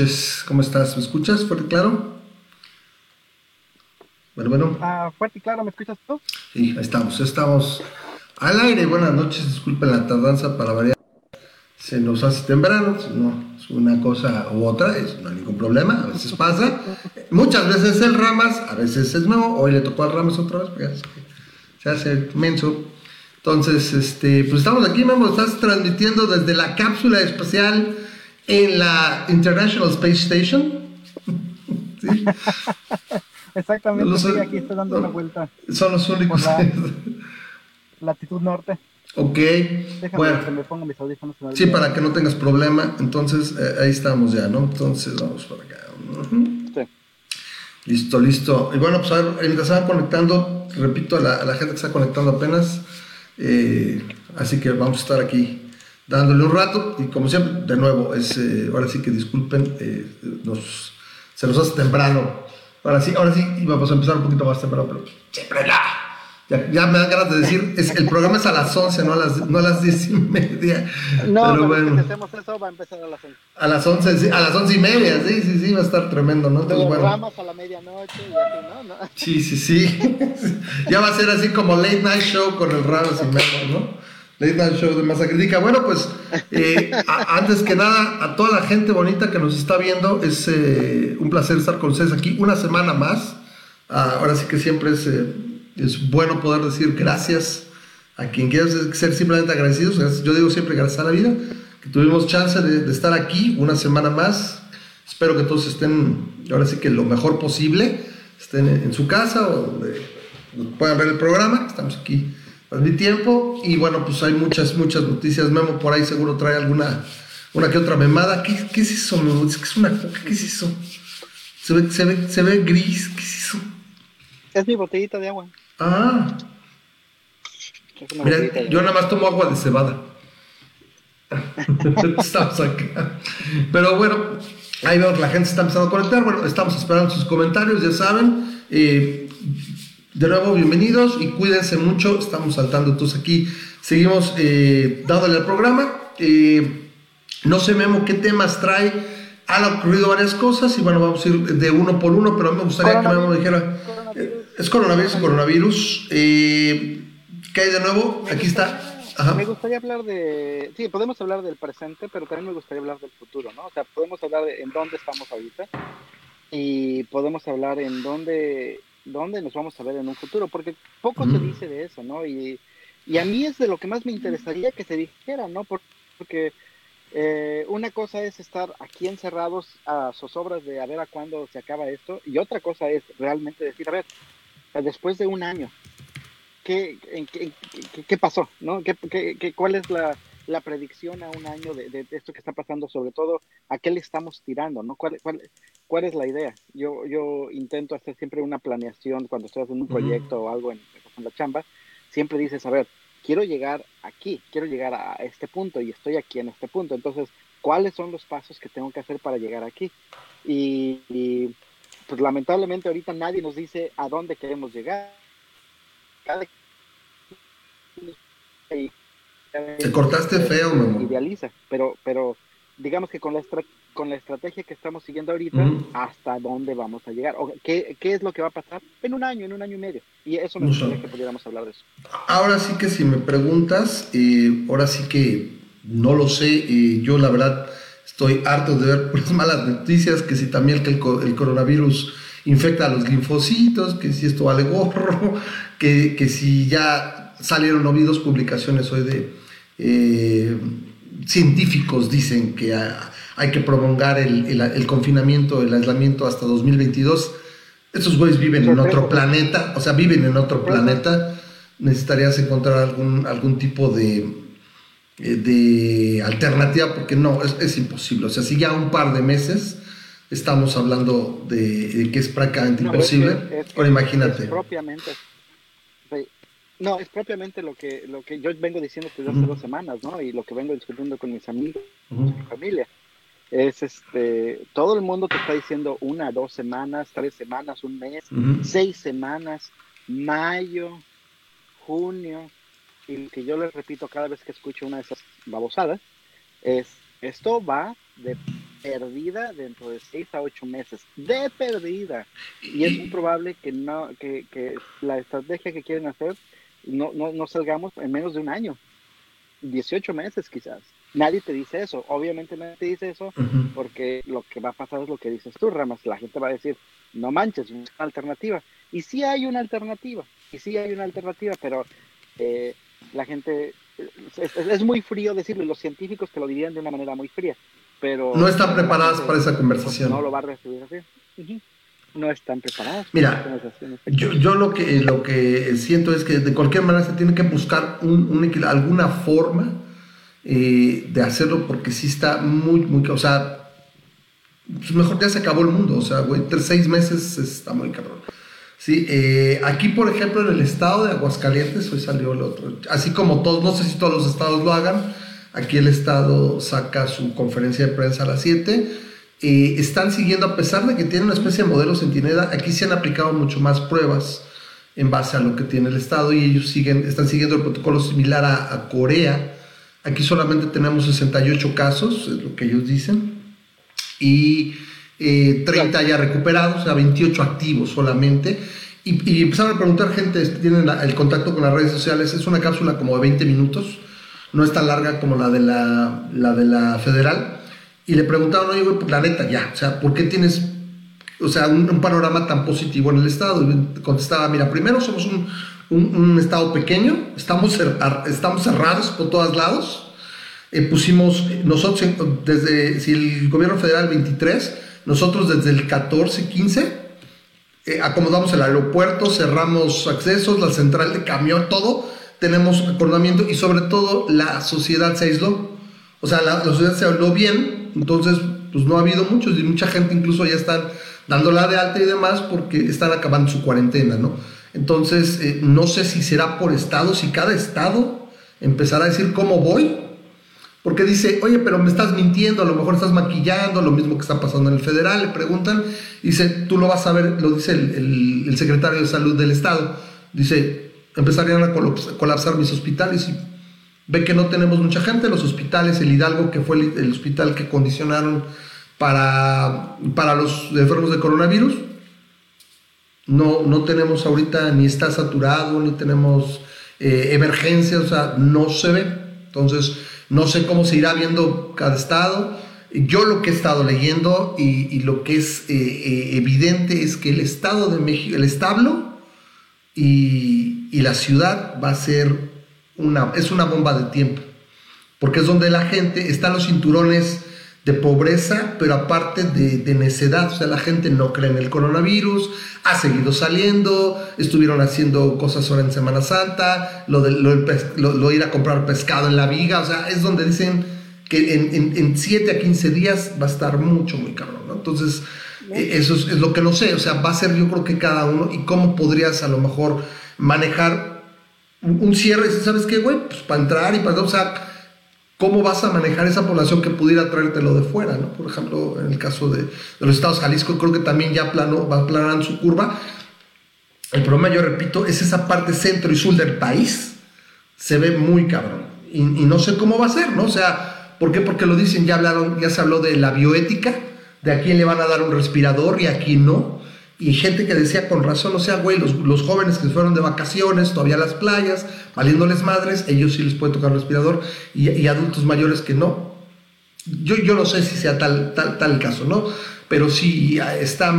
noches. ¿Cómo estás? ¿Me escuchas? ¿Fuerte y claro? Bueno, bueno. Ah, fuerte y claro, ¿me escuchas tú? Sí, ahí estamos. Estamos al aire. Buenas noches. Disculpen la tardanza para variar. Se nos hace temprano. No, es una cosa u otra. no hay ningún problema. A veces pasa. Muchas veces es el Ramas, a veces es Memo. Hoy le tocó al Ramas otra vez. Porque se hace menso. Entonces, este, pues estamos aquí, Memo, estás transmitiendo desde la cápsula espacial en la International Space Station. ¿Sí? Exactamente, sí, aquí estoy dando una vuelta. Son los únicos. La, latitud norte. Ok. Déjame bueno, que me ponga mis audífonos. Sí, para que no tengas problema. Entonces, eh, ahí estamos ya, ¿no? Entonces, vamos por acá. Sí. Listo, listo. Y bueno, pues a ver, mientras conectando, repito a la, a la gente que está conectando apenas, eh, así que vamos a estar aquí dándole un rato y como siempre, de nuevo, es, eh, ahora sí que disculpen, eh, nos, se nos hace temprano. Ahora sí, ahora sí vamos a empezar un poquito más temprano, pero siempre la ya, me dan ganas de decir, es, el programa es a las 11, no a las, no a las 10 y media. No, pero bueno. Si hacemos eso, va a empezar a las 11. A las 11, a las 11 y media, sí, sí, sí, va a estar tremendo, ¿no? Entonces, bueno. a la medianoche y así, ¿no? ¿no? Sí, sí, sí. ya va a ser así como late night show con el Ramas y Memo, ¿no? Night show de Masa Crítica. Bueno, pues, eh, antes que nada, a toda la gente bonita que nos está viendo, es eh, un placer estar con ustedes aquí una semana más. Ah, ahora sí que siempre es eh, es bueno poder decir gracias a quien quiera ser simplemente agradecidos. Yo digo siempre gracias a la vida, que tuvimos chance de, estar aquí una semana más. Espero que todos estén, ahora sí que lo mejor posible, estén en, su casa o donde puedan ver el programa. Estamos aquí mi tiempo. Y bueno, pues hay muchas, muchas noticias. Memo por ahí seguro trae alguna, una que otra memada. ¿Qué, qué es eso, Memo? Es que es una coca, ¿qué es eso? Se ve, se ve, se ve gris, ¿qué es eso? Es mi botellita de agua. Ah. Mira, yo nada más tomo agua de cebada. estamos acá. Pero bueno, ahí vemos que la gente está empezando a conectar. Bueno, estamos esperando sus comentarios, ya saben. Eh, de nuevo, bienvenidos y cuídense mucho. Estamos saltando todos aquí. Seguimos eh, dándole al programa. Eh, no sé, Memo, qué temas trae. Han ocurrido varias cosas y bueno, vamos a ir de uno por uno, pero a mí me gustaría que Memo dijera es coronavirus, coronavirus. Eh, ¿Qué hay de nuevo? Aquí está. Me gustaría hablar de, sí, podemos hablar del presente, pero también me gustaría hablar del futuro, ¿no? O sea, podemos hablar de en dónde estamos ahorita y podemos hablar en dónde, dónde nos vamos a ver en un futuro, porque poco se dice de eso, ¿no? Y, y a mí es de lo que más me interesaría que se dijera, ¿no? Porque eh, una cosa es estar aquí encerrados a zozobras de a ver a cuándo se acaba esto, y otra cosa es realmente decir, a ver, después de un año, ¿qué, qué, pasó? ¿no? ¿Qué, qué, cuál es la, la, predicción a un año de, de, esto que está pasando? Sobre todo, ¿a qué le estamos tirando? ¿no? ¿Cuál, cuál, cuál es la idea? Yo, yo intento hacer siempre una planeación cuando estoy haciendo un proyecto o algo en, en la chamba. Siempre dices, a ver, quiero llegar aquí, quiero llegar a este punto y estoy aquí en este punto. Entonces, ¿cuáles son los pasos que tengo que hacer para llegar aquí? Y, pues lamentablemente ahorita nadie nos dice a dónde queremos llegar. Te cortaste feo, mi Idealiza, pero, pero digamos que con la, con la estrategia que estamos siguiendo ahorita, hasta dónde vamos a llegar, o qué, qué, es lo que va a pasar en un año, en un año y medio. Y eso me gustaría que pudiéramos hablar de eso. Ahora sí que si me preguntas, eh, ahora sí que no lo sé, eh, yo la verdad estoy harto de ver las malas noticias, que si también que el, el, coronavirus infecta a los linfocitos, que si esto vale gorro, que, que si ya salieron oídos publicaciones hoy de eh, científicos dicen que hay que prolongar el, el, confinamiento, el aislamiento hasta 2022. Estos güeyes viven en otro planeta, o sea, viven en otro planeta. Necesitarías encontrar algún, algún tipo de, eh, de alternativa, porque no, es, es, imposible. O sea, si ya un par de meses estamos hablando de, que es prácticamente imposible, ahora imagínate. propiamente no, es propiamente lo que, lo que yo vengo diciendo desde hace dos semanas, ¿no? Y lo que vengo discutiendo con mis amigos, con mi familia. Es este, todo el mundo te está diciendo una, dos semanas, tres semanas, un mes, seis semanas, mayo, junio, y lo que yo les repito cada vez que escucho una de esas babosadas, es, esto va de perdida dentro de seis a ocho meses, de perdida. Y es muy probable que no, que, que la estrategia que quieren hacer no, no, no salgamos en menos de un año, 18 meses quizás. Nadie te dice eso, obviamente nadie te dice eso, porque lo que va a pasar es lo que dices tú, Ramas, la gente va a decir, no manches, una alternativa. Y sí hay una alternativa, y sí hay una alternativa, pero eh, la gente, es, muy frío decirlo, y los científicos te lo dirían de una manera muy fría, pero... No están preparadas para esa conversación. No lo va a recibir así. No están preparadas. Mira, yo, yo lo, que, lo que siento es que de cualquier manera se tiene que buscar un, alguna forma eh, de hacerlo porque sí está muy, muy... O sea, pues mejor ya se acabó el mundo. O sea, güey, tres, seis meses está muy cabrón. Sí, eh, aquí por ejemplo en el estado de Aguascalientes, hoy salió el otro, así como todos, no sé si todos los estados lo hagan, aquí el estado saca su conferencia de prensa a las 7, eh, están siguiendo, a pesar de que tienen una especie de modelo centinela, aquí se han aplicado mucho más pruebas en base a lo que tiene el estado y ellos siguen, están siguiendo el protocolo similar a, Corea. Aquí solamente tenemos 68 casos, es lo que ellos dicen, y 30 eh, ya recuperados, o sea, 28 activos solamente. Y, y empezaron a preguntar gente, tienen el contacto con las redes sociales, es una cápsula como de 20 minutos, no es tan larga como la de la, la, de la federal. Y le preguntaron, oye, güey, pues la neta, ya, o sea, ¿por qué tienes, o sea, un, panorama tan positivo en el Estado? Y contestaba, mira, primero somos un, un, Estado pequeño, estamos, estamos cerrados por todos lados. Eh, pusimos, nosotros, desde, si el gobierno federal 23, nosotros desde el 14, 15, eh, acomodamos el aeropuerto, cerramos accesos, la central de camión, todo, tenemos acordamiento y sobre todo la sociedad se aisló. O sea, la, sociedad se habló bien, entonces pues no ha habido muchos y mucha gente incluso ya están dándola de alta y demás porque están acabando su cuarentena, ¿no? Entonces, eh, no sé si será por estado, si cada estado empezará a decir cómo voy porque dice, oye, pero me estás mintiendo, a lo mejor estás maquillando, lo mismo que está pasando en el federal, le preguntan, dice, tú lo vas a ver, lo dice el, secretario de salud del estado, dice, empezarían a colapsar mis hospitales y ve que no tenemos mucha gente, los hospitales, el Hidalgo, que fue el, hospital que condicionaron para, para los enfermos de coronavirus, no, no tenemos ahorita, ni está saturado, ni tenemos eh, emergencia, o sea, no se ve. Entonces, no sé cómo se irá viendo cada estado. Yo lo que he estado leyendo y, lo que es eh, eh, evidente es que el estado de México, el establo y, la ciudad va a ser es una bomba de tiempo. Porque es donde la gente, están los cinturones de pobreza, pero aparte de, necedad. O sea, la gente no cree en el coronavirus, ha seguido saliendo, estuvieron haciendo cosas ahora en Semana Santa, lo de lo, ir a comprar pescado en la viga. O sea, es donde dicen que en, 7 a 15 días va a estar mucho, muy cabrón. ¿no? Entonces, eh, eso es, lo que no sé. O sea, va a ser yo creo que cada uno y cómo podrías a lo mejor manejar un, cierre. ¿Sabes qué, güey? Pues para entrar y para. O sea, cómo vas a manejar esa población que pudiera traértelo de fuera, ¿no? Por ejemplo, en el caso de, los estados Jalisco, creo que también ya plano, va planando su curva. El problema, yo repito, es esa parte centro y sur del país. Se ve muy cabrón. Y, no sé cómo va a ser, ¿no? O sea, ¿por qué? Porque lo dicen, ya hablaron, ya se habló de la bioética, de a quién le van a dar un respirador y a quién no y gente que decía con razón, o sea, güey, los, los, jóvenes que fueron de vacaciones, todavía las playas, valiéndoles madres, ellos sí les puede tocar respirador, y, y adultos mayores que no. Yo, yo no sé si sea tal, tal, tal caso, ¿no? Pero sí está,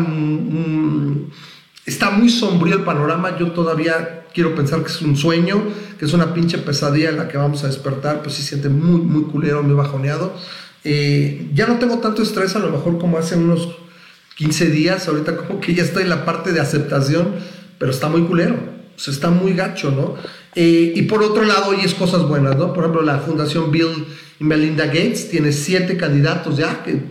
está muy sombrío el panorama, yo todavía quiero pensar que es un sueño, que es una pinche pesadilla en la que vamos a despertar, pues sí siente muy, muy culero, muy bajoneado. Eh, ya no tengo tanto estrés a lo mejor como hace unos 15 días, ahorita como que ya estoy en la parte de aceptación, pero está muy culero, o sea, está muy gacho, ¿no? Eh, y por otro lado, es cosas buenas, ¿no? Por ejemplo, la Fundación Bill y Melinda Gates tiene siete candidatos ya que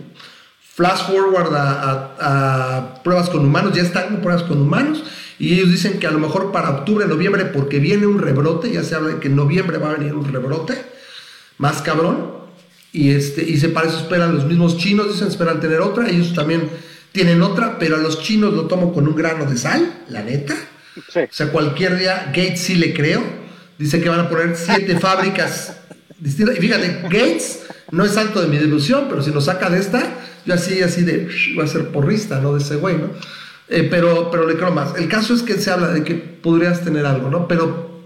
flash forward a, pruebas con humanos, ya están en pruebas con humanos, y ellos dicen que a lo mejor para octubre, noviembre, porque viene un rebrote, ya se habla de que en noviembre va a venir un rebrote, más cabrón, y, este, y se parece esperan los mismos chinos, dicen esperan tener otra, ellos también tienen otra, pero a los chinos lo tomo con un grano de sal, la neta. O sea, cualquier día, Gates sí le creo. Dice que van a poner siete fábricas distinta. Y fíjate, Gates no es alto de mi devoción, pero si nos saca de esta, yo así, así de, voy a ser porrista, ¿no? De ese güey, ¿no? Eh, pero, pero le creo más. El caso es que se habla de que podrías tener algo, ¿no? Pero,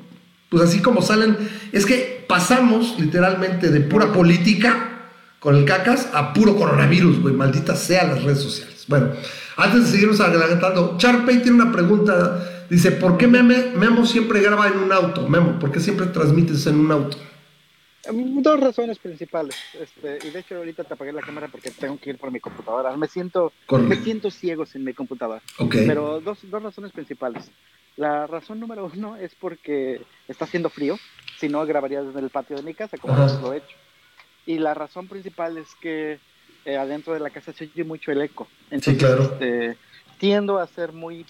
pues así como salen, es que pasamos literalmente de pura política con el cacas a puro coronavirus, güey, maldita sea las redes sociales. Bueno, antes de seguirnos adelantando, Charpey tiene una pregunta. Dice, ¿por qué Memo siempre graba en un auto? Memo, ¿por qué siempre transmites en un auto? Mm, dos razones principales. Este, y de hecho ahorita te apagué la cámara porque tengo que ir por mi computadora. Me siento, me siento ciego sin mi computadora. Pero dos, dos razones principales. La razón número uno es porque está haciendo frío. Si no, grabaría desde el patio de mi casa, como lo he hecho. Y la razón principal es que eh, adentro de la casa se oye mucho el eco. Entonces, sí, claro. Este, tiendo a ser muy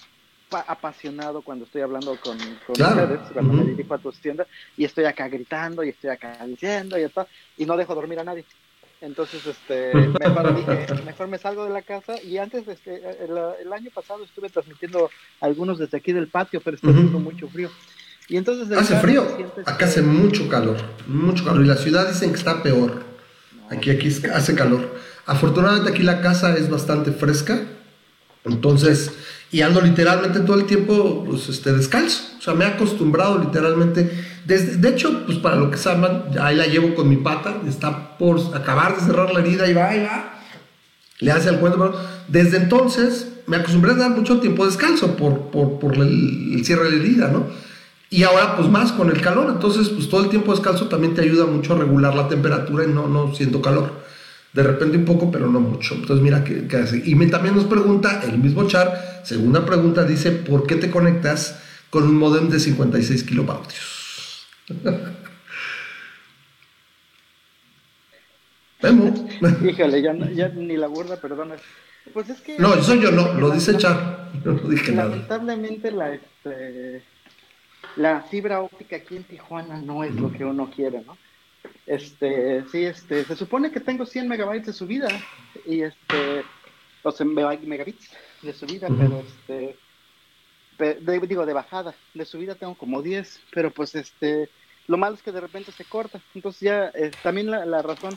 apasionado cuando estoy hablando con, ustedes, cuando me dirijo a tu tienda, y estoy acá gritando, y estoy acá diciendo, y, está, y no dejo dormir a nadie. Entonces, este, mejor dije, mejor me salgo de la casa, y antes, este, el, año pasado estuve transmitiendo algunos desde aquí del patio, pero está haciendo mucho frío. Y entonces hace frío, acá hace mucho calor, mucho calor, y la ciudad dicen que está peor. Aquí, aquí hace calor. Afortunadamente aquí la casa es bastante fresca, entonces y ando literalmente todo el tiempo pues, este, descalzo. O sea, me he acostumbrado literalmente. Desde, de hecho, pues para lo que saben, ahí la llevo con mi pata, está por acabar de cerrar la herida y va, y va. Le hace el cuento. Pero desde entonces me acostumbré a dar mucho tiempo descalzo por, por, por el, cierre de la herida, ¿no? Y ahora pues más con el calor, entonces pues todo el tiempo descalzo también te ayuda mucho a regular la temperatura y no, no siento calor de repente un poco, pero no mucho. Entonces, mira qué, hace. Y me, también nos pregunta, el mismo Char, segunda pregunta, dice, ¿por qué te conectas con un modem de 56 kilovatios? Vemos. Híjole, ya, ya, ni la burda, perdona. Pues es que... No, eso yo no, lo dice Char. no dije lamentablemente la, este, la fibra óptica aquí en Tijuana no es lo que uno quiere, ¿no? Este, sí, este, se supone que tengo 100 megabytes de subida y este, o sea, megabits de subida, pero este, digo, de bajada, de subida tengo como 10, pero pues este, lo malo es que de repente se corta, entonces ya, eh, también la, la razón,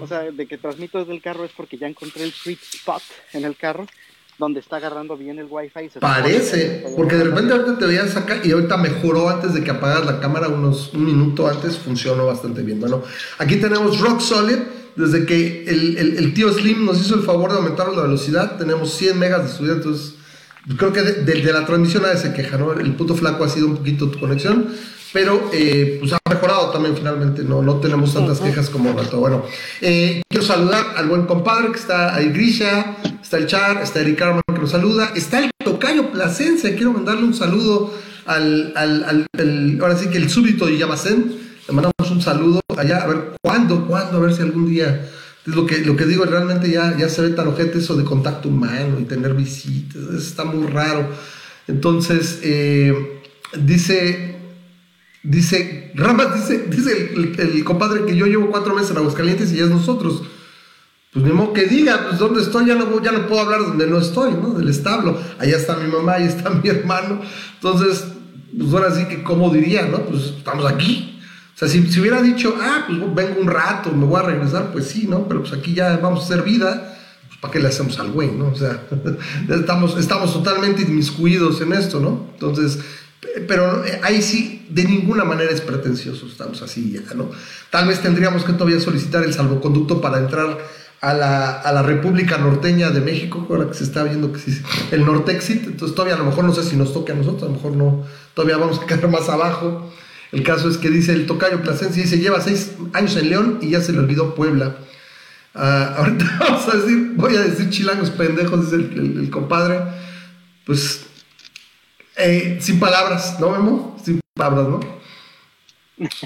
o sea, de que transmito desde el carro es porque ya encontré el sweet spot en el carro, donde está agarrando bien el wifi. Se Parece, porque de repente ahorita te veías acá y ahorita mejoró antes de que apagas la cámara, unos un minuto antes funcionó bastante bien. Bueno, aquí tenemos Rock Solid, desde que el, el, tío Slim nos hizo el favor de aumentar la velocidad, tenemos 100 megas de subida, entonces creo que desde de, la transmisión nadie se queja, ¿no? El puto flaco ha sido un poquito tu conexión, pero eh, pues ha mejorado también finalmente, no, no tenemos tantas quejas como rato. Bueno, eh, quiero saludar al buen compadre que está ahí, Grisha, está el Char, está Eric Carman que nos saluda, está el Tocayo Plasencia, quiero mandarle un saludo al, al, ahora sí que el súbito de Yamacén, le mandamos un saludo allá, a ver cuándo, cuándo, a ver si algún día, lo que, lo que digo, realmente ya, ya se ve tan ojete eso de contacto humano y tener visitas, está muy raro. Entonces, eh, dice Dice, Ramas dice, dice el, compadre que yo llevo cuatro meses en Aguascalientes y ya es nosotros. Pues ni modo que diga, pues dónde estoy, ya no, ya no puedo hablar donde no estoy, ¿no? Del establo. Allá está mi mamá, ahí está mi hermano. Entonces, pues ahora sí que, ¿cómo diría, no? Pues estamos aquí. O sea, si, si, hubiera dicho, ah, pues vengo un rato, me voy a regresar, pues sí, ¿no? Pero pues aquí ya vamos a hacer vida, pues ¿para qué le hacemos al güey, no? O sea, estamos, estamos totalmente inmiscuidos en esto, ¿no? Entonces, pero eh, ahí sí, de ninguna manera es pretencioso, estamos así ya, ¿no? Tal vez tendríamos que todavía solicitar el salvoconducto para entrar a la, a la República Norteña de México, ahora que se está viendo que sí, el Nortexit, entonces todavía a lo mejor no sé si nos toque a nosotros, a lo mejor no, todavía vamos a quedar más abajo. El caso es que dice el tocayo Plasencia, dice, lleva seis años en León y ya se le olvidó Puebla. Ah, ahorita vamos a decir, voy a decir chilangos pendejos, dice el compadre. Pues eh, sin palabras, ¿no, Memo? Sin palabras, ¿no?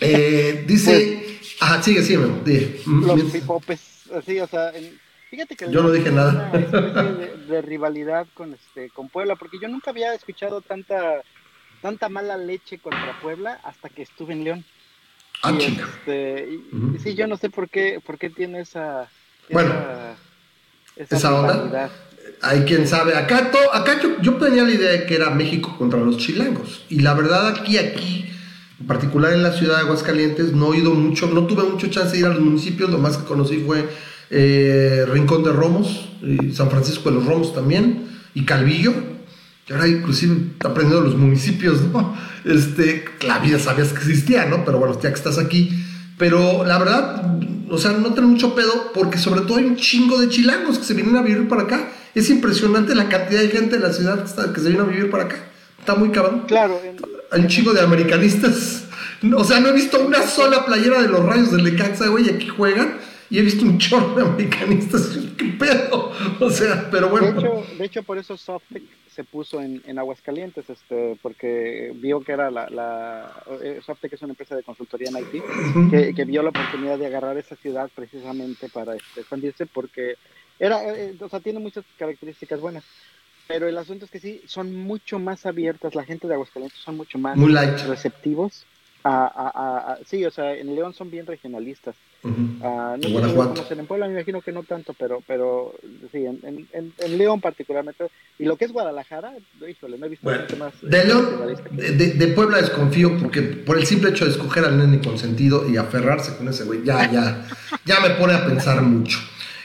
Eh, dice. Pues, ajá, sigue, sigue, Memo. Los pipopes, así, o sea. fíjate que. Yo no dije nada. de, rivalidad con, este, con Puebla, porque yo nunca había escuchado tanta, tanta mala leche contra Puebla hasta que estuve en León. Ah, chica. Este, Sí, yo no sé por qué, por qué tiene esa. Bueno, esa, esa onda hay quien sabe. Acá, acá yo, tenía la idea de que era México contra los chilangos. Y la verdad aquí, aquí, en particular en la ciudad de Aguascalientes, no he ido mucho, no tuve mucho chance de ir a los municipios, lo más que conocí fue eh, Rincón de Romos, y San Francisco de los Romos también, y Calvillo, que ahora inclusive aprendiendo los municipios, ¿no? Este, la vida sabías que existía, ¿no? Pero bueno, ya que estás aquí, pero la verdad, o sea, no tengo mucho pedo, porque sobre todo hay un chingo de chilangos que se vienen a vivir para acá. Es impresionante la cantidad de gente de la ciudad que, se viene a vivir para acá. Está muy cabrón. Claro. Hay un chingo de americanistas. O sea, no he visto una sola playera de los rayos del Lecaxa, güey, aquí juegan. Y he visto un chorro de americanistas. ¿Qué pedo? O sea, pero bueno. De hecho, de hecho por eso Softec se puso en, en, Aguascalientes, este, porque vio que era la, la eh, Softec es una empresa de consultoría en Haití, que, que, vio la oportunidad de agarrar esa ciudad precisamente para este, expandirse, porque era, eh, o sea, tiene muchas características buenas. Pero el asunto es que sí, son mucho más abiertas, la gente de Aguascalientes son mucho más receptivos a, a, a, sí, o sea, en León son bien regionalistas. Uh no Guanajuato. en Puebla me imagino que no tanto, pero, pero sí, en, en, en, León particularmente. Y lo que es Guadalajara, híjole, no he visto bueno, más. De León, de, de, Puebla desconfío porque por el simple hecho de escoger al nene consentido y aferrarse con ese güey, ya, ya, ya me pone a pensar mucho.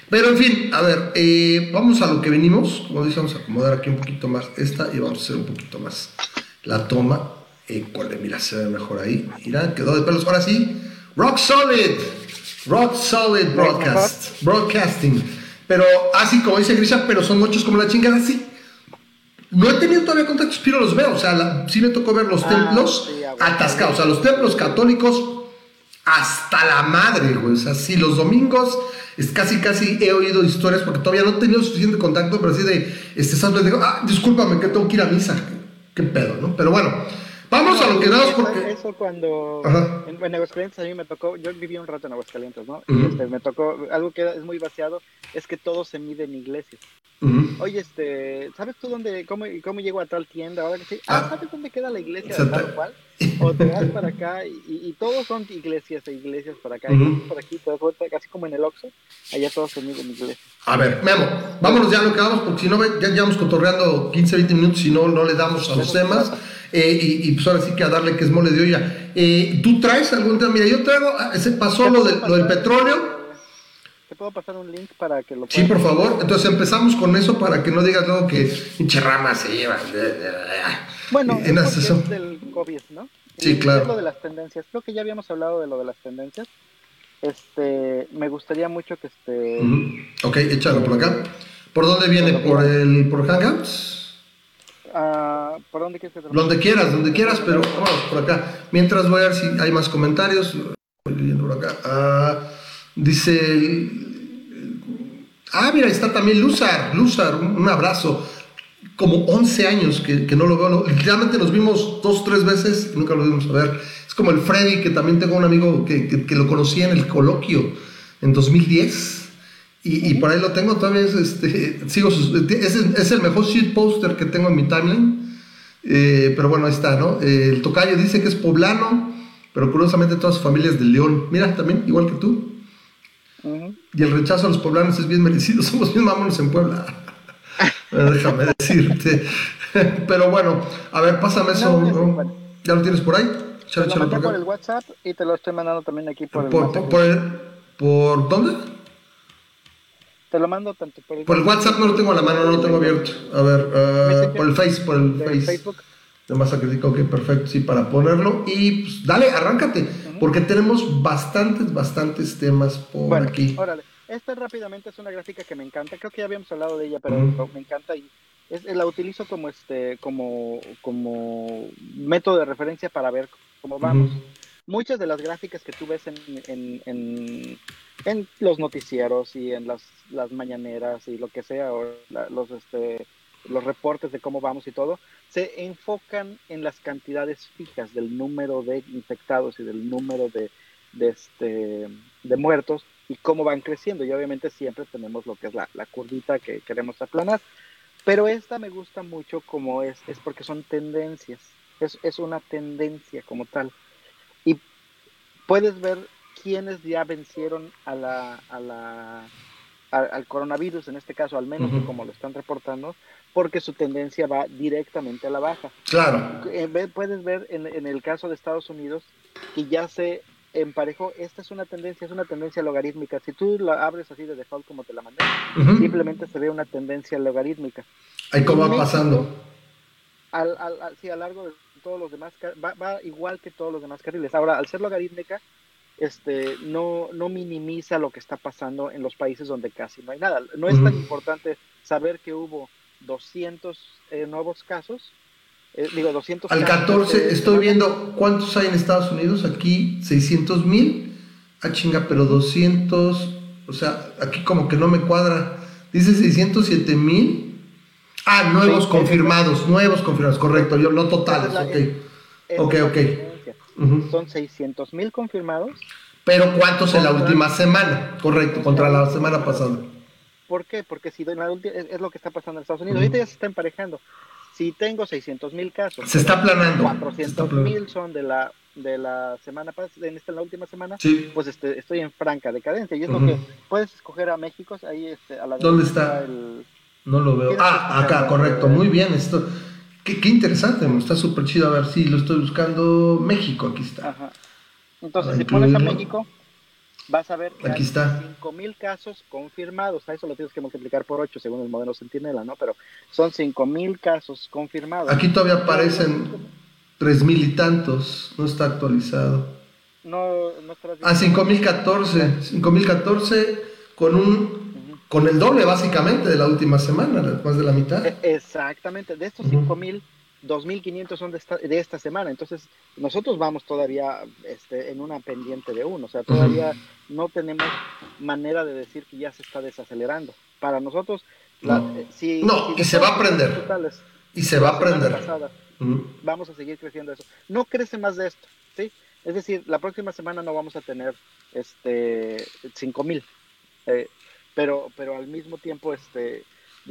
Pero en fin, a ver, eh, vamos a lo que venimos. Como dice, vamos a acomodar aquí un poquito más esta y vamos a hacer un poquito más la toma. Eh, cuál mira, se ve mejor ahí. Mira, quedó de pelos. Ahora sí, Rock Solid. Rock Solid Broadcast. Broadcasting. Pero así como dice Grisha, pero son muchos como la chingada, sí. No he tenido todavía contactos, pero los veo. O sea, sí me tocó ver los ah, templos atascados. O sea, los templos católicos hasta la madre, güey. O sea, sí, los domingos es casi, casi he oído historias porque todavía no he tenido suficiente contacto, pero así de, este, ¿sabes? digo, ah, discúlpame que tengo que ir a misa. Qué pedo, ¿no? Pero bueno, vamos a lo que damos porque... Eso cuando en, en, Aguascalientes a mí me tocó, yo viví un rato en Aguascalientes, ¿no? y este, me tocó, algo que es muy vaciado, es que todo se mide en iglesias. Oye, este, ¿sabes tú dónde, cómo, cómo llego a tal tienda? Ahora que sí, ah, ah, ¿sabes dónde queda la iglesia de tal cual? O te vas para acá y, y, todos son iglesias e iglesias para acá. Y por aquí casi como en el Oxxo, allá todos se miden iglesias. A ver, Memo, vámonos ya lo que vamos, porque si no, ya llevamos cotorreando 15, 20 minutos, si no, no le damos a los temas. Eh, y, y, pues ahora sí que a darle que es mole de olla. Eh, ¿Tú traes algún tema? Mira, yo traigo, ah, ese pasó lo, de, lo del petróleo ¿Te puedo pasar un link para que lo Sí, por favor. Entonces empezamos con eso para que no digas luego que pinche rama se lleva. Bueno, es eso. del COVID, ¿no? Sí, claro. Lo de las tendencias. Creo que ya habíamos hablado de lo de las tendencias. Este, me gustaría mucho que este. Ok, échalo por acá. ¿Por dónde viene? ¿Por el por Hangouts? Uh, ¿Por dónde quieres que Donde quieras, donde quieras, pero vamos por acá. Mientras voy a ver si hay más comentarios. Voy leyendo por acá. Uh, Dice, ah, mira, está también Luzar, Luzar, un, abrazo. Como 11 años que, que no lo veo, literalmente nos vimos dos, tres veces y nunca lo vimos a ver. Es como el Freddy, que también tengo un amigo que, que, lo conocí en el coloquio en 2010. Y, y, por ahí lo tengo todavía, es, este, sigo es, es, el mejor sheet poster que tengo en mi timeline. Eh, pero bueno, ahí está, ¿no? Eh, el tocayo dice que es poblano, pero curiosamente toda su familia es de León. Mira, también, igual que tú. Y el rechazo a los poblanos es bien merecido. Somos bien mamones en Puebla. Déjame decirte. Pero bueno, a ver, pásame eso. ¿Ya lo tienes por ahí? Chale, te lo por, por el WhatsApp y te lo estoy mandando también aquí por, por el por, por, dónde? Te lo mando tanto por el Por el WhatsApp no lo tengo a la mano, no lo tengo abierto. A ver, uh, por el Face, por el Face. Facebook. De masa crítica, ok, perfecto, sí, para ponerlo. Y pues, dale, arráncate, porque tenemos bastantes, bastantes temas por bueno, aquí. Órale, esta rápidamente es una gráfica que me encanta, creo que ya habíamos hablado de ella, pero me encanta y es, la utilizo como este, como, como método de referencia para ver cómo vamos. Muchas de las gráficas que tú ves en, en, en, en los noticieros y en las, las, mañaneras y lo que sea, o los, este, los reportes de cómo vamos y todo, se enfocan en las cantidades fijas del número de infectados y del número de, de, este, de muertos y cómo van creciendo. Y obviamente siempre tenemos lo que es la, la curvita que queremos aplanar. Pero esta me gusta mucho como es, es porque son tendencias. Es, es una tendencia como tal. Y puedes ver quiénes ya vencieron a la, a la al, coronavirus, en este caso, al menos como lo están reportando, porque su tendencia va directamente a la baja. Claro. Eh, puedes ver en, en, el caso de Estados Unidos que ya se emparejó, esta es una tendencia, es una tendencia logarítmica. Si tú la abres así de default como te la mandé, simplemente se ve una tendencia logarítmica. Ahí cómo va pasando. Al, al, sí, a largo de todos los demás, va, va igual que todos los demás carriles. Ahora, al ser logarítmica, este, no, no minimiza lo que está pasando en los países donde casi no hay nada. No es tan importante saber que hubo 200 eh, nuevos casos. Eh, digo, 200 Al 14, estoy viendo cuántos hay en Estados Unidos. Aquí 600 mil. Ah, chinga, pero 200. O sea, aquí como que no me cuadra. Dice 607 mil. Ah, nuevos confirmados, nuevos confirmados, correcto. Yo no totales, ok. ok, ok. Son 600 mil confirmados. Pero ¿cuántos en la última semana? Correcto, contra la semana pasada. ¿Por qué? Porque si es, lo que está pasando en Estados Unidos. Ahorita ya se está emparejando. Si tengo 600 mil casos, se está planando. 400 mil son de la de la semana pasada, en esta la última semana, pues este, estoy en franca decadencia. Y es lo que puedes escoger a México, ahí este, a la ¿Dónde está? No lo veo. Ah, acá, correcto. Muy bien. Esto, Qué, qué interesante, está súper chido. A ver si lo estoy buscando. México, aquí está. Ajá. Entonces, si pones a México, vas a ver que aquí hay está. 5.000 casos confirmados. A eso lo tienes que multiplicar por 8 según el modelo Centinela, ¿no? Pero son 5.000 casos confirmados. Aquí todavía aparecen 3.000 y tantos. No está actualizado. No, no está Ah, 5.014. 5.014 con un con el doble básicamente de la última semana, más de la mitad. E, exactamente, de estos 5.000, 2.500 son de esta, de esta semana, entonces nosotros vamos todavía este, en una pendiente de uno, o sea, todavía no tenemos manera de decir que ya se está desacelerando. Para nosotros, no, eh, si, no y se va a aprender. y se va a aprender. Vamos a seguir creciendo eso. No crece más de esto, ¿sí? Es decir, la próxima semana no vamos a tener este 5000. Eh, pero, pero al mismo tiempo, este,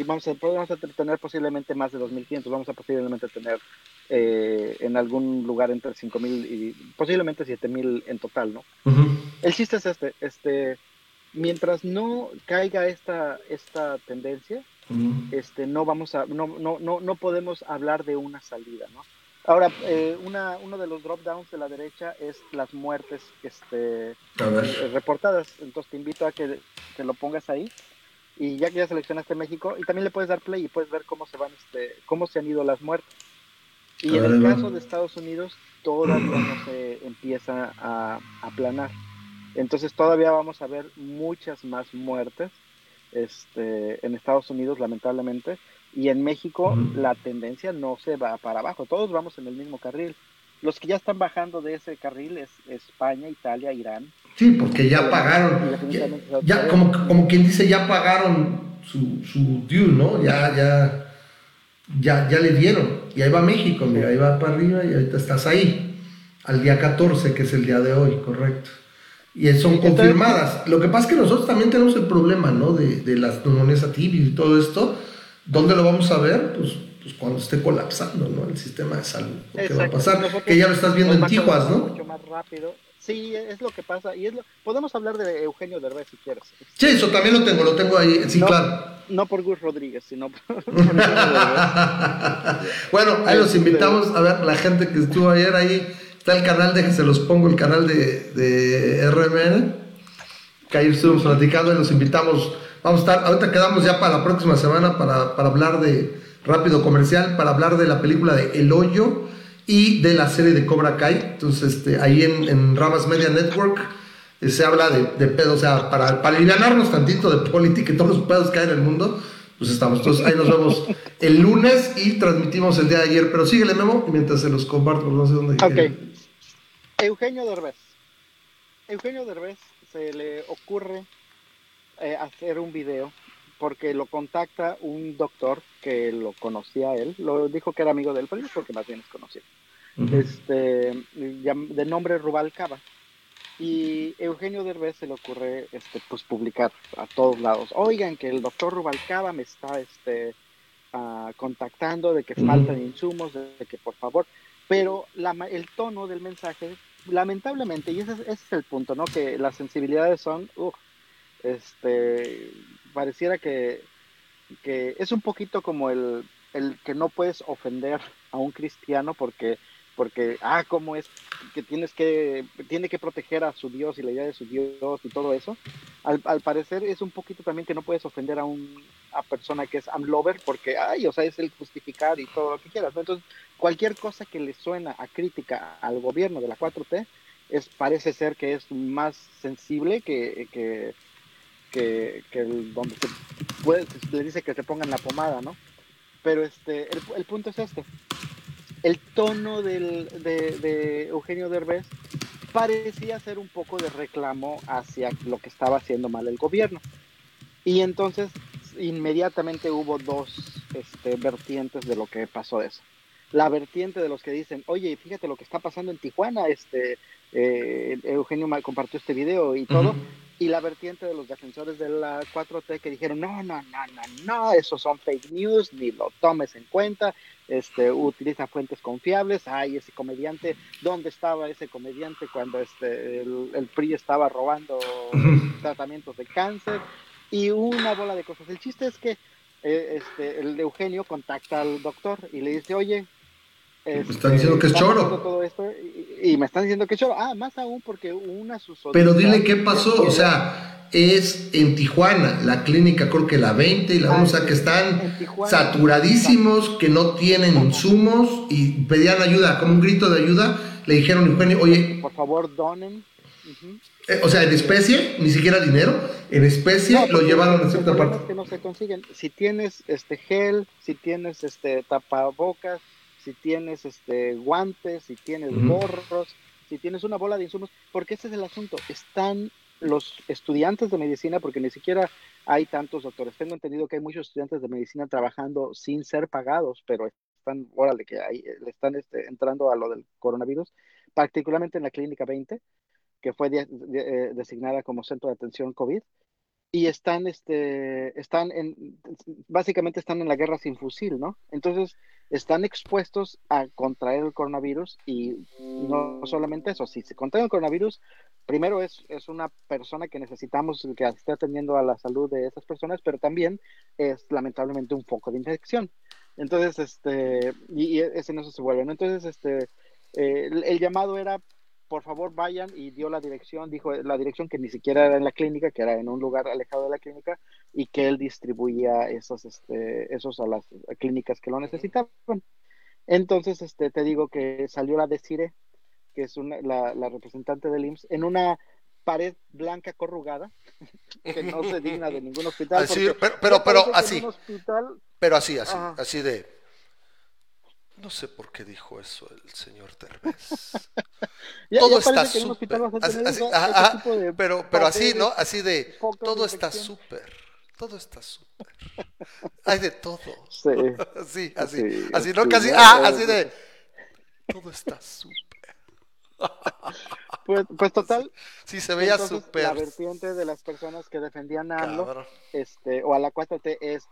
vamos a, vamos a tener posiblemente más de 2.500, vamos a posiblemente tener eh, en algún lugar entre 5.000 y posiblemente 7.000 en total, ¿no? El chiste es este, este, mientras no caiga esta, esta tendencia, este, no vamos a, no, no, no, no podemos hablar de una salida, ¿no? Ahora, eh, una, uno de los drop downs de la derecha es las muertes este, eh, reportadas. Entonces te invito a que, lo pongas ahí. Y ya que ya seleccionaste México, y también le puedes dar play y puedes ver cómo se van, este, cómo se han ido las muertes. Y en el caso de Estados Unidos, todavía no se empieza a aplanar. Entonces todavía vamos a ver muchas más muertes este, en Estados Unidos, lamentablemente. Y en México la tendencia no se va para abajo, todos vamos en el mismo carril. Los que ya están bajando de ese carril es España, Italia, Irán. Sí, porque ya pagaron, ya, como, como quien dice, ya pagaron su, su due, ¿no? Ya, ya, ya, ya le dieron. Y ahí va México, mira, ahí va para arriba y ahorita estás ahí, al día 14, que es el día de hoy, correcto. Y son confirmadas. Lo que pasa es que nosotros también tenemos el problema, ¿no? De, de las neumonías atípicas y todo esto ¿Dónde lo vamos a ver? Pues, pues cuando esté colapsando ¿no? el sistema de salud. ¿Qué va a pasar? que ya lo estás viendo en Tijuas, ¿no? Mucho más rápido. Sí, es lo que pasa. Y es lo... Podemos hablar de Eugenio Derbez si quieres. Sí, eso también lo tengo, lo tengo ahí. Sí, claro. No por Gus Rodríguez, sino por. bueno, ahí los invitamos a ver la gente que estuvo ayer ahí. Está el canal de que se los pongo, el canal de, de RMN. Que ayer estuvimos platicando y los invitamos Vamos a estar, ahorita quedamos ya para la próxima semana para, para hablar de Rápido Comercial, para hablar de la película de El Hoyo y de la serie de Cobra Kai. Entonces, este, ahí en, en Ramas Media Network eh, se habla de, de pedos, o sea, para, para aliviarnos tantito de política y todos los pedos que hay en el mundo, pues estamos. Entonces, ahí nos vemos el lunes y transmitimos el día de ayer. Pero síguele, Memo, mientras se los comparto, no sé dónde. Ok. Eugenio Derbez. Eugenio Derbez se le ocurre eh, hacer un video porque lo contacta un doctor que lo conocía a él, lo dijo que era amigo de él, pero porque más bien es conocido, este, de nombre Rubalcaba. Y Eugenio Derbez se le ocurre este, pues, publicar a todos lados, oigan que el doctor Rubalcaba me está este, uh, contactando de que faltan insumos, de, que por favor, pero la, el tono del mensaje, lamentablemente, y ese, ese, es el punto, ¿no? Que las sensibilidades son, este, pareciera que, que es un poquito como el, el que no puedes ofender a un cristiano porque porque, ah, cómo es que tienes que, tiene que proteger a su Dios y la idea de su Dios y todo eso. Al, al parecer es un poquito también que no puedes ofender a una persona que es lover porque, ay, o sea, es el justificar y todo lo que quieras. Entonces, cualquier cosa que le suena a crítica al gobierno de la 4T, es, parece ser que es más sensible que, que, el, donde se puede, le dice que se pongan la pomada, ¿no? Pero este, el, punto es este el tono del, de, Eugenio Derbez parecía ser un poco de reclamo hacia lo que estaba haciendo mal el gobierno. Y entonces inmediatamente hubo dos este, vertientes de lo que pasó eso. La vertiente de los que dicen, oye, fíjate lo que está pasando en Tijuana, este, eh, Eugenio compartió este video y todo, y la vertiente de los defensores de la 4T que dijeron, no, no, no, no, no, esos son fake news, ni lo tomes en cuenta, este, utiliza fuentes confiables, ay, ese comediante, ¿dónde estaba ese comediante cuando este, el, PRI estaba robando tratamientos de cáncer? Y una bola de cosas. El chiste es que eh, este, el Eugenio contacta al doctor y le dice, oye, me están diciendo que es choro. Todo esto y, me están diciendo que es choro. Ah, más aún porque una sus Pero dile qué pasó, o sea, es en Tijuana, la clínica creo que la 20 y la 11, ah, que están saturadísimos, que no tienen insumos y pedían ayuda, como un grito de ayuda, le dijeron, Eugenio, oye... Por favor, donen. Eh, o sea, en especie, ni siquiera dinero, en especie lo llevaron a cierta parte. que no se consiguen. Si tienes este gel, si tienes este tapabocas, si tienes este, guantes, si tienes gorros, si tienes una bola de insumos, porque ese es el asunto. Están los estudiantes de medicina, porque ni siquiera hay tantos doctores. Tengo entendido que hay muchos estudiantes de medicina trabajando sin ser pagados, pero están, órale, que hay, le están este, entrando a lo del coronavirus, particularmente en la Clínica 20, que fue eh, designada como centro de atención COVID y están, este, están en, básicamente están en la guerra sin fusil, ¿no? Entonces, están expuestos a contraer el coronavirus y no solamente eso, si se contrae el coronavirus, primero es, es una persona que necesitamos que esté atendiendo a la salud de esas personas, pero también es lamentablemente un foco de infección. Entonces, este, y, ese no se vuelve, ¿no? Entonces, este, eh, el llamado era por favor vayan y dio la dirección, dijo la dirección que ni siquiera era en la clínica, que era en un lugar alejado de la clínica y que él distribuía esos, este, esos a las clínicas que lo necesitaban. Entonces, este, te digo que salió la Desire, que es una, la, la representante del IMSS, en una pared blanca corrugada, que no se digna de ningún hospital. pero, pero, pero así. pero así, así, así de no sé por qué dijo eso el señor Derbez. todo está súper. Pero, pero así, ¿no? Así de, todo está súper. Todo está súper. Hay de todo. Sí. sí así. así, ¿no? Casi, ah, así de, todo está súper. Pues, pues total. Sí, se veía súper. La vertiente de las personas que defendían a AMLO, este, o a la 4T es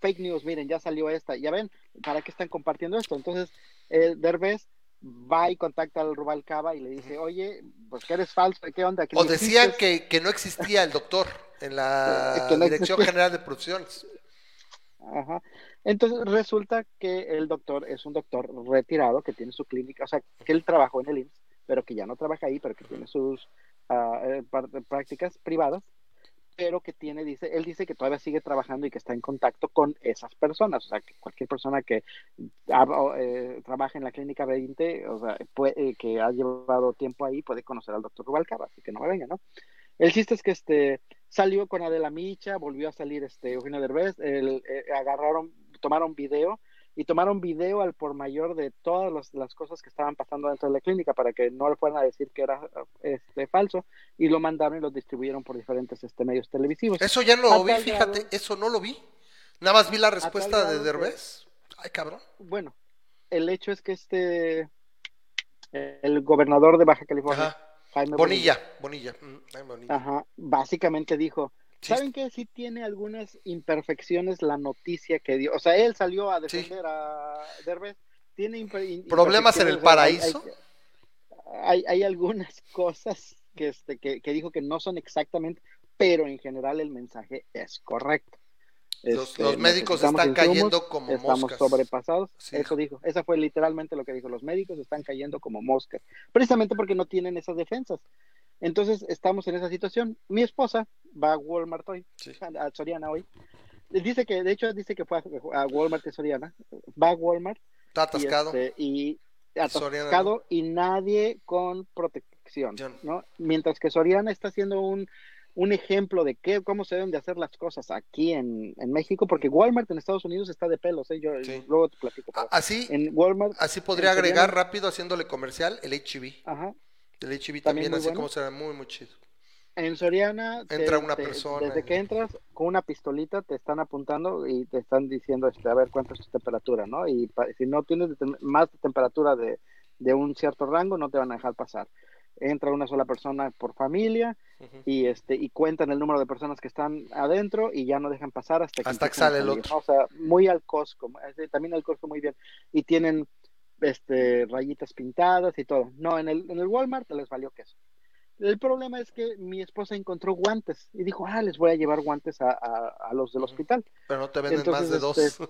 fake news, miren, ya salió esta, ya ven, ¿para qué están compartiendo esto? Entonces, el Derbez va y contacta al Rubalcaba y le dice, oye, pues que eres falso, ¿qué onda? o decían que, que, no existía el doctor en la Dirección General de Producciones. Ajá. Entonces resulta que el doctor es un doctor retirado que tiene su clínica, o sea, que él trabajó en el IMSS, pero que ya no trabaja ahí, pero que tiene sus eh, prácticas privadas pero que tiene, dice, él dice que todavía sigue trabajando y que está en contacto con esas personas, o sea, que cualquier persona que eh, trabaja en la clínica 20, o sea, puede, que ha llevado tiempo ahí, puede conocer al doctor Rubalcaba, así que no me venga, ¿no? El chiste es que este, salió con Adela Micha, volvió a salir este, Eugenio Derbez, eh, agarraron, tomaron video y tomaron video al por mayor de todas las cosas que estaban pasando dentro de la clínica para que no le fueran a decir que era este, falso y lo mandaron y lo distribuyeron por diferentes este, medios televisivos. Eso ya no lo vi, fíjate, eso no lo vi. Nada más vi la respuesta de Derbez. Ay, cabrón. Bueno, el hecho es que este, el gobernador de Baja California, Jaime Bonilla, Bonilla, Bonilla. Ajá, básicamente dijo, ¿Saben que sí tiene algunas imperfecciones la noticia que dio? O sea, él salió a defender a Derbez. Tiene problemas en el paraíso. Hay, hay, algunas cosas que, este, que, que, dijo que no son exactamente pero en general el mensaje es correcto. Los, este, médicos están cayendo como estamos sobrepasados. Eso dijo. Esa fue literalmente lo que dijo. Los médicos están cayendo como moscas. Precisamente porque no tienen esas defensas. Entonces estamos en esa situación. Mi esposa va a Walmart hoy, a Soriana hoy. Dice que, de hecho, dice que fue a, Walmart y Soriana. Va a Walmart. Está atascado. Y, este, atascado y nadie con protección. ¿no? Mientras que Soriana está haciendo un un ejemplo de qué, cómo se deben de hacer las cosas aquí en, México, porque Walmart en Estados Unidos está de pelos, ¿eh? yo luego te platico. Así, en Walmart, así podría agregar rápido haciéndole comercial el HB. Ajá. El HB también, así como será muy, muy chido. En Soriana, entra una persona. Desde que entras con una pistolita te están apuntando y te están diciendo, este, a ver cuánto es tu temperatura, ¿no? Y si no tienes más temperatura de, de un cierto rango, no te van a dejar pasar entra una sola persona por familia y este y cuentan el número de personas que están adentro y ya no dejan pasar hasta que, hasta que sale el otro. O sea, muy al Costco, también al Costco muy bien y tienen este rayitas pintadas y todo. No, en el en el Walmart les valió queso. El problema es que mi esposa encontró guantes y dijo, ah, les voy a llevar guantes a, a, los del hospital. Pero no te venden más de dos. Este,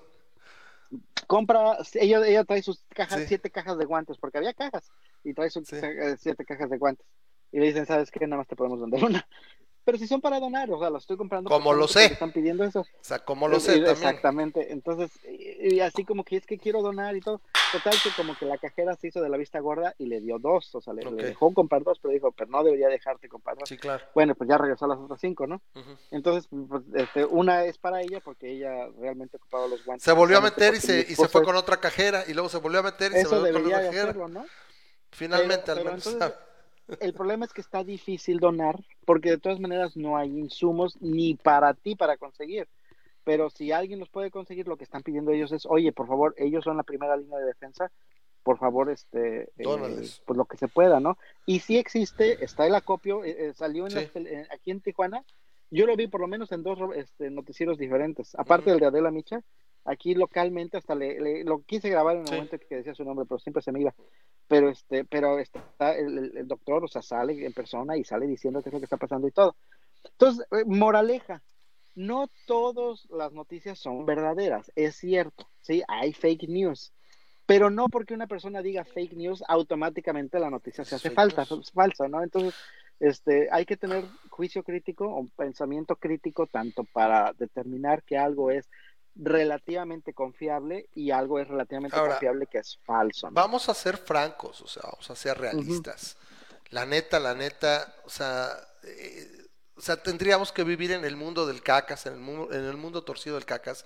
compra, ella, ella trae sus cajas, siete cajas de guantes, porque había cajas y trae sus eh, siete cajas de guantes. Y le dicen, ¿sabes qué? Nada más te podemos vender una. Pero si son para donar, o sea, los estoy comprando. Como lo sé. Están pidiendo eso. O sea, como lo sé también. Exactamente. Entonces, y, así como que es que quiero donar y todo. Total que como que la cajera se hizo de la vista gorda y le dio dos. O sea, le, dejó comprar dos, pero dijo, pero no debería dejarte comprar dos. Sí, claro. Bueno, pues ya regresó a las otras cinco, ¿no? Entonces, pues, este, una es para ella porque ella realmente ocupaba los guantes. Se volvió a meter y se, y se fue con otra cajera y luego se volvió a meter y se volvió con otra cajera. Hacerlo, ¿no? Finalmente, al menos. el problema es que está difícil donar porque de todas maneras no hay insumos ni para ti para conseguir. Pero si alguien los puede conseguir, lo que están pidiendo ellos es, oye, por favor, ellos son la primera línea de defensa, por favor, este, eh, pues lo que se pueda, ¿no? Y si existe, está el acopio, eh, eh, salió en aquí en Tijuana, yo lo vi por lo menos en dos este, noticieros diferentes, aparte del de Adela Micha, aquí localmente hasta le, lo quise grabar en el momento que decía su nombre, pero siempre se me iba. Pero este, pero está el, doctor, o sea, sale en persona y sale diciendo qué es lo que está pasando y todo. Entonces, eh, moraleja, no todas las noticias son verdaderas, es cierto, sí, hay fake news, pero no porque una persona diga fake news, automáticamente la noticia se hace falta, es falsa, ¿no? Entonces, este, hay que tener juicio crítico o pensamiento crítico tanto para determinar que algo es relativamente confiable y algo es relativamente confiable que es falso. Vamos a ser francos, o sea, vamos a ser realistas. La neta, la neta, o sea, eh, o sea, tendríamos que vivir en el mundo del cacas, en el mundo, en el mundo torcido del cacas,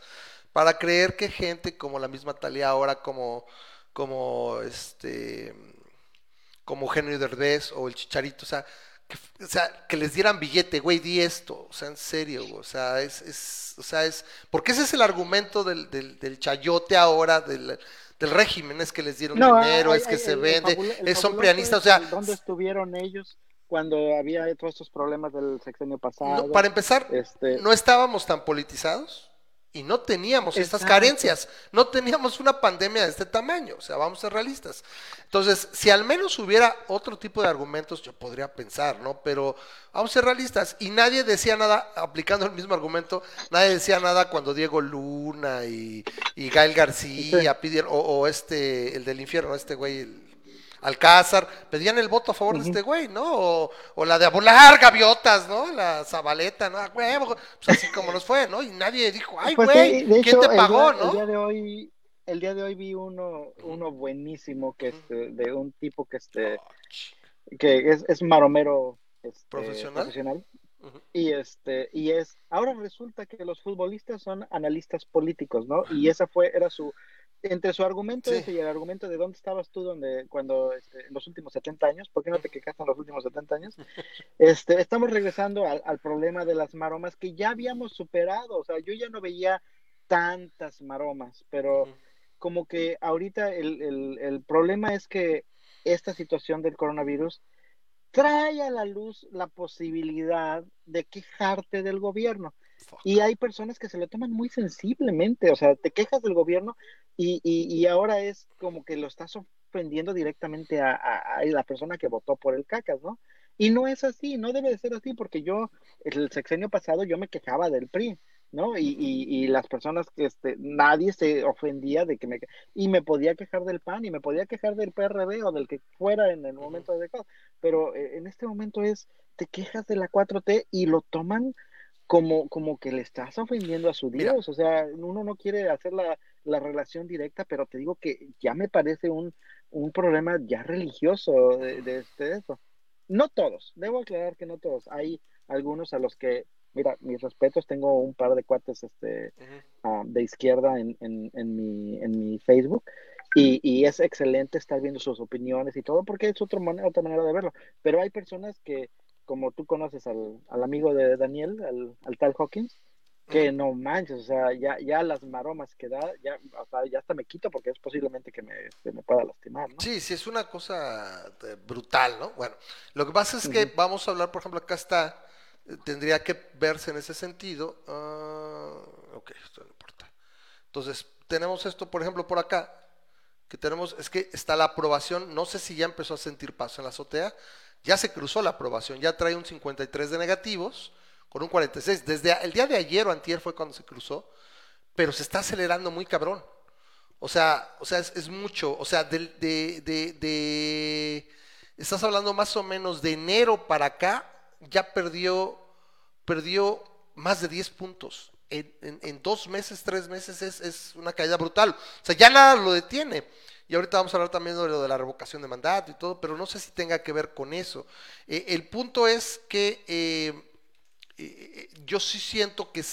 para creer que gente como la misma Talía ahora, como, como este, como Henry Derbez o el Chicharito, o sea, o sea, que les dieran billete, güey, di esto, o sea, en serio, o sea, es, es, o sea, es, porque ese es el argumento del, del, del chayote ahora, del, del, régimen, es que les dieron dinero, es que se vende, son prianistas, o sea. ¿Dónde estuvieron ellos? cuando había todos estos problemas del sexenio pasado. para empezar, este no estábamos tan politizados y no teníamos estas carencias, no teníamos una pandemia de este tamaño, o sea, vamos a ser realistas. Entonces, si al menos hubiera otro tipo de argumentos, yo podría pensar, ¿no? Pero vamos a ser realistas y nadie decía nada, aplicando el mismo argumento, nadie decía nada cuando Diego Luna y, y Gael García pidieron, o, o, este, el del infierno, este güey, Alcázar, pedían el voto a favor de este güey, ¿no? O, la de volar gaviotas, ¿no? La Zabaleta, ¿no? Pues así como nos fue, ¿no? Y nadie dijo, ay, pues güey, ¿quién te pagó, no? El día de hoy, el día de hoy vi uno, uno buenísimo que este, de un tipo que este, que es, es maromero este, profesional. Y este, y es, ahora resulta que los futbolistas son analistas políticos, ¿no? Y esa fue, era su, entre su argumento y el argumento de dónde estabas tú donde, cuando este, en los últimos 70 años, ¿por qué no te quejaste en los últimos 70 años? Este, estamos regresando al, problema de las maromas que ya habíamos superado, o sea, yo ya no veía tantas maromas, pero como que ahorita el, el, el problema es que esta situación del coronavirus trae a la luz la posibilidad de quejarte del gobierno. Y hay personas que se lo toman muy sensiblemente, o sea, te quejas del gobierno y, y, ahora es como que lo estás ofendiendo directamente a, a, la persona que votó por el cacas, ¿no? Y no es así, no debe de ser así, porque yo, el sexenio pasado, yo me quejaba del PRI. ¿no? Y, y, y, las personas que este, nadie se ofendía de que me y me podía quejar del PAN y me podía quejar del PRD o del que fuera en el momento adecuado, pero eh, en este momento es te quejas de la 4T y lo toman como, como que le estás ofendiendo a su Dios, o sea, uno no quiere hacer la, la, relación directa, pero te digo que ya me parece un, un problema ya religioso de, de, este, eso. No todos, debo aclarar que no todos, hay algunos a los que mira, mis respetos, tengo un par de cuates este, ah, de izquierda en, en, en, mi, en mi Facebook y, y, es excelente estar viendo sus opiniones y todo porque es otra manera, otra manera de verlo. Pero hay personas que, como tú conoces al, al amigo de Daniel, al, al tal Hawkins, que no manches, o sea, ya, ya las maromas que da, ya, o sea, ya hasta me quito porque es posiblemente que me, me pueda lastimar, ¿no? Sí, sí, es una cosa eh, brutal, ¿no? Bueno, lo que pasa es que vamos a hablar, por ejemplo, acá está tendría que verse en ese sentido. Uh, ok, esto no importa. Entonces, tenemos esto, por ejemplo, por acá, que tenemos, es que está la aprobación, no sé si ya empezó a sentir paso en la azotea, ya se cruzó la aprobación, ya trae un 53 de negativos, con un 46. Desde el día de ayer o antier fue cuando se cruzó, pero se está acelerando muy cabrón. O sea, o sea es, mucho, o sea, de, de, estás hablando más o menos de enero para acá, ya perdió, perdió más de 10 puntos. En, dos meses, tres meses es, una caída brutal. O sea, ya nada lo detiene. Y ahorita vamos a hablar también de lo de la revocación de mandato y todo, pero no sé si tenga que ver con eso. Eh, el punto es que eh, eh, yo sí siento que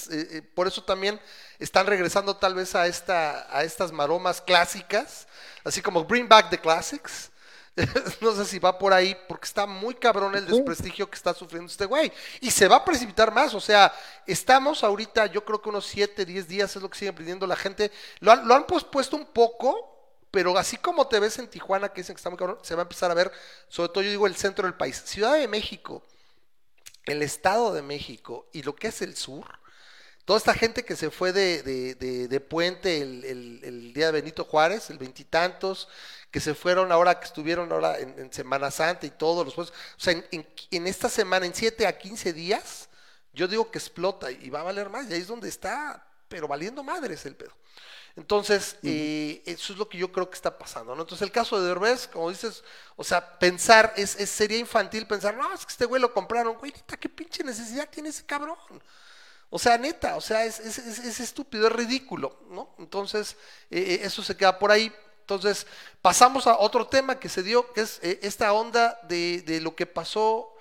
por eso también están regresando tal vez a, esta, a estas maromas clásicas, así como Bring Back the Classics. no sé si va por ahí, porque está muy cabrón el desprestigio que está sufriendo este güey. Y se va a precipitar más, o sea, estamos ahorita, yo creo que unos 7, 10 días es lo que sigue pidiendo la gente. Lo han, lo han pospuesto un poco, pero así como te ves en Tijuana, que dicen que está muy cabrón, se va a empezar a ver, sobre todo yo digo el centro del país. Ciudad de México, el Estado de México y lo que es el sur, toda esta gente que se fue de, de, puente el, el, día de Benito Juárez, el veintitantos, que se fueron ahora, que estuvieron ahora en, Semana Santa y todos los jueves. O sea, en, esta semana, en 7 a 15 días, yo digo que explota y va a valer más. Y ahí es donde está, pero valiendo madres el pedo. Entonces, eh, eso es lo que yo creo que está pasando, ¿no? Entonces, el caso de Derbez, como dices, o sea, pensar, es, sería infantil pensar, no, es que este güey lo compraron, güey, neta, qué pinche necesidad tiene ese cabrón. O sea, neta, o sea, es, es estúpido, es ridículo, ¿no? Entonces, eh, eh, eso se queda por ahí. Entonces, pasamos a otro tema que se dio, que es eh, esta onda de, lo que pasó.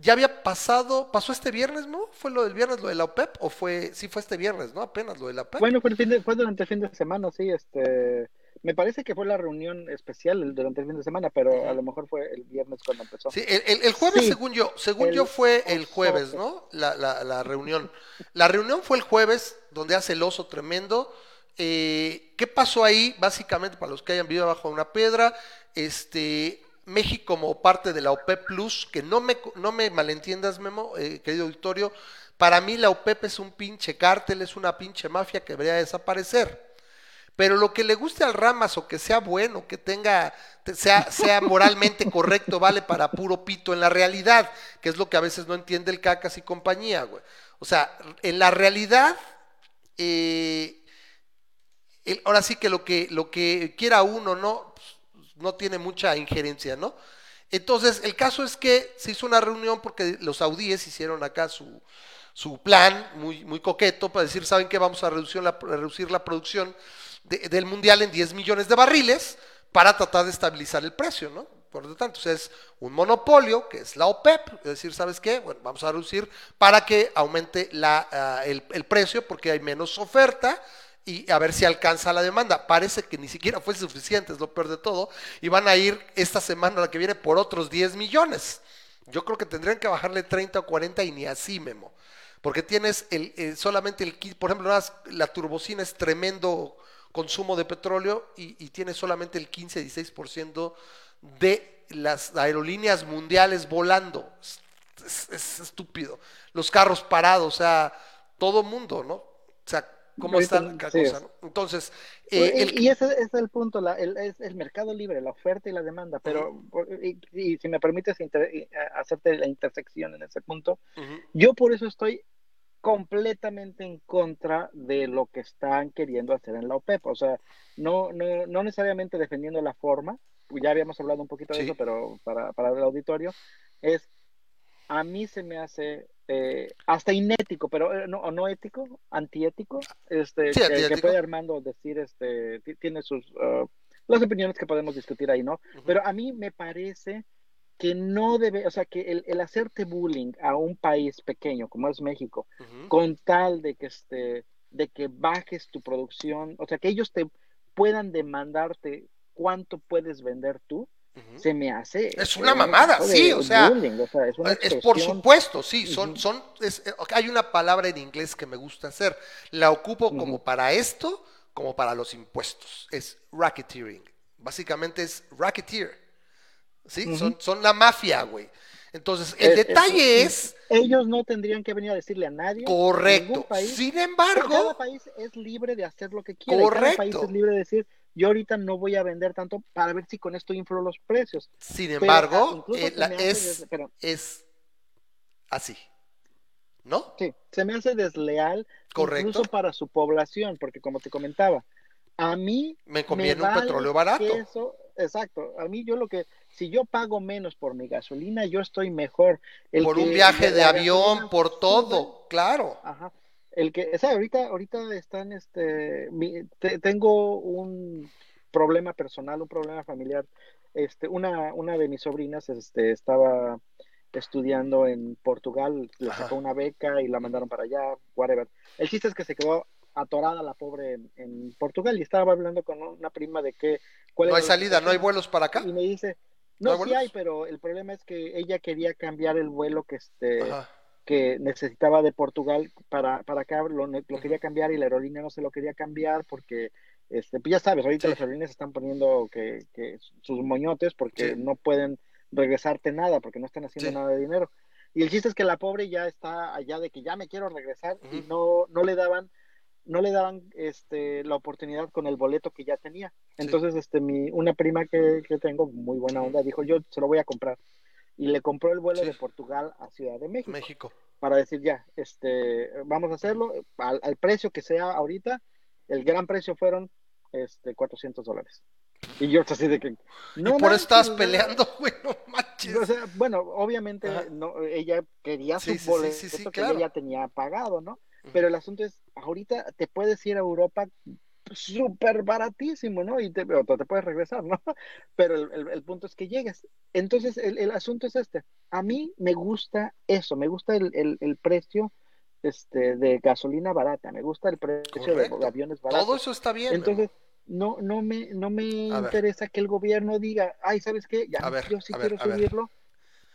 Ya había pasado, pasó este viernes, ¿no? ¿Fue lo del viernes, lo de la OPEP? ¿O fue, sí fue este viernes, ¿no? Apenas lo de la OPEP. Bueno, fue, durante el fin de semana, sí, este... Me parece que fue la reunión especial durante el fin de semana, pero a lo mejor fue el viernes cuando empezó. Sí, el, jueves, según yo, según yo fue el jueves, ¿no? La, la, la reunión. La reunión fue el jueves, donde hace el oso tremendo eh, ¿Qué pasó ahí? Básicamente, para los que hayan vivido bajo una piedra, este, México como parte de la OPEP Plus, que no me, no me malentiendas, Memo, eh, querido auditorio, para mí la OPEP es un pinche cártel, es una pinche mafia que debería desaparecer. Pero lo que le guste al Ramas o que sea bueno, que tenga, sea, sea moralmente correcto, vale para puro pito en la realidad, que es lo que a veces no entiende el cacas y compañía, güey. O sea, en la realidad, eh, ahora sí que lo que, lo que quiera uno, ¿no? No tiene mucha injerencia, ¿no? Entonces, el caso es que se hizo una reunión porque los saudíes hicieron acá su, su plan muy, muy coqueto para decir, ¿saben qué? Vamos a reducir la, reducir la producción del mundial en 10 millones de barriles para tratar de estabilizar el precio, ¿no? Por lo tanto, es un monopolio, que es la OPEP, es decir, ¿sabes qué? Bueno, vamos a reducir para que aumente la, ah, el, el precio porque hay menos oferta y a ver si alcanza la demanda. Parece que ni siquiera fue suficiente, es lo peor de todo, y van a ir esta semana, la que viene, por otros 10 millones. Yo creo que tendrían que bajarle 30 o 40 y ni así, Memo. Porque tienes el, solamente el, por ejemplo, la turbocina es tremendo consumo de petróleo y, y tiene solamente el 15-16% de las aerolíneas mundiales volando. Es, es, estúpido. Los carros parados, o sea, todo mundo, ¿no? O sea, cómo está cosa. Entonces, eh, y, ese, es el punto, la, el, es el mercado libre, la oferta y la demanda. Pero, y, si me permites hacerte la intersección en ese punto, yo por eso estoy completamente en contra de lo que están queriendo hacer en la OPEP. O sea, no, no, no necesariamente defendiendo la forma, ya habíamos hablado un poquito de eso, pero para, para el auditorio, es a mí se me hace eh, hasta inético, pero eh, no, no ético, antiético, este, que, puede Armando decir, este, tiene sus, uh, las opiniones que podemos discutir ahí, ¿no? Pero a mí me parece que no debe, o sea, que el, el, hacerte bullying a un país pequeño como es México, con tal de que, este, de que bajes tu producción, o sea, que ellos te puedan demandarte cuánto puedes vender tú, se me hace. Es una mamada, sí, o sea, es, por supuesto, sí, son, son, eh, hay una palabra en inglés que me gusta hacer, la ocupo como para esto, como para los impuestos, es racketeering, básicamente es racketeer, ¿sí? son, son la mafia, güey. Entonces, el detalle es... Ellos no tendrían que venir a decirle a nadie. Correcto. Sin embargo... Cada país es libre de hacer lo que quiera. Correcto. Cada país es libre de decir, yo ahorita no voy a vender tanto para ver si con esto inflo los precios. Sin embargo, eh, es, es así. ¿No? Sí, se me hace desleal Correcto. incluso para su población, porque como te comentaba, a mí me conviene un petróleo barato. Eso, exacto, a mí yo lo que, si yo pago menos por mi gasolina, yo estoy mejor. por un viaje de avión, por todo, claro. Ajá el que, o sea, ahorita, ahorita están, este, tengo un problema personal, un problema familiar. Este, una, una de mis sobrinas, este, estaba estudiando en Portugal, le sacó una beca y la mandaron para allá, whatever. El chiste es que se quedó atorada la pobre en, Portugal y estaba hablando con una prima de que... ¿No hay salida? ¿No hay vuelos para acá? Y me dice, no, sí hay, pero el problema es que ella quería cambiar el vuelo que este que necesitaba de Portugal para, para acá, lo, quería cambiar y la aerolínea no se lo quería cambiar porque, este, pues ya sabes, ahorita las aerolíneas están poniendo que, sus moñotes porque no pueden regresarte nada, porque no están haciendo nada de dinero. Y el chiste es que la pobre ya está allá de que ya me quiero regresar y no, no le daban no le daban este, la oportunidad con el boleto que ya tenía. Entonces, este, mi, una prima que, que tengo, muy buena onda, dijo, yo se lo voy a comprar y le compró el vuelo de Portugal a Ciudad de México. México. Para decir ya, este, vamos a hacerlo al, precio que sea ahorita. El gran precio fueron este, 400 dólares. Y yo así de que... No y por eso estabas peleando, güey, no manches. O sea, bueno, obviamente no, ella quería su boleto que ella tenía pagado, ¿no? Pero el asunto es, ahorita te puedes ir a Europa súper baratísimo, ¿no? Y te, te puedes regresar, ¿no? Pero el, punto es que llegues. Entonces, el, asunto es este. A mí me gusta eso, me gusta el, precio este, de gasolina barata, me gusta el precio de aviones baratos. Todo eso está bien. Entonces, no, no me, no me interesa que el gobierno diga, ay, ¿sabes qué? Ya, yo sí quiero subirlo.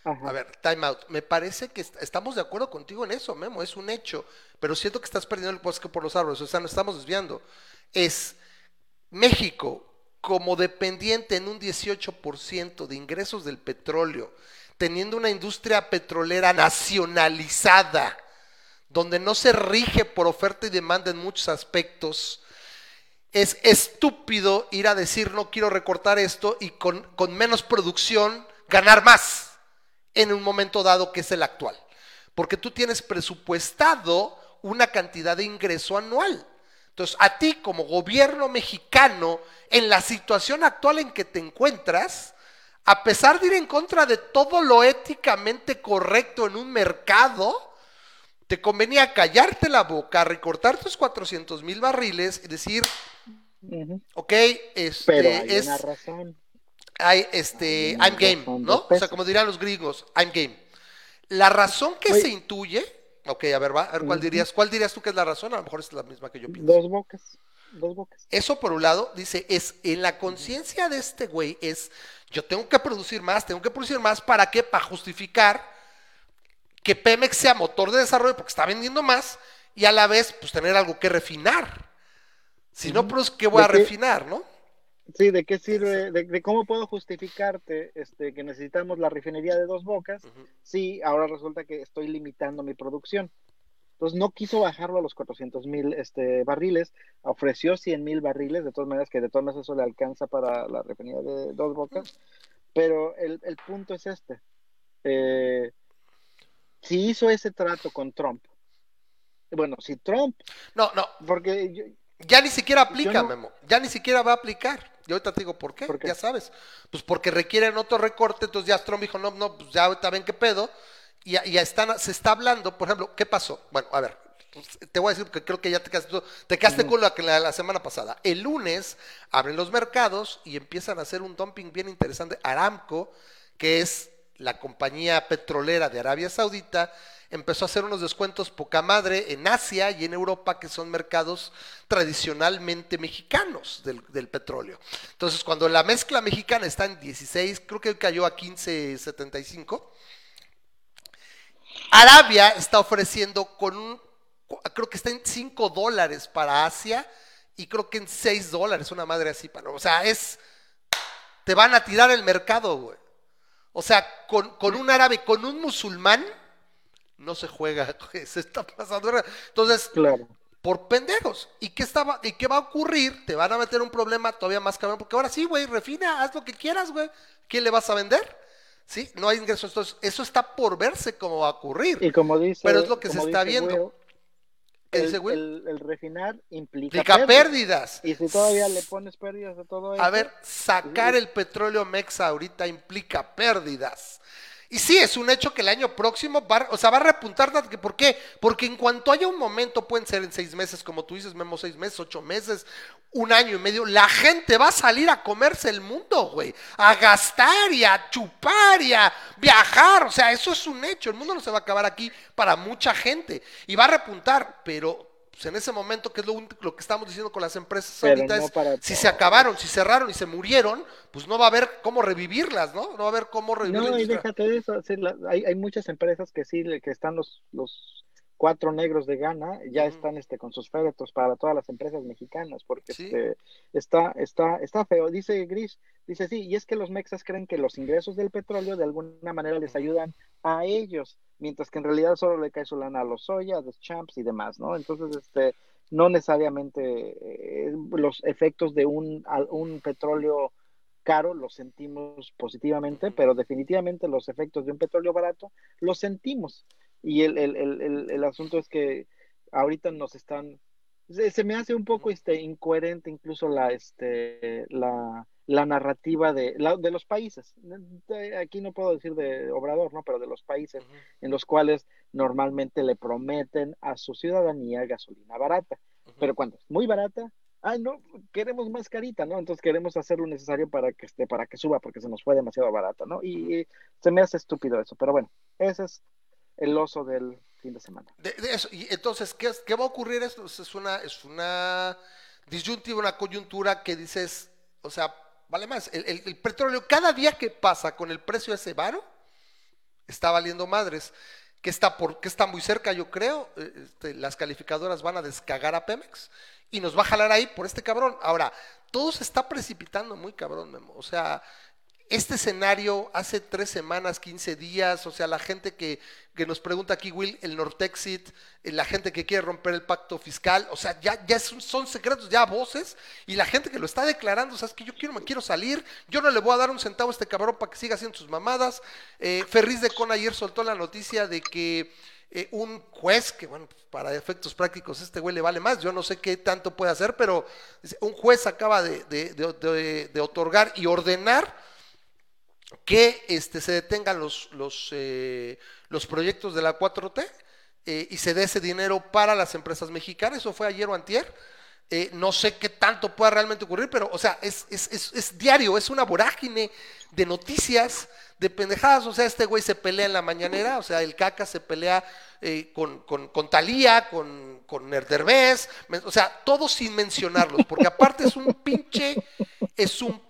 A ver, time out. Me parece que estamos de acuerdo contigo en eso, Memo, es un hecho, pero siento que estás perdiendo el bosque por los árboles, o sea, nos estamos desviando es México como dependiente en un 18% de ingresos del petróleo, teniendo una industria petrolera nacionalizada, donde no se rige por oferta y demanda en muchos aspectos, es estúpido ir a decir no quiero recortar esto y con, con menos producción ganar más en un momento dado que es el actual. Porque tú tienes presupuestado una cantidad de ingreso anual. Entonces, a ti como gobierno mexicano, en la situación actual en que te encuentras, a pesar de ir en contra de todo lo éticamente correcto en un mercado, te convenía callarte la boca, recortar tus 400 mil barriles y decir, ok, este Pero hay es... Una razón. Hay, este, I'm game, ¿no? O sea, como dirían los gringos, I'm game. La razón que se intuye Ok, a ver, va, a ver, ¿cuál dirías? ¿Cuál dirías tú que es la razón? A lo mejor es la misma que yo pienso. Dos bocas, dos bocas. Eso por un lado, dice, es en la conciencia de este güey es, yo tengo que producir más, tengo que producir más, ¿para qué? Para justificar que Pemex sea motor de desarrollo porque está vendiendo más y a la vez, pues tener algo que refinar. Si no, pues, ¿qué voy a refinar, no? Sí, ¿de qué sirve? De, cómo puedo justificarte este, que necesitamos la refinería de dos bocas si ahora resulta que estoy limitando mi producción? Entonces no quiso bajarlo a los 400 mil este, barriles, ofreció 100 mil barriles, de todas maneras que de todas maneras eso le alcanza para la refinería de dos bocas, pero el, el punto es este. Eh, si hizo ese trato con Trump, bueno, si Trump... No, no. Porque ya ni siquiera aplica, Memo. Ya ni siquiera va a aplicar. Y ahorita te digo ¿por qué? Ya sabes. Pues porque requieren otro recorte. Entonces ya Trump dijo, no, no, pues ya ahorita ven qué pedo. Y ya, están, se está hablando, por ejemplo, ¿qué pasó? Bueno, a ver, te voy a decir que creo que ya te quedaste, te quedaste con la, la, la, semana pasada. El lunes abren los mercados y empiezan a hacer un dumping bien interesante. Aramco, que es la compañía petrolera de Arabia Saudita, empezó a hacer unos descuentos poca madre en Asia y en Europa, que son mercados tradicionalmente mexicanos del, petróleo. Entonces, cuando la mezcla mexicana está en 16, creo que cayó a 15.75, Arabia está ofreciendo con un, creo que está en 5 dólares para Asia y creo que en 6 dólares, una madre así, para, o sea, es, te van a tirar el mercado, güey. O sea, con, con un árabe, con un musulmán, no se juega, se está pasando. Entonces, por pendejos. ¿Y qué, estaba, ¿Y qué va a ocurrir? Te van a meter un problema todavía más cabrón, porque ahora sí, güey, refina, haz lo que quieras, güey. ¿Quién le vas a vender? ¿Sí? No hay ingresos. Entonces, eso está por verse cómo va a ocurrir. Y como dice, Pero es lo que se está viendo. el, refinar implica, pérdidas. Y si todavía le pones pérdidas a todo eso. A ver, sacar el petróleo mexa ahorita implica pérdidas. Y sí, es un hecho que el año próximo va, o sea, va a repuntar. ¿Por qué? Porque en cuanto haya un momento, pueden ser en seis meses, como tú dices, Memo, seis meses, ocho meses, un año y medio, la gente va a salir a comerse el mundo, güey. A gastar y a chupar y a viajar. O sea, eso es un hecho. El mundo no se va a acabar aquí para mucha gente. Y va a repuntar, pero pues en ese momento, que es lo, lo que estamos diciendo con las empresas ahorita, es si se acabaron, si cerraron y se murieron, pues no va a haber cómo revivirlas, ¿no? No va a haber cómo revivirlas. No, y déjate de eso, hay, hay, muchas empresas que sí, que están los, los cuatro negros de gana, ya están este, con sus féretros para todas las empresas mexicanas, porque este, está, está, está feo. Dice Gris, dice sí, y es que los mexas creen que los ingresos del petróleo de alguna manera les ayudan a ellos mientras que en realidad solo le cae su lana a los soya, a los champs y demás, ¿no? Entonces, este, no necesariamente eh, los efectos de un, un petróleo caro los sentimos positivamente, pero definitivamente los efectos de un petróleo barato los sentimos. Y el, el, el, el asunto es que ahorita nos están, se, me hace un poco este, incoherente incluso la, este, la, la narrativa de, de los países. aquí no puedo decir de Obrador, ¿no? Pero de los países en los cuales normalmente le prometen a su ciudadanía gasolina barata. Pero cuando es muy barata, ay no, queremos más carita, ¿no? Entonces queremos hacer lo necesario para que esté, para que suba, porque se nos fue demasiado barata, ¿no? Y, se me hace estúpido eso. Pero bueno, ese es el oso del fin de semana. Entonces, ¿qué, ¿qué, va a ocurrir? Esto es una, es una disyuntiva, una coyuntura que dices, o sea, vale más. El, petróleo, cada día que pasa con el precio de ese varo, está valiendo madres. Que está, por, que está muy cerca, yo creo. Eh, este, las calificadoras van a descagar a Pemex y nos va a jalar ahí por este cabrón. Ahora, todo se está precipitando muy cabrón, Memo. O sea, este escenario hace tres semanas, 15 días, o sea, la gente que, nos pregunta aquí, Will, el Nortexit, eh, la gente que quiere romper el pacto fiscal, o sea, ya, ya son, secretos, ya voces, y la gente que lo está declarando, o sea, es que yo quiero, me quiero salir, yo no le voy a dar un centavo a este cabrón para que siga haciendo sus mamadas. Eh, Ferriz de Con ayer soltó la noticia de que eh, un juez, que bueno, para efectos prácticos este güey le vale más, yo no sé qué tanto puede hacer, pero un juez acaba de, de otorgar y ordenar que este, se detengan los, los, eh, los proyectos de la 4T eh, y se dé ese dinero para las empresas mexicanas. Eso fue ayer o antier. Eh, no sé qué tanto pueda realmente ocurrir, pero, o sea, es, es, diario, es una vorágine de noticias, de pendejadas. O sea, este güey se pelea en la mañanera, o sea, el caca se pelea con, con, con, Talía, con, con o sea, todo sin mencionarlos, porque aparte es un pinche, es un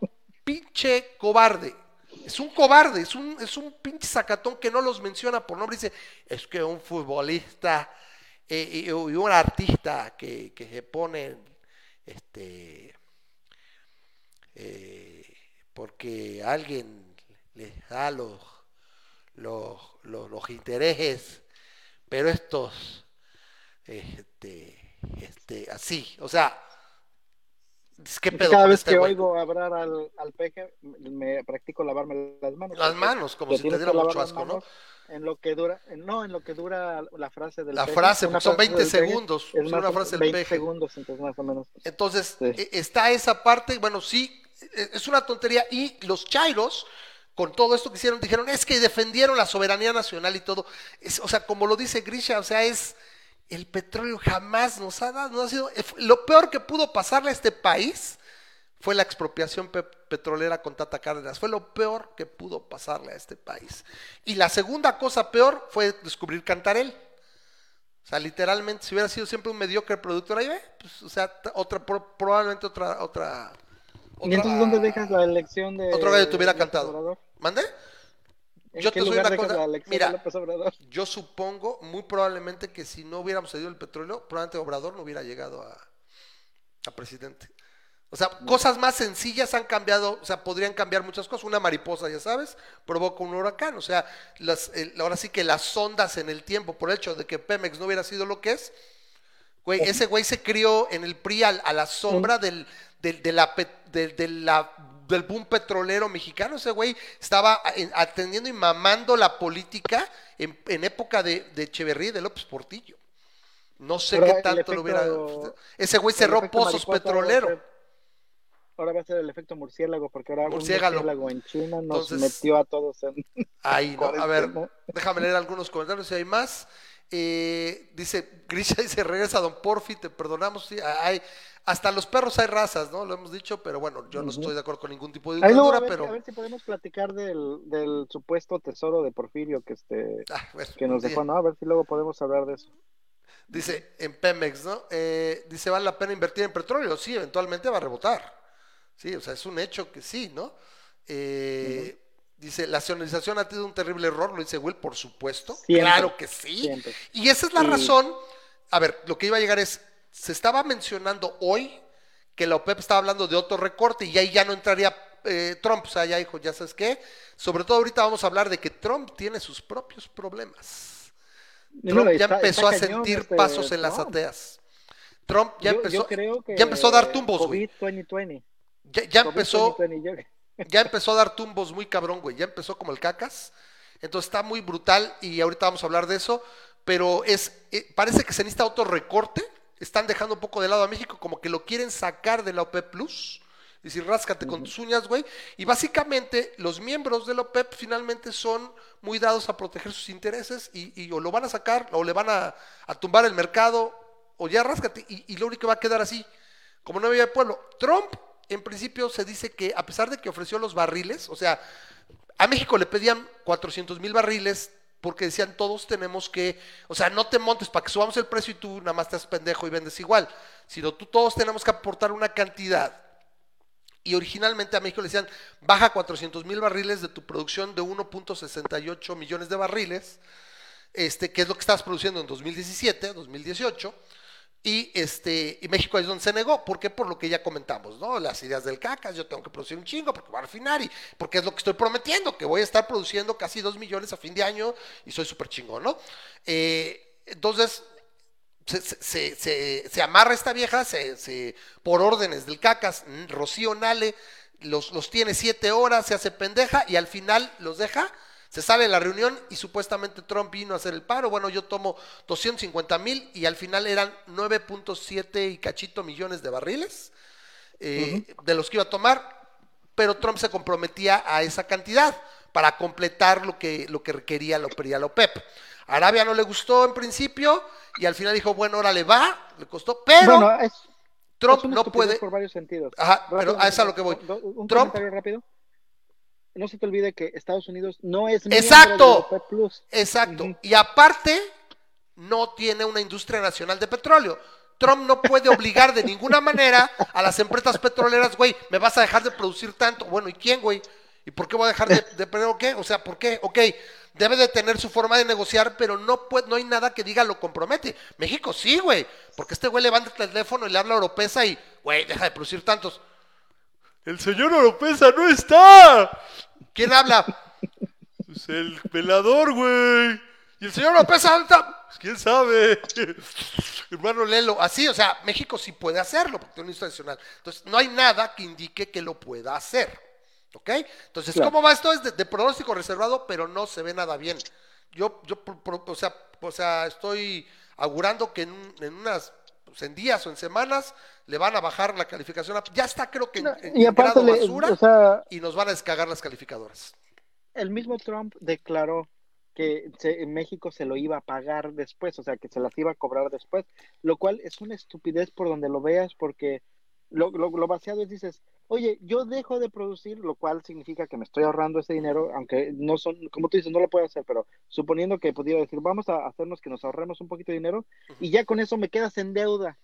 pinche cobarde. Es un cobarde, es un, es un pinche sacatón que no los menciona por nombre. Dice, es que un futbolista eh, y, un artista que, se pone, este, eh, porque alguien les da los, los, los, intereses, pero estos Este, este, así, o sea, cada vez este que oigo hablar al, al peje, me practico lavarme las manos. Las manos, como si te diera mucho asco, ¿no? En lo que dura, no, en lo que dura la frase del La frase, son 20 segundos. es una frase del 20 segundos, entonces más o menos. Entonces, e, está esa parte, bueno, sí, e, es una tontería. Y los chairos, con todo esto que hicieron, dijeron, es que defendieron la soberanía nacional y todo. o sea, como lo dice Grisha, o sea, es el petróleo jamás nos ha dado, no ha sido, eh, lo peor que pudo pasarle a este país fue la expropiación petrolera con Tata Cárdenas, fue lo peor que pudo pasarle a este país. Y la segunda cosa peor fue descubrir Cantarel. O sea, literalmente, si hubiera sido siempre un mediocre productor ahí, pues, o sea, otra, probablemente otra, otra, ¿Y entonces dónde dejas la elección de... Otro gallo te hubiera cantado. ¿Mande? Yo te soy una cosa. Mira, yo supongo muy probablemente que si no hubiéramos cedido el petróleo, probablemente Obrador no hubiera llegado a, a presidente. O sea, cosas más sencillas han cambiado, o sea, podrían cambiar muchas cosas. Una mariposa, ya sabes, provoca un huracán. O sea, las, ahora sí que las ondas en el tiempo, por el hecho de que Pemex no hubiera sido lo que es, güey, ese güey se crió en el PRI a, la sombra del, de, la, de la del boom petrolero mexicano. Ese güey estaba atendiendo y mamando la política en, época de, de Echeverría y de López Portillo. No sé qué tanto lo hubiera. Ese güey cerró pozos petroleros. Ahora va a ser el efecto murciélago, porque ahora un murciélago en China nos metió a todos en. Ahí, ¿no? A ver, déjame leer algunos comentarios si hay más. Eh, dice, Grisha dice, regresa Don Porfi, te perdonamos. Sí, hay, hasta los perros hay razas, ¿no? Lo hemos dicho, pero bueno, yo no estoy de acuerdo con ningún tipo de dictadura, pero... A ver si podemos platicar del, del supuesto tesoro de Porfirio que, este, ah, que nos dejó, ¿no? A ver si luego podemos hablar de eso. Dice, en Pemex, ¿no? Eh, dice, ¿vale la pena invertir en petróleo? Sí, eventualmente va a rebotar. Sí, o sea, es un hecho que sí, ¿no? Eh, dice, la nacionalización ha tenido un terrible error, lo dice Will, por supuesto. claro que sí. Y esa es la razón. A ver, lo que iba a llegar es, se estaba mencionando hoy que la OPEP estaba hablando de otro recorte y ahí ya no entraría eh, Trump. O sea, ya dijo, ya sabes qué. Sobre todo ahorita vamos a hablar de que Trump tiene sus propios problemas. Trump ya empezó a sentir este pasos en las ateas. Trump ya empezó, ya empezó a dar tumbos, güey. Ya, ya empezó, ya empezó a dar tumbos muy cabrón, güey. Ya empezó como el cacas. Entonces está muy brutal y ahorita vamos a hablar de eso. Pero es, eh, parece que se necesita otro recorte están dejando un poco de lado a México, como que lo quieren sacar de la OPEP Plus. Y decir, ráscate con tus uñas, güey. Y básicamente los miembros de la OPEP finalmente son muy dados a proteger sus intereses y, o lo van a sacar o le van a, tumbar el mercado o ya ráscate. Y, lo único que va a quedar así, como no había pueblo. Trump, en principio, se dice que a pesar de que ofreció los barriles, o sea, a México le pedían 400 mil barriles porque decían todos tenemos que, o sea, no te montes para que subamos el precio y tú nada más haces pendejo y vendes igual, sino tú todos tenemos que aportar una cantidad. Y originalmente a México le decían, baja 400 mil barriles de tu producción de 1.68 millones de barriles, este, que es lo que estabas produciendo en 2017, 2018, y, este, y México es donde se negó. ¿Por qué? Por lo que ya comentamos, ¿no? Las ideas del cacas, yo tengo que producir un chingo porque voy a refinar y porque es lo que estoy prometiendo, que voy a estar produciendo casi dos millones a fin de año y soy súper chingón, ¿no? Eh, entonces, se, se, se, amarra esta vieja, se, por órdenes del cacas, Rocío Nale los, los tiene siete horas, se hace pendeja y al final los deja se sale la reunión y supuestamente Trump vino a hacer el paro. Bueno, yo tomo 250 mil y al final eran 9.7 y cachito millones de barriles eh, de los que iba a tomar, pero Trump se comprometía a esa cantidad para completar lo que, lo que requería la OPEP. Arabia no le gustó en principio y al final dijo, bueno, ahora le va, le costó, pero Trump no puede... Por varios sentidos. Ajá, pero a eso es a lo que voy. Un Trump, rápido no se te olvide que Estados Unidos no es exacto, de Plus. Exacto. Y aparte, no tiene una industria nacional de petróleo. Trump no puede obligar de ninguna manera a las empresas petroleras, güey, me vas a dejar de producir tanto. Bueno, ¿y quién, güey? ¿Y por qué voy a dejar de, de o qué? O sea, ¿por qué? Ok, debe de tener su forma de negociar, pero no, puede, no hay nada que diga lo compromete. México sí, güey, porque este güey levanta el teléfono y le habla a Oropesa y, güey, deja de producir tantos. El señor Oropesa no está. ¿Quién habla? Pues el pelador, güey. Y el señor López Alta, pues, quién sabe, hermano Lelo, así, o sea, México sí puede hacerlo, porque tiene un nacional. Entonces, no hay nada que indique que lo pueda hacer. ¿Ok? Entonces, ¿cómo va esto? Es de, pronóstico reservado, pero no se ve nada bien. Yo, yo o, sea, o sea, estoy augurando que en, unas pues, en días o en semanas le van a bajar la calificación. Ya está, creo que en, y grado basura y nos van a descargar las calificadoras. El mismo Trump declaró que en México se lo iba a pagar después, o sea, que se las iba a cobrar después, lo cual es una estupidez por donde lo veas, porque lo, lo, lo vaciado es, dices, oye, yo dejo de producir, lo cual significa que me estoy ahorrando ese dinero, aunque no son, como tú dices, no lo puedo hacer, pero suponiendo que pudiera decir, vamos a hacernos que nos ahorremos un poquito de dinero y ya con eso me quedas en deuda.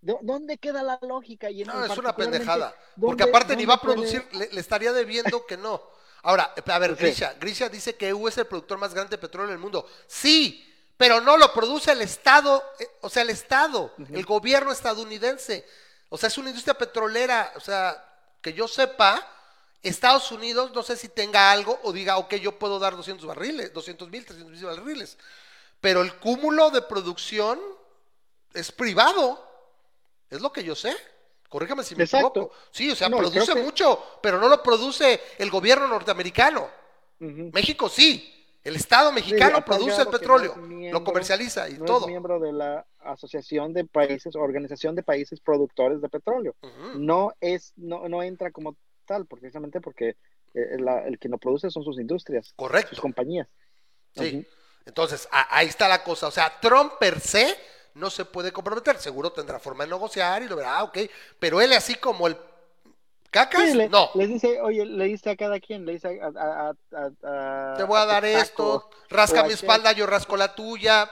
¿Dónde queda la lógica? Y no, es una pendejada. Porque aparte ni va a producir, le, estaría debiendo que no. Ahora, a ver, Grisha, Grisha dice que EU es el productor más grande de petróleo en el mundo. Sí, pero no lo produce el Estado, eh, o sea, el Estado, el gobierno estadounidense. O sea, es una industria petrolera, o sea, que yo sepa, Estados Unidos no sé si tenga algo o diga, ok, yo puedo dar 200 barriles, 200 mil, 300 mil barriles. Pero el cúmulo de producción es privado. Es lo que yo sé. Corríjame si me equivoco. Sí, o sea, produce mucho, pero no lo produce el gobierno norteamericano. México sí. El Estado mexicano produce el petróleo, lo comercializa y todo. Es miembro de la Asociación de Países, Organización de Países Productores de Petróleo. No es, no, no entra como tal, precisamente porque eh, el que lo produce son sus industrias, Correcto. sus compañías. Sí. Entonces, ahí está la cosa. O sea, Trump per se no se puede comprometer. Seguro tendrá forma de negociar y lo verá, ah, ok. Pero él así como el ¿Cacas? no. Le dice, oye, le dice a cada quien, le dice a... Te voy a, dar esto, rasca mi espalda, yo rasco la tuya.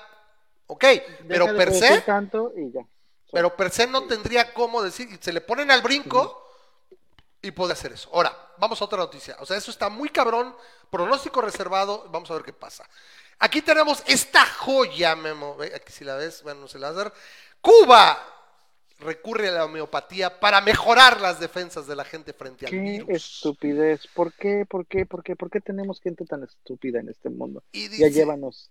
Ok, pero per se... Pero per se no tendría cómo decir, se le ponen al brinco y puede hacer eso. Ahora, vamos a otra noticia. O sea, eso está muy cabrón, pronóstico reservado, vamos a ver qué pasa. Aquí tenemos esta joya, Memo. Aquí si la ves, bueno, se la va a dar. Cuba recurre a la homeopatía para mejorar las defensas de la gente frente al virus. Qué estupidez. ¿Por qué? ¿Por qué? ¿Por qué? ¿Por qué tenemos gente tan estúpida en este mundo? ya llévanos.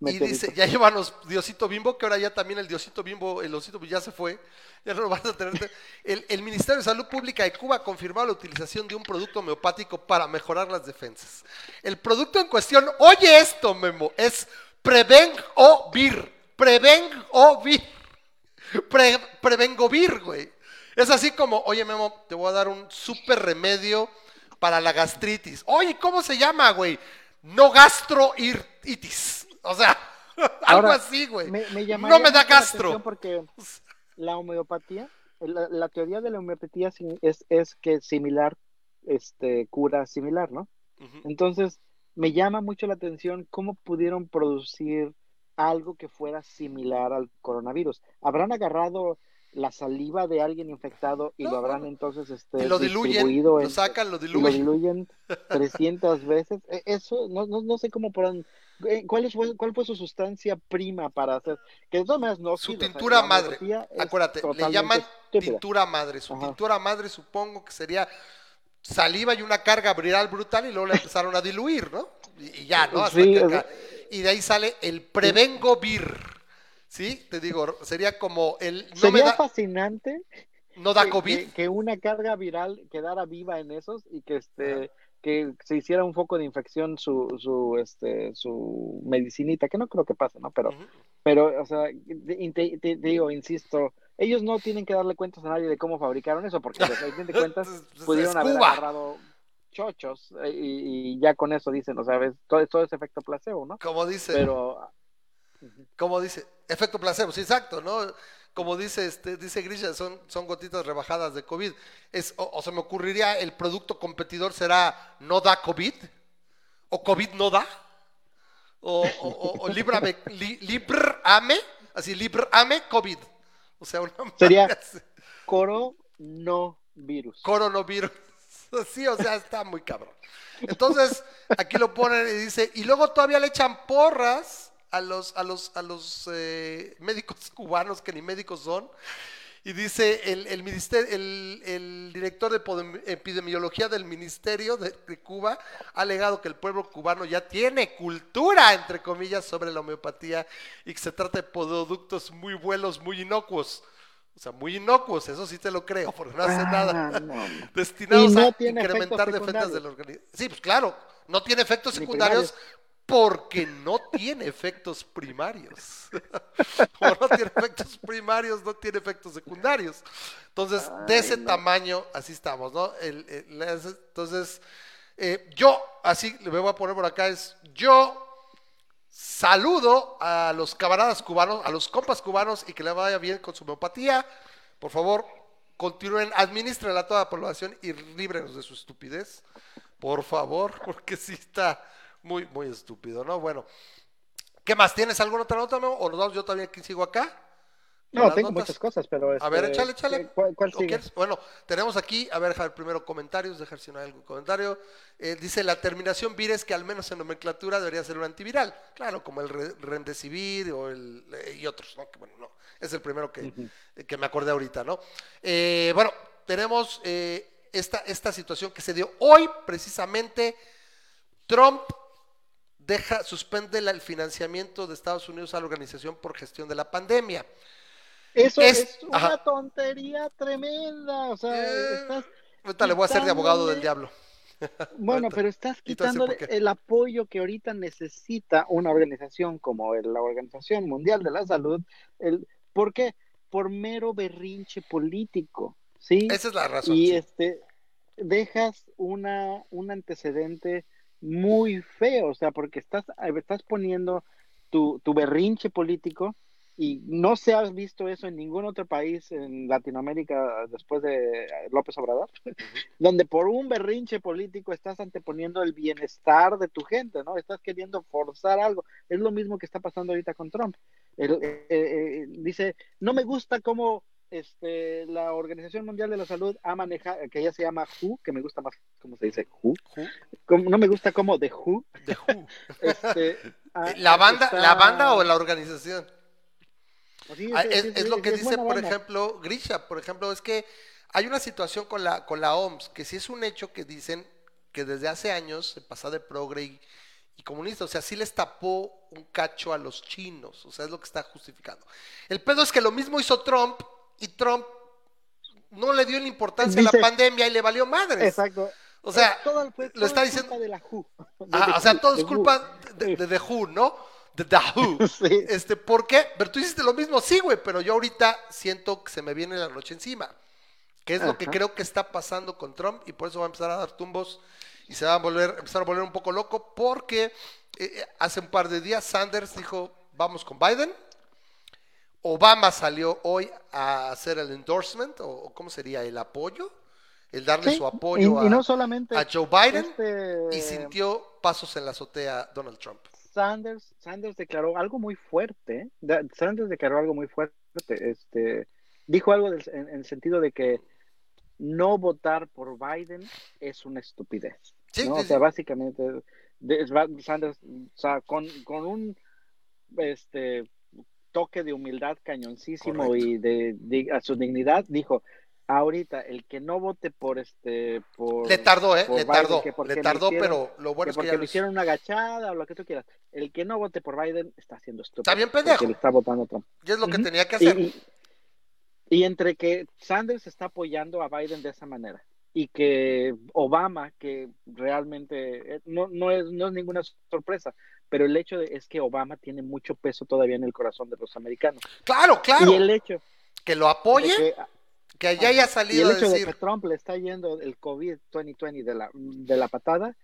Y dice, ya llévanos Diosito Bimbo, que ahora ya también el Diosito Bimbo, el Osito ya se fue, ya no lo vas a tener. El, el Ministerio de Salud Pública de Cuba ha confirmado la utilización de un producto homeopático para mejorar las defensas. El producto en cuestión, oye esto, Memo, es Preven o Vir. Preven o Vir Pre, Prevengovir, güey. Es así como, oye, Memo, te voy a dar un súper remedio para la gastritis. Oye, ¿cómo se llama, güey? No gastroiritis. O sea, algo así, güey. no me da gastro. Porque la homeopatía, la, teoría de la homeopatía es, es que similar, este, cura similar, ¿no? Entonces, me llama mucho la atención cómo pudieron producir algo que fuera similar al coronavirus. ¿Habrán agarrado la saliva de alguien infectado y lo habrán entonces este, lo diluyen, lo sacan, lo diluyen. Lo diluyen 300 veces. E, eso, no, no, no sé cómo podrán... Eh, ¿Cuál, es, ¿Cuál fue su sustancia prima para hacer? Que de todas no Su tintura madre. Acuérdate, le llaman tintura madre. Su tintura madre supongo que sería saliva y una carga viral brutal y luego le empezaron a diluir, ¿no? Y, ya, ¿no? sí, y de ahí sale el prevengo vir. ¿Sí? Te digo, sería como el... No sería fascinante. No da COVID. Que, una carga viral quedara viva en esos y que este... que se hiciera un foco de infección su, su, este, su medicinita, que no creo que pase, ¿no? Pero, pero o sea, te, digo, insisto, ellos no tienen que darle cuentas a nadie de cómo fabricaron eso, porque a fin de cuentas pudieron haber agarrado chochos eh, y, ya con eso dicen, o sea, todo, todo es efecto placebo, ¿no? Como dice. Pero. Como dice, efecto placebo, sí, exacto, ¿no? Como dice, este, dice Grisha, son, son gotitas rebajadas de COVID. Es, o, se me ocurriría, el producto competidor será no da COVID, o COVID no da, o, o, o librame, librame, así, librame COVID. O sea, una Sería coronavirus. Coronavirus. Sí, o sea, está muy cabrón. Entonces, aquí lo ponen y dice, y luego todavía le echan porras a los, a los, a los eh, médicos cubanos que ni médicos son. Y dice el, ministerio, el, director de epidemiología del Ministerio de, Cuba ha alegado que el pueblo cubano ya tiene cultura, entre comillas, sobre la homeopatía y que se trata de productos muy buenos, muy inocuos. O sea, muy inocuos, eso sí te lo creo, porque no hace ah, nada. Destinados a incrementar defensas del organismo. Sí, pues claro, no tiene efectos secundarios porque no tiene efectos primarios. Como no tiene efectos primarios, no tiene efectos secundarios. Entonces, de ese tamaño, así estamos, ¿no? entonces, eh, yo, así le voy a poner por acá, es yo saludo a los camaradas cubanos, a los compas cubanos y que le vaya bien con su homeopatía. Por favor, continúen, administren a toda la población y líbrenos de su estupidez. Por favor, porque sí está muy, muy estúpido, ¿no? Bueno, ¿qué más? ¿Tienes alguna otra nota, no? ¿O nos yo también aquí sigo acá? No, tengo muchas cosas, pero... a ver, este, échale, échale. ¿Cuál, sigue? Bueno, tenemos aquí, a ver, dejar primero comentarios, dejar si no hay algún comentario. Eh, dice, la terminación vires que al menos en nomenclatura debería ser un antiviral. Claro, como el Remdesivir o el, eh, y otros, ¿no? Que, bueno, no, es el primero que, que me acordé ahorita, ¿no? Eh, bueno, tenemos esta, esta situación que se dio hoy, precisamente, Trump deja, suspende el financiamiento de Estados Unidos a la Organización por Gestión de la Pandemia. Eso es, una tontería tremenda. O sea, eh, ahorita le voy a hacer de abogado del diablo. Bueno, pero estás quitando el apoyo que ahorita necesita una organización como la Organización Mundial de la Salud. El, ¿Por qué? Por mero berrinche político. ¿sí? Esa es la razón. Y este, dejas una, un antecedente muy feo, o sea, porque estás, estás poniendo tu, tu berrinche político y no se ha visto eso en ningún otro país en Latinoamérica después de López Obrador, donde por un berrinche político estás anteponiendo el bienestar de tu gente, ¿no? Estás queriendo forzar algo. Es lo mismo que está pasando ahorita con Trump. Eh, eh, dice, no me gusta cómo este, la Organización Mundial de la Salud ha manejado, que ella se llama WHO, que me gusta más, ¿cómo se dice? WHO. no me gusta como The WHO. The WHO. Este, ¿La, banda, ¿La banda o la organización? Ah, es, lo que dice, por ejemplo, Grisha, por ejemplo, es que hay una situación con la, con la OMS, que sí es un hecho que dicen que desde hace años se pasa de progre y, y comunista, o sea, sí les tapó un cacho a los chinos, o sea, es lo que está justificando. El pedo es que lo mismo hizo Trump y Trump no le dio la importancia a la pandemia y le valió madre. Exacto. O sea, lo está diciendo. De la WHO. Ah, o sea, todo es culpa de, de, WHO, ¿no? The Who. Este, ¿Por qué? Pero tú hiciste lo mismo, sí, güey, pero yo ahorita siento que se me viene la noche encima. Que es lo que creo que está pasando con Trump y por eso va a empezar a dar tumbos y se va a volver, empezar a volver un poco loco porque eh, eh, hace un par de días Sanders dijo, vamos con Biden Obama salió hoy a hacer el endorsement, o cómo sería, el apoyo, el darle su apoyo a, no solamente a Joe Biden y este sintió pasos en la azotea Donald Trump. Sanders, Sanders declaró algo muy fuerte, Sanders declaró algo muy fuerte, este, dijo algo en, el sentido de que no votar por Biden es una estupidez. o sea, básicamente, Sanders, o sea, con, con un este toque de humildad cañoncísimo y de, a su dignidad, dijo, ahorita el que no vote por este por le tardó eh le tardó le tardó pero lo bueno es que porque le hicieron una agachada o lo que tú quieras. El que no vote por Biden está haciendo estúpido está bien pendejo. está votando Trump. Y es lo que tenía que hacer. Y, entre que Sanders está apoyando a Biden de esa manera y que Obama que realmente eh, no, no es no es ninguna sorpresa pero el hecho de, es que Obama tiene mucho peso todavía en el corazón de los americanos. Claro, claro. Y el hecho que lo apoye, que, allá haya salido y el hecho de que Trump le está yendo el COVID 2020 de la, de la patada,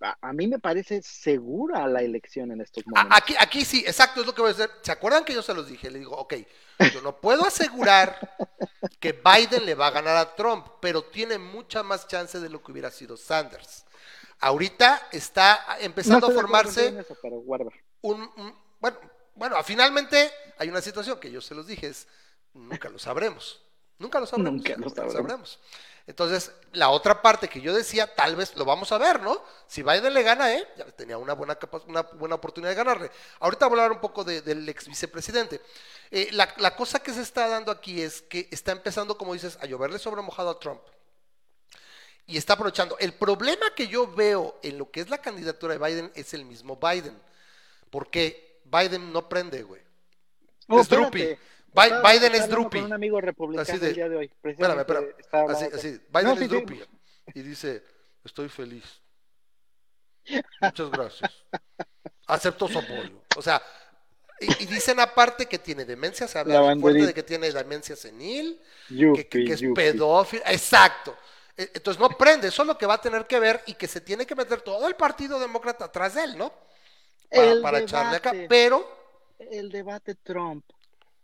a, mí me parece segura la elección en estos momentos. Aquí, aquí sí, exacto, es lo que voy a decir. ¿Se acuerdan que yo se los dije? Le digo, ok, yo no puedo asegurar que Biden le va a ganar a Trump, pero tiene mucha más chance de lo que hubiera sido Sanders ahorita está empezando a formarse un, bueno, bueno, finalmente hay una situación que yo se los dije, es nunca lo sabremos. Nunca lo sabremos. Nunca lo sabremos. Entonces, la otra parte que yo decía, tal vez lo vamos a ver, ¿no? Si Biden le gana, ¿eh? Ya tenía una buena, una buena oportunidad de ganarle. Ahorita voy a hablar un poco del ex vicepresidente. Eh, la, la, cosa que se está dando aquí es que está empezando, como dices, a lloverle sobre mojado a Trump. Y está aprovechando. El problema que yo veo en lo que es la candidatura de Biden es el mismo Biden. Porque Biden no prende, güey. Oh, es Drupi. Biden es Drupi. un amigo republicano el día de hoy. Espérame, espérame. Así, así. Biden es Drupi. Y dice, estoy feliz. Muchas gracias. Acepto su apoyo. O sea, y, dicen aparte que tiene demencia, se habla fuerte de que tiene demencia senil, que, es pedófilo. Exacto. E, entonces no prende, eso es lo que va a tener que ver y que se tiene que meter todo el Partido Demócrata atrás de él, ¿no? Para, echarle acá. Pero. El debate Trump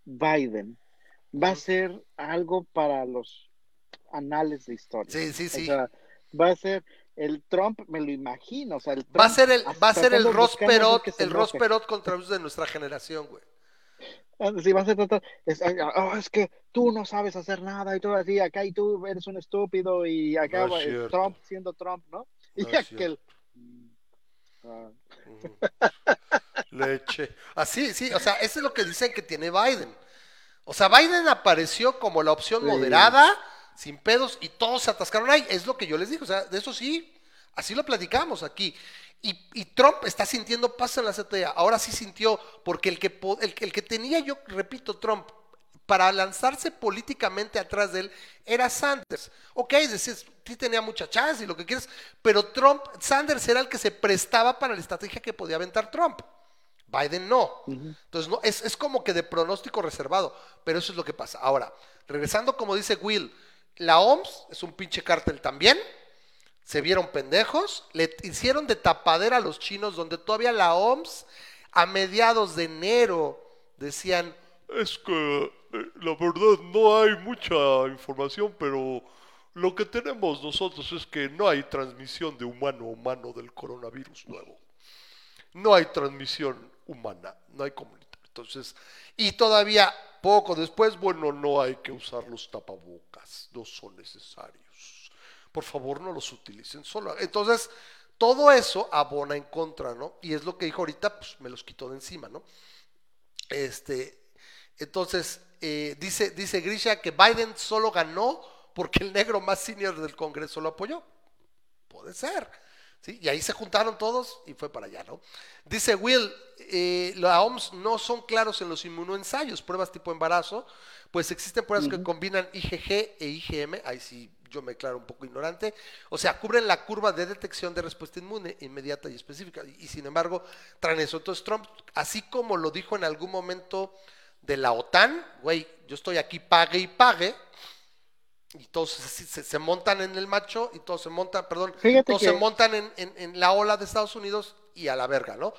Biden va a ser algo para los anales de historia. Sí, sí, sí. va a ser el Trump, me lo imagino. O sea, el va a ser el, va a ser el Ross Perot, el Ross Perot contra los de nuestra generación, güey. Ah, sí, va a ser total. Es, oh, es, que tú no sabes hacer nada y todo así, acá y tú eres un estúpido y acá Trump siendo Trump, ¿no? Y aquel. Ah. Leche. Así, sí, o sea, eso es lo que dicen que tiene Biden. O sea, Biden apareció como la opción moderada, sin pedos, y todos se atascaron ahí. Es lo que yo les digo, o sea, de eso sí, así lo platicamos aquí. Y, Trump está sintiendo paz en la CTA. Ahora sí sintió, porque el que, el, el que tenía, yo repito, Trump, para lanzarse políticamente atrás de él era Sanders. Ok, decías, sí tenía mucha chance y lo que quieres, pero Trump, Sanders era el que se prestaba para la estrategia que podía aventar Trump. Biden no. Entonces, no, es, es, como que de pronóstico reservado, pero eso es lo que pasa. Ahora, regresando como dice Will, la OMS es un pinche cártel también. Se vieron pendejos, le hicieron de tapadera a los chinos, donde todavía la OMS a mediados de enero decían, es que eh, la verdad no hay mucha información, pero lo que tenemos nosotros es que no hay transmisión de humano a humano del coronavirus nuevo. No hay transmisión humana, no hay comunitaria. Entonces, y todavía poco después, bueno, no hay que usar los tapabocas, no son necesarios. Por favor, no los utilicen solo. Entonces, todo eso abona en contra, ¿no? Y es lo que dijo ahorita, pues me los quitó de encima, ¿no? Este, entonces, eh, dice, dice Grisha que Biden solo ganó porque el negro más senior del Congreso lo apoyó. Puede ser. ¿sí? Y ahí se juntaron todos y fue para allá, ¿no? Dice Will, eh, la OMS no son claros en los inmunoensayos, pruebas tipo embarazo, pues existen pruebas que combinan IgG e IgM, ahí sí yo me declaro un poco ignorante, o sea, cubren la curva de detección de respuesta inmune inmediata y específica, y, y sin embargo traen eso. Entonces Trump, así como lo dijo en algún momento de la OTAN, güey, yo estoy aquí, pague y pague, y todos se, montan en el macho y todos se montan, perdón, todos se montan en, la ola de Estados Unidos y a la verga, ¿no?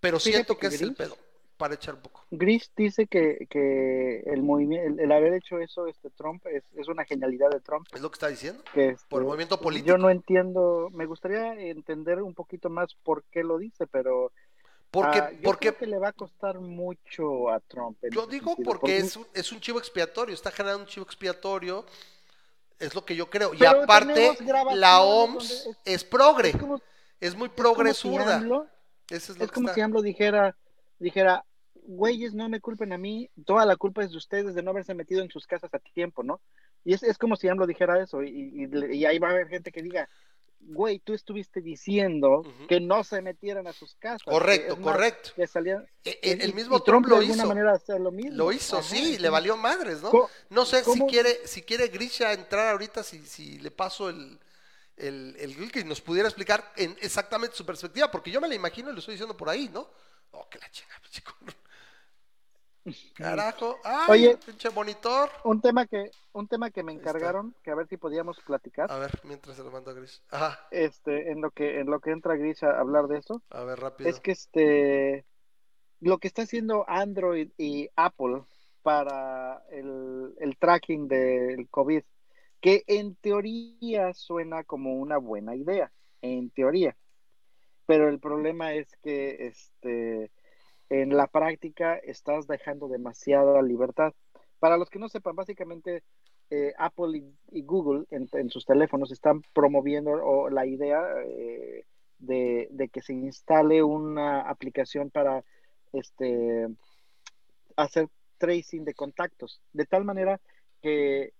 Pero siento que, es el pedo, para echar un poco. Gris dice que, que el movimiento, el, haber hecho eso, este Trump, es, es, una genialidad de Trump. ¿Es lo que está diciendo? Que este, Por el movimiento político. Yo no entiendo, me gustaría entender un poquito más por qué lo dice, pero porque, ah, porque creo que le va a costar mucho a Trump. Yo digo porque, es, un, es un chivo expiatorio, está generando un chivo expiatorio, es lo que yo creo. y aparte, la OMS es, progre, es, muy progre es, es como si AMLO dijera, dijera, güeyes, no me culpen a mí, toda la culpa es de ustedes de no haberse metido en sus casas a tiempo, ¿no? Y es, es como si AMLO dijera eso, y, y ahí va a haber gente que diga, güey, tú estuviste diciendo que no se metieran a sus casas. Correcto, correcto. Que salían, e, e, el, mismo Trump, lo hizo. Manera lo, mismo. lo hizo, sí, le valió madres, ¿no? No sé si quiere, si quiere Grisha entrar ahorita, si, si le paso el, el, el que nos pudiera explicar en exactamente su perspectiva, porque yo me la imagino y lo estoy diciendo por ahí, ¿no? Oh, que la chingada, chico. Carajo, ay, Oye, pinche monitor. Un tema que, un tema que me encargaron, que a ver si podíamos platicar. A ver, mientras se lo mando a Gris. Ajá. Este, en lo que, en lo que entra Gris a hablar de eso. A ver, rápido. Es que este, lo que está haciendo Android y Apple para el, el tracking del COVID, que en teoría suena como una buena idea, en teoría. Pero el problema es que este en la práctica estás dejando demasiada libertad. Para los que no sepan, básicamente eh, Apple y, Google en, sus teléfonos están promoviendo la idea eh, de, que se instale una aplicación para este, hacer tracing de contactos, de tal manera que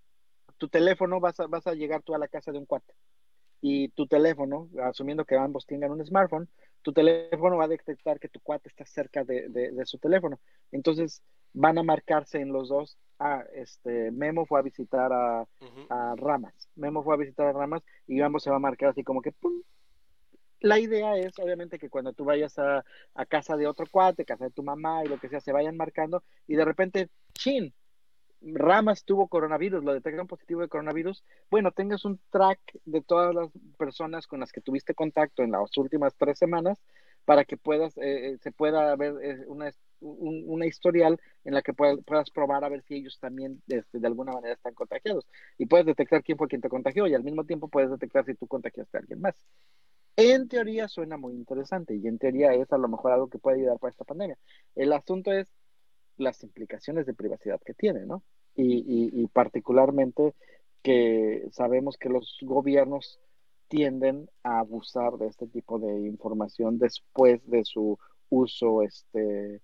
tu teléfono vas a, vas a llegar tú a la casa de un cuate y tu teléfono, asumiendo que ambos tengan un smartphone, tu teléfono va a detectar que tu cuate está cerca de, su teléfono. Entonces van a marcarse en los dos. Ah, este, Memo fue a visitar a, Ramas. Memo fue a visitar a Ramas y ambos se va a marcar así como que ¡pum! La idea es, obviamente, que cuando tú vayas a, a casa de otro cuate, casa de tu mamá y lo que sea, se vayan marcando y de repente, ¡chin! Ramas tuvo coronavirus, lo detectan positivo de coronavirus, bueno, tengas un track de todas las personas con las que tuviste contacto en las últimas tres semanas para que puedas, eh, eh, se pueda ver eh, una, una, historial en la que puedas, probar a ver si ellos también este, de alguna manera están contagiados. Y puedes detectar quién fue quien te contagió y al mismo tiempo puedes detectar si tú contagiaste a alguien más. En teoría suena muy interesante y en teoría es a lo mejor algo que puede ayudar para esta pandemia. El asunto es las implicaciones de privacidad que tiene, ¿no? Y, particularmente que sabemos que los gobiernos tienden a abusar de este tipo de información después de su uso este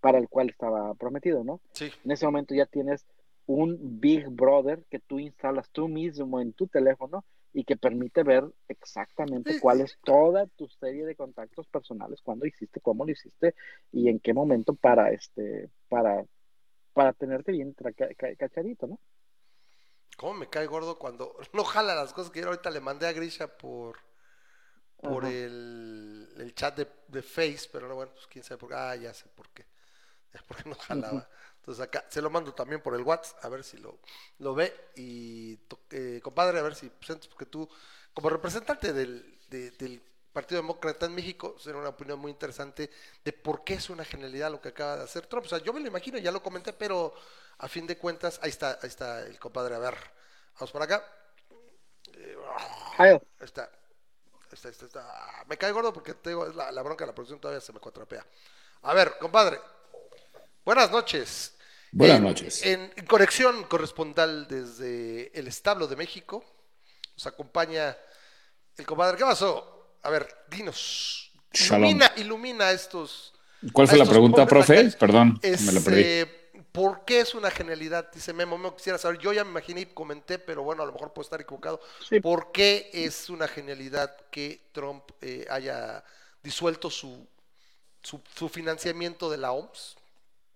para el cual estaba prometido, ¿no? Sí. En ese momento ya tienes un Big Brother que tú instalas tú mismo en tu teléfono y que permite ver exactamente cuál es toda tu serie de contactos personales, cuándo hiciste, cómo lo hiciste y en qué momento para este para para tenerte bien cachadito, ¿no? ¿Cómo me cae gordo cuando no jala las cosas que yo ahorita le mandé a Grisha por por el, el, chat de, de, Face, pero no, bueno, pues quién sabe por qué. Ah, ya sé por qué. Ya porque no jalaba. Entonces acá se lo mando también por el WhatsApp, a ver si lo, lo ve. Y eh, compadre, a ver si, pues, porque tú, como representante del, del Partido Demócrata en México, será una opinión muy interesante de por qué es una genialidad lo que acaba de hacer Trump. O sea, yo me lo imagino, ya lo comenté, pero a fin de cuentas, ahí está, ahí está el compadre. A ver, vamos por acá. Eh, ahí está. Está, está, está. Me cae gordo porque tengo, la, la bronca de la producción todavía se me cuatrapea. A ver, compadre. Buenas noches. Buenas noches. En, conexión correspondial desde el establo de México, nos acompaña el compadre. ¿Qué pasó? A ver, dinos. Ilumina, ilumina estos. ¿Cuál fue la pregunta, profe? Perdón, me la perdí. Este, ¿Por qué es una genialidad? Dice Memo, me quisiera saber. Yo ya me imaginé y comenté, pero bueno, a lo mejor puedo estar equivocado. ¿Por qué es una genialidad que Trump eh, haya disuelto su, su financiamiento de la OMS?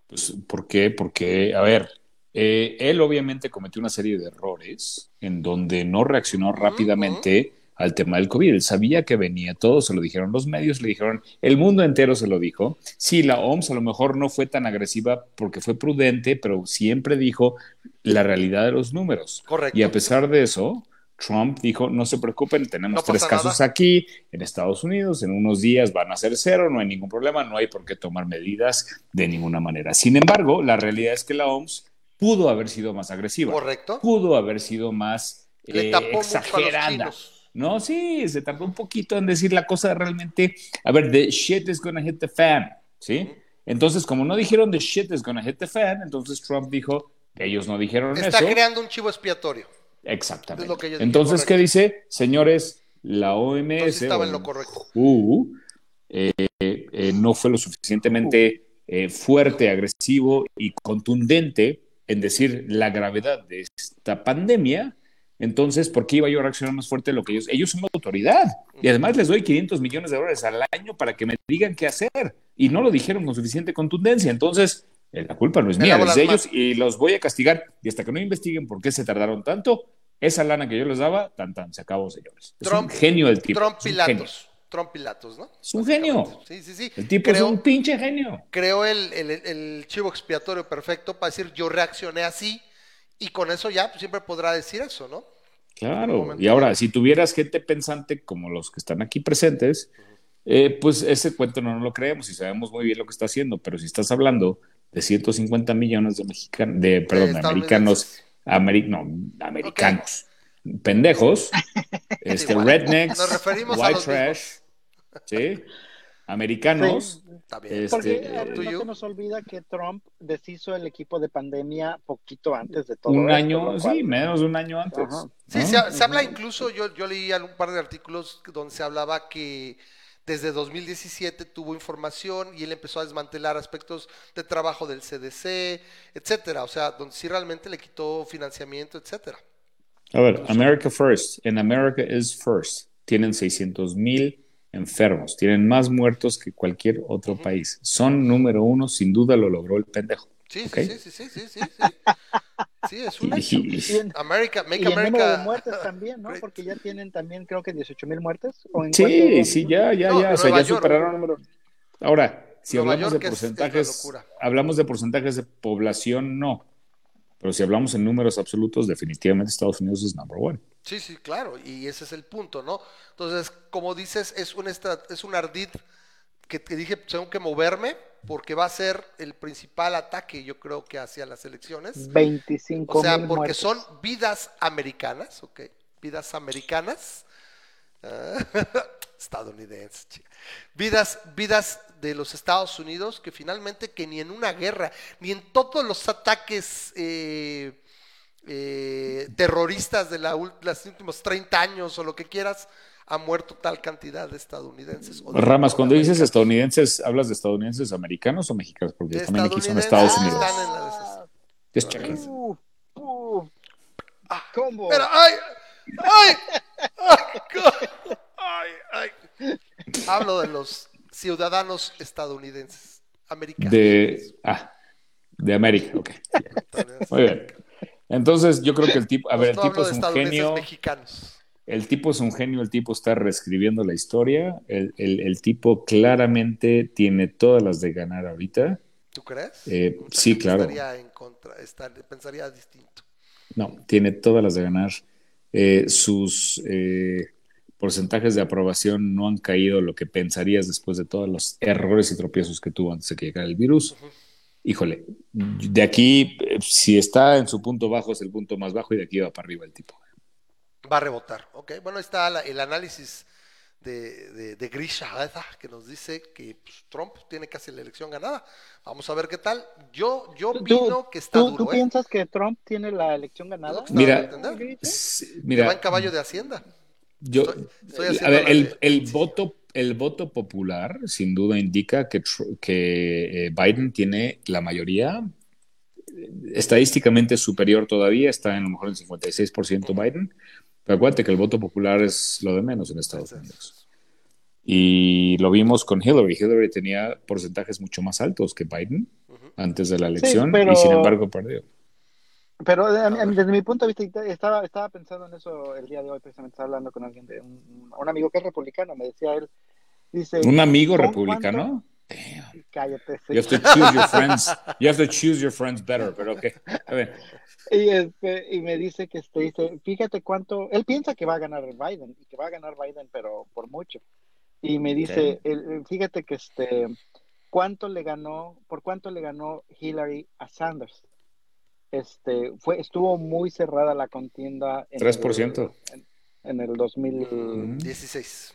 Pues, ¿Por qué? Porque, a ver, eh, él obviamente cometió una serie de errores en donde no reaccionó rápidamente al tema del COVID. Él sabía que venía, todo se lo dijeron los medios, le dijeron, el mundo entero se lo dijo. Sí, la OMS a lo mejor no fue tan agresiva porque fue prudente, pero siempre dijo la realidad de los números. Correcto. Y a pesar de eso, Trump dijo, no se preocupen, tenemos tres casos aquí en Estados Unidos, en unos días van a ser cero, no hay ningún problema, no hay por qué tomar medidas de ninguna manera. Sin embargo, la realidad es que la OMS pudo haber sido más agresiva. Correcto. Pudo haber sido más eh, exagerada. No, sí, se tardó un poquito en decir la cosa realmente. A ver, the shit is gonna hit the fan, ¿sí? Entonces, como no dijeron the shit is gonna hit the fan, entonces Trump dijo, ellos no dijeron eso. Está creando un chivo expiatorio. Exactamente. Entonces, ¿qué dice? Señores, la OMS estaba en lo correcto. Eh, eh, no fue lo suficientemente eh, fuerte, agresivo y contundente en decir la gravedad de esta pandemia. Entonces, ¿por qué iba yo a reaccionar más fuerte de lo que ellos? Ellos son la autoridad. Y además les doy 500 millones de dólares al año para que me digan qué hacer. Y no lo dijeron con suficiente contundencia. Entonces, la culpa no es mía, es de ellos y los voy a castigar. Y hasta que no investiguen por qué se tardaron tanto, esa lana que yo les daba, tan tan, se acabó, señores. Es un genio el tipo. Trump Pilatos. Trump Pilatos, ¿no? Es un genio. Sí, sí, sí. El tipo es un pinche genio. Creó el, el, chivo expiatorio perfecto para decir yo reaccioné así y con eso ya pues, siempre podrá decir eso, ¿no? Claro. Y ahora, si tuvieras gente pensante como los que están aquí presentes, eh, pues ese cuento no, lo creemos y sabemos muy bien lo que está haciendo, pero si estás hablando de 150 millones de mexicanos, de, perdón, de americanos no, americanos, pendejos, este, rednecks, white trash, ¿sí? americanos. Este, Porque no se nos olvida que Trump deshizo el equipo de pandemia poquito antes de todo. Un año, sí, menos de un año antes. Sí, se, se, habla incluso, yo, yo leí un par de artículos donde se hablaba que desde 2017 tuvo información y él empezó a desmantelar aspectos de trabajo del CDC, etcétera. O sea, donde sí realmente le quitó financiamiento, etcétera. A ver, America First. En America is First. Tienen 600 mil enfermos. Tienen más muertos que cualquier otro país. Son número uno, sin duda lo logró el pendejo. Sí, sí, sí, sí, sí, sí, sí. Es un hecho. America, make y America. el número de muertes también, ¿no? Porque ya tienen también, creo que 18 mil muertes. sí, sí, ya, ya, ya. o sea, ya superaron el número. Ahora, si hablamos de porcentajes, hablamos de porcentajes de población, no. Pero si hablamos en números absolutos, definitivamente Estados Unidos es number one. Sí, sí, claro, y ese es el punto, ¿no? Entonces, como dices, es un, es un ardid que te dije, tengo que moverme porque va a ser el principal ataque, yo creo que hacia las elecciones. 25 O sea, porque son vidas americanas, ¿ok? Vidas americanas. Ah, estadounidenses, vidas, vidas de los Estados Unidos que finalmente que ni en una guerra, ni en todos los ataques eh, eh, terroristas de la, los últimos 30 años o lo que quieras, ha muerto tal cantidad de estadounidenses. Ramas, cuando dices estadounidenses, ¿hablas de estadounidenses americanos o mexicanos? Porque también aquí son Estados Unidos. Están en uh, uh, ah, Pero, ay, ay, ay, ay, Hablo de los ciudadanos estadounidenses, americanos. De, ah, de América, ok. Muy bien. Entonces, yo creo que el tipo, a ver, el tipo es un genio. Mexicanos. El tipo es un genio, el tipo está reescribiendo la historia, el, tipo claramente tiene todas las de ganar ahorita. ¿Tú crees? Eh, sí, claro. en contra, pensaría distinto. No, tiene todas las de ganar. Eh, sus eh, porcentajes de aprobación no han caído lo que pensarías después de todos los errores y tropiezos que tuvo antes de que llegara el virus. Híjole, de aquí, si está en su punto bajo, es el punto más bajo y de aquí va para arriba el tipo. Va a rebotar, ok. Bueno, está el análisis de, de, Grisha que nos dice que pues, Trump tiene casi la elección ganada. Vamos a ver qué tal. Yo, yo opino que está duro. ¿Tú ¿eh? piensas que Trump tiene la elección ganada? Mira, mira va en caballo de Hacienda. Yo, a ver, el, el, voto, el voto popular sin duda indica que, que eh, Biden tiene la mayoría estadísticamente superior todavía, está en a lo mejor en 56% Biden, pero acuérdate que el voto popular es lo de menos en Estados Unidos. Y lo vimos con Hillary. Hillary tenía porcentajes mucho más altos que Biden antes de la elección y sin embargo perdió. Pero desde mi punto de vista, estaba, estaba pensando en eso el día de hoy, precisamente estaba hablando con alguien, de un, amigo que es republicano, me decía él, dice... ¿Un amigo republicano? Cállate. You have to choose your friends. You have to choose your friends better, pero ok. A ver. Y, este, y me dice que este, dice, fíjate cuánto, él piensa que va a ganar Biden y que va a ganar Biden, pero por mucho. Y me dice, fíjate que este, cuánto le ganó, por cuánto le ganó Hillary a Sanders. Este, fue, estuvo muy cerrada la contienda. En 3%. El, en, el 2016.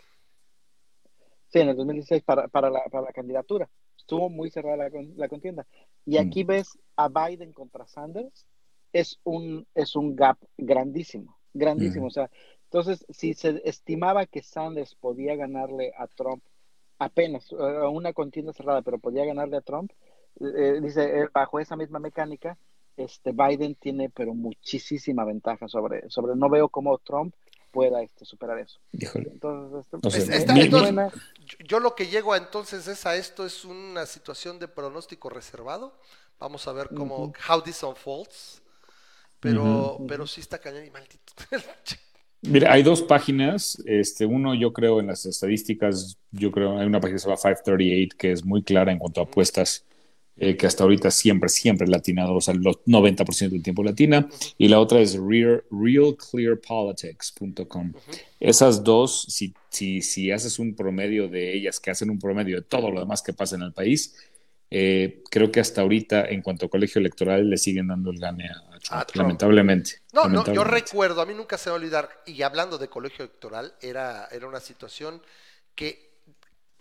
Sí, en el 2016 para, para, la, para la candidatura. Estuvo muy cerrada la, la contienda. Y aquí ves a Biden contra Sanders es un, es un gap grandísimo, grandísimo. O sea, entonces, si se estimaba que Sanders podía ganarle a Trump apenas, a eh, una contienda cerrada, pero podía ganarle a Trump, eh, dice, bajo esa misma mecánica, este Biden tiene pero muchísima ventaja sobre, sobre no veo cómo Trump pueda este, superar eso. Entonces, este, yo lo que llego a entonces es a esto es una situación de pronóstico reservado. Vamos a ver cómo, how this unfolds. Pero, pero sí está cañón y maldito. Mira, hay dos páginas. Este, uno, yo creo, en las estadísticas, yo creo, hay una página que se llama 538 que es muy clara en cuanto a apuestas, eh, que hasta ahorita siempre, siempre latinado, o sea, los 90% del tiempo latina. Y la otra es real, realclearpolitics.com. Esas dos, si, si, si haces un promedio de ellas, que hacen un promedio de todo lo demás que pasa en el país, eh, creo que hasta ahorita, en cuanto a colegio electoral, le siguen dando el gane a Trump, lamentablemente. No, no, yo recuerdo, a mí nunca se va a olvidar, y hablando de colegio electoral, era, era una situación que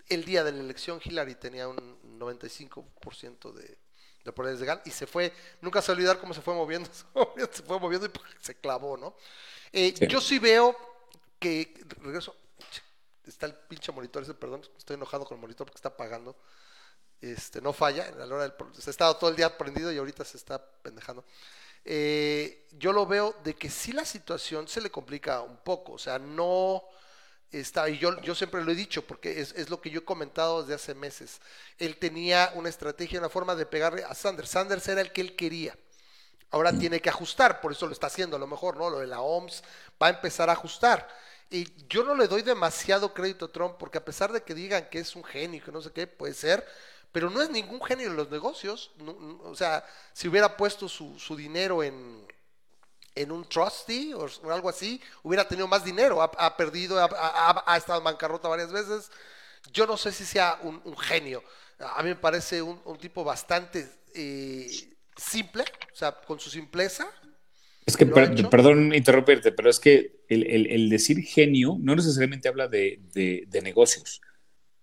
el día de la elección Hillary tenía un 95% de, de probabilidades de ganar y se fue, nunca se olvidar cómo se fue moviendo, se fue moviendo y se clavó, ¿no? Eh, yo sí veo que, regreso, está el pinche monitor ese, perdón, estoy enojado con el monitor porque está apagando. Este, no falla, a la hora del, se ha estado todo el día prendido y ahorita se está pendejando. Eh, yo lo veo de que sí la situación se le complica un poco, o sea, no está, y yo, yo siempre lo he dicho, porque es, es, lo que yo he comentado desde hace meses. Él tenía una estrategia, una forma de pegarle a Sanders. Sanders era el que él quería. Ahora mm. tiene que ajustar, por eso lo está haciendo a lo mejor, ¿no? Lo de la OMS va a empezar a ajustar. Y yo no le doy demasiado crédito a Trump, porque a pesar de que digan que es un genio, que no sé qué, puede ser, pero no es ningún genio en los negocios. o sea, si hubiera puesto su, su dinero en, en un trustee o, algo así, hubiera tenido más dinero. Ha, perdido, ha, estado en bancarrota varias veces. Yo no sé si sea un, genio. A mí me parece un, tipo bastante eh, simple, o sea, con su simpleza. Es que, perdón interrumpirte, pero es que el, decir genio no necesariamente habla de, negocios.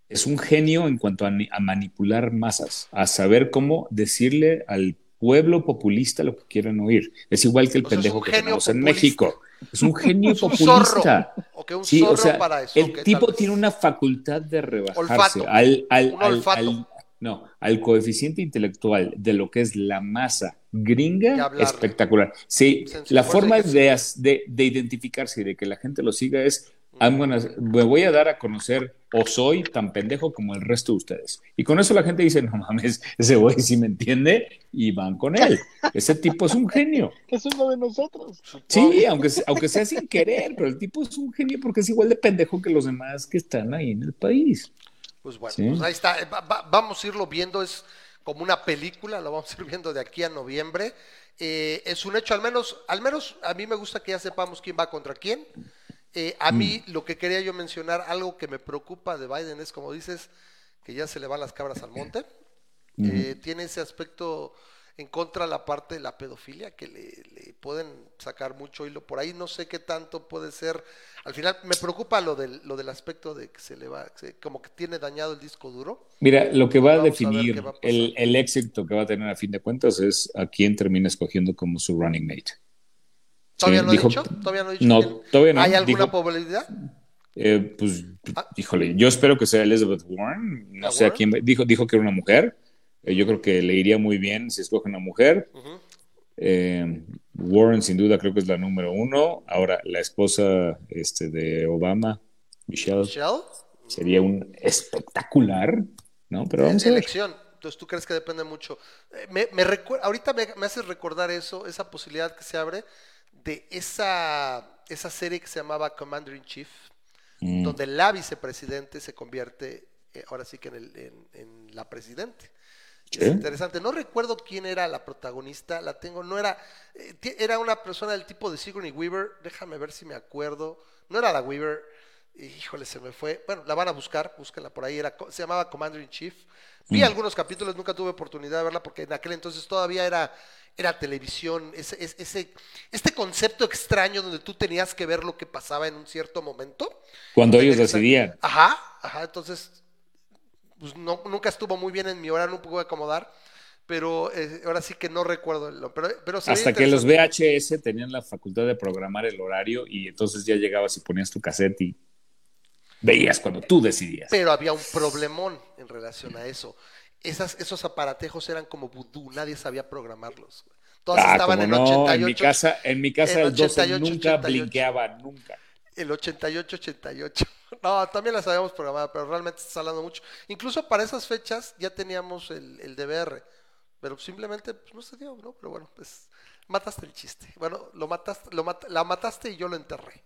Es un genio en cuanto a, manipular masas, a saber cómo decirle al pueblo populista lo que quieren oír. Es igual que el pendejo que tenemos en México. Es un genio populista. sí, o sea, el tipo tiene una facultad de rebajarse al, al, al, no, al coeficiente intelectual de lo que es la masa gringa, espectacular. Sí, la forma de, de, identificarse y de que la gente lo siga es, me voy a dar a conocer o soy tan pendejo como el resto de ustedes. Y con eso la gente dice, no mames, ese güey sí me entiende y van con él. Ese tipo es un genio. Es uno de nosotros. Sí, aunque, aunque sea sin querer, pero el tipo es un genio porque es igual de pendejo que los demás que están ahí en el país. Pues bueno, pues ahí está. vamos a irlo viendo, es como una película, lo vamos a ir viendo de aquí a noviembre. Eh, es un hecho, al menos, al menos a mí me gusta que ya sepamos quién va contra quién. Eh, a mí mm. lo que quería yo mencionar, algo que me preocupa de Biden es, como dices, que ya se le van las cabras al monte. Eh, tiene ese aspecto en contra la parte de la pedofilia, que le, pueden sacar mucho hilo por ahí. No sé qué tanto puede ser. Al final me preocupa lo del, lo del aspecto de que se le va, como que tiene dañado el disco duro. Mira, lo que va a definir el, éxito que va a tener a fin de cuentas es a quién termina escogiendo como su running mate. ¿Todavía no ha dicho? ¿Todavía no ha dicho? No, todavía no. ¿Hay alguna probabilidad? Eh, pues, ah. híjole, yo espero que sea Elizabeth Warren. No sé a quién. Dijo, dijo que era una mujer. Eh, yo creo que le iría muy bien si escoge una mujer. Eh, Warren, sin duda, creo que es la número uno. Ahora, la esposa este, de Obama, Michelle, sería un espectacular, ¿no? Pero vamos a elección. Entonces, ¿tú crees que depende mucho? Eh, me, me ahorita me, me hace recordar eso, esa posibilidad que se abre de esa, esa serie que se llamaba Commander in Chief, mm. donde la vicepresidente se convierte, ahora sí que en, el, en la presidente. Es interesante. No recuerdo quién era la protagonista. La tengo. No era. Eh, era una persona del tipo de Sigourney Weaver. Déjame ver si me acuerdo. No era la Weaver. Híjole, se me fue. Bueno, la van a buscar. Búsquenla por ahí. Era, se llamaba Commander in Chief. Vi mm. algunos capítulos. Nunca tuve oportunidad de verla porque en aquel entonces todavía era, era televisión. Ese, ese, este concepto extraño donde tú tenías que ver lo que pasaba en un cierto momento. Cuando ellos decidían. Ajá, ajá. Entonces pues no, nunca estuvo muy bien en mi hora, no pude acomodar, pero eh, ahora sí que no recuerdo. Pero, pero Hasta que los VHS tenían la facultad de programar el horario y entonces ya llegabas y ponías tu cassette y veías cuando tú decidías. Pero había un problemón en relación a eso. Esas, esos aparatejos eran como vudú, nadie sabía programarlos. Todas ah, estaban en no, 88. En mi casa, en mi casa el 12 nunca blinqueaba, nunca. El 88-88. No, también las habíamos programado, pero realmente está hablando mucho. Incluso para esas fechas ya teníamos el, el DVR, pero simplemente pues, no se dio, ¿no? Pero bueno, pues mataste el chiste. Bueno, lo mataste, lo la mataste y yo lo enterré.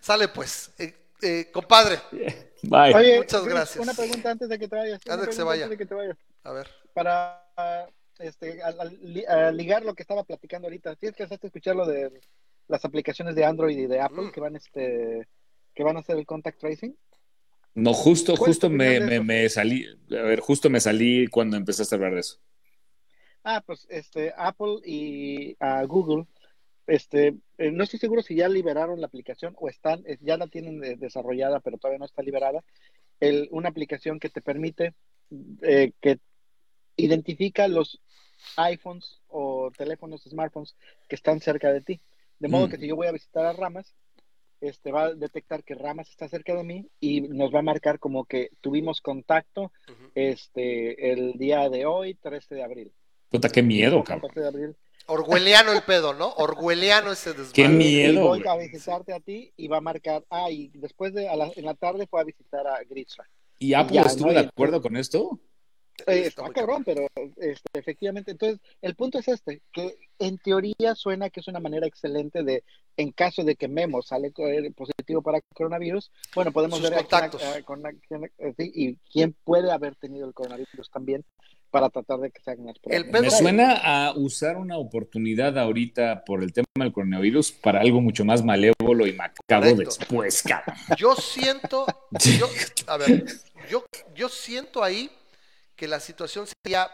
Sale pues. Eh, eh, compadre. Bye. Muchas gracias. Una pregunta antes de que te vayas. Antes, que se vaya. que te vayas. A ver. Para este, ligar lo que estaba platicando ahorita, tienes que hacerte escuchar lo de las aplicaciones de Android y de Apple mm. que van este que van a hacer el contact tracing? No, justo, justo me, me, salí, a ver, justo me salí cuando empezaste a hablar de eso. Ah, pues este, Apple y uh, Google este, eh, no estoy seguro si ya liberaron la aplicación o están, ya la tienen desarrollada, pero todavía no está liberada. El, una aplicación que te permite eh, que identifica los iPhones o teléfonos, smartphones que están cerca de ti. De modo mm. que si yo voy a visitar a Ramas, este va a detectar que Ramas está cerca de mí y nos va a marcar como que tuvimos contacto este el día de hoy, 13 de abril. Puta, qué miedo, cabrón. Orwelliano el pedo, ¿no? Orwelliano ese desmadre. Qué miedo. Y voy a visitarte a ti y va a marcar, ah, y después de, en la tarde fue a visitar a Gritsra. ¿Y Apple estuvo de acuerdo con esto? Eh, está, cabrón, pero este, efectivamente, entonces el punto es este, que en teoría suena que es una manera excelente de, en caso de que Memo sale positivo para coronavirus, bueno, podemos ver contactos. con, eh, y quién puede haber tenido el coronavirus también para tratar de que se hagan las pruebas. Me suena a usar una oportunidad ahorita por el tema del coronavirus para algo mucho más malévolo y macabro después, cara. Yo siento, yo, a ver, yo, yo siento ahí que la situación sería,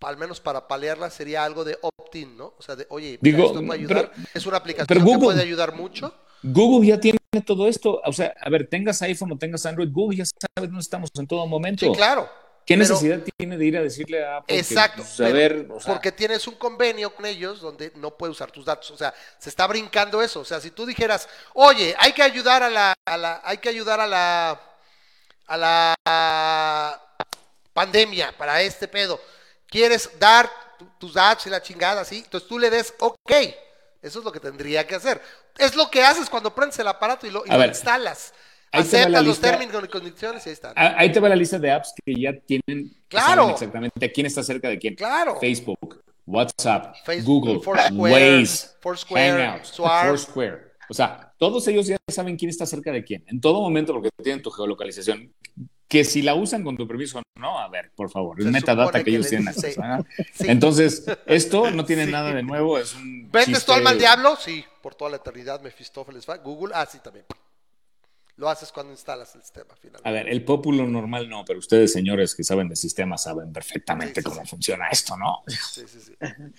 al menos para paliarla, sería algo de opt-in, ¿no? O sea, de, oye, Digo, esto puede ayudar, es una aplicación que puede ayudar mucho. Google ya tiene todo esto, o sea, a ver, tengas iPhone o tengas Android, Google ya sabe dónde estamos en todo momento. Sí, claro. ¿Qué necesidad tiene de ir a decirle a Apple Exacto. Pues, porque tienes un convenio con ellos donde no puede usar tus datos. O sea, se está brincando eso. O sea, si tú dijeras, oye, hay que ayudar a la, a la hay que ayudar a la, a la pandemia, para este pedo. ¿Quieres dar tus datos y la chingada así? Entonces tú le des OK. Eso es lo que tendría que hacer. Es lo que haces cuando prendes el aparato y lo, instalas. Aceptas los términos y condiciones y ahí está. Ahí te va la lista de apps que ya tienen. Claro. Exactamente quién está cerca de quién. Claro. Facebook, WhatsApp, Google, Waze, Hangouts, Foursquare. O sea, todos ellos ya saben quién está cerca de quién. En todo momento, porque tienen tu geolocalización que si la usan con tu permiso no, a ver, por favor, el metadata que, ellos tienen Entonces, esto no tiene nada de nuevo, es un ¿Vendes tu alma al diablo? Sí, por toda la eternidad Mefistófeles va. Google, ah, sí, también. Lo haces cuando instalas el sistema finalmente. A ver, el populo normal no, pero ustedes, señores que saben de sistemas, saben perfectamente cómo funciona esto, ¿no? Sí, sí, sí.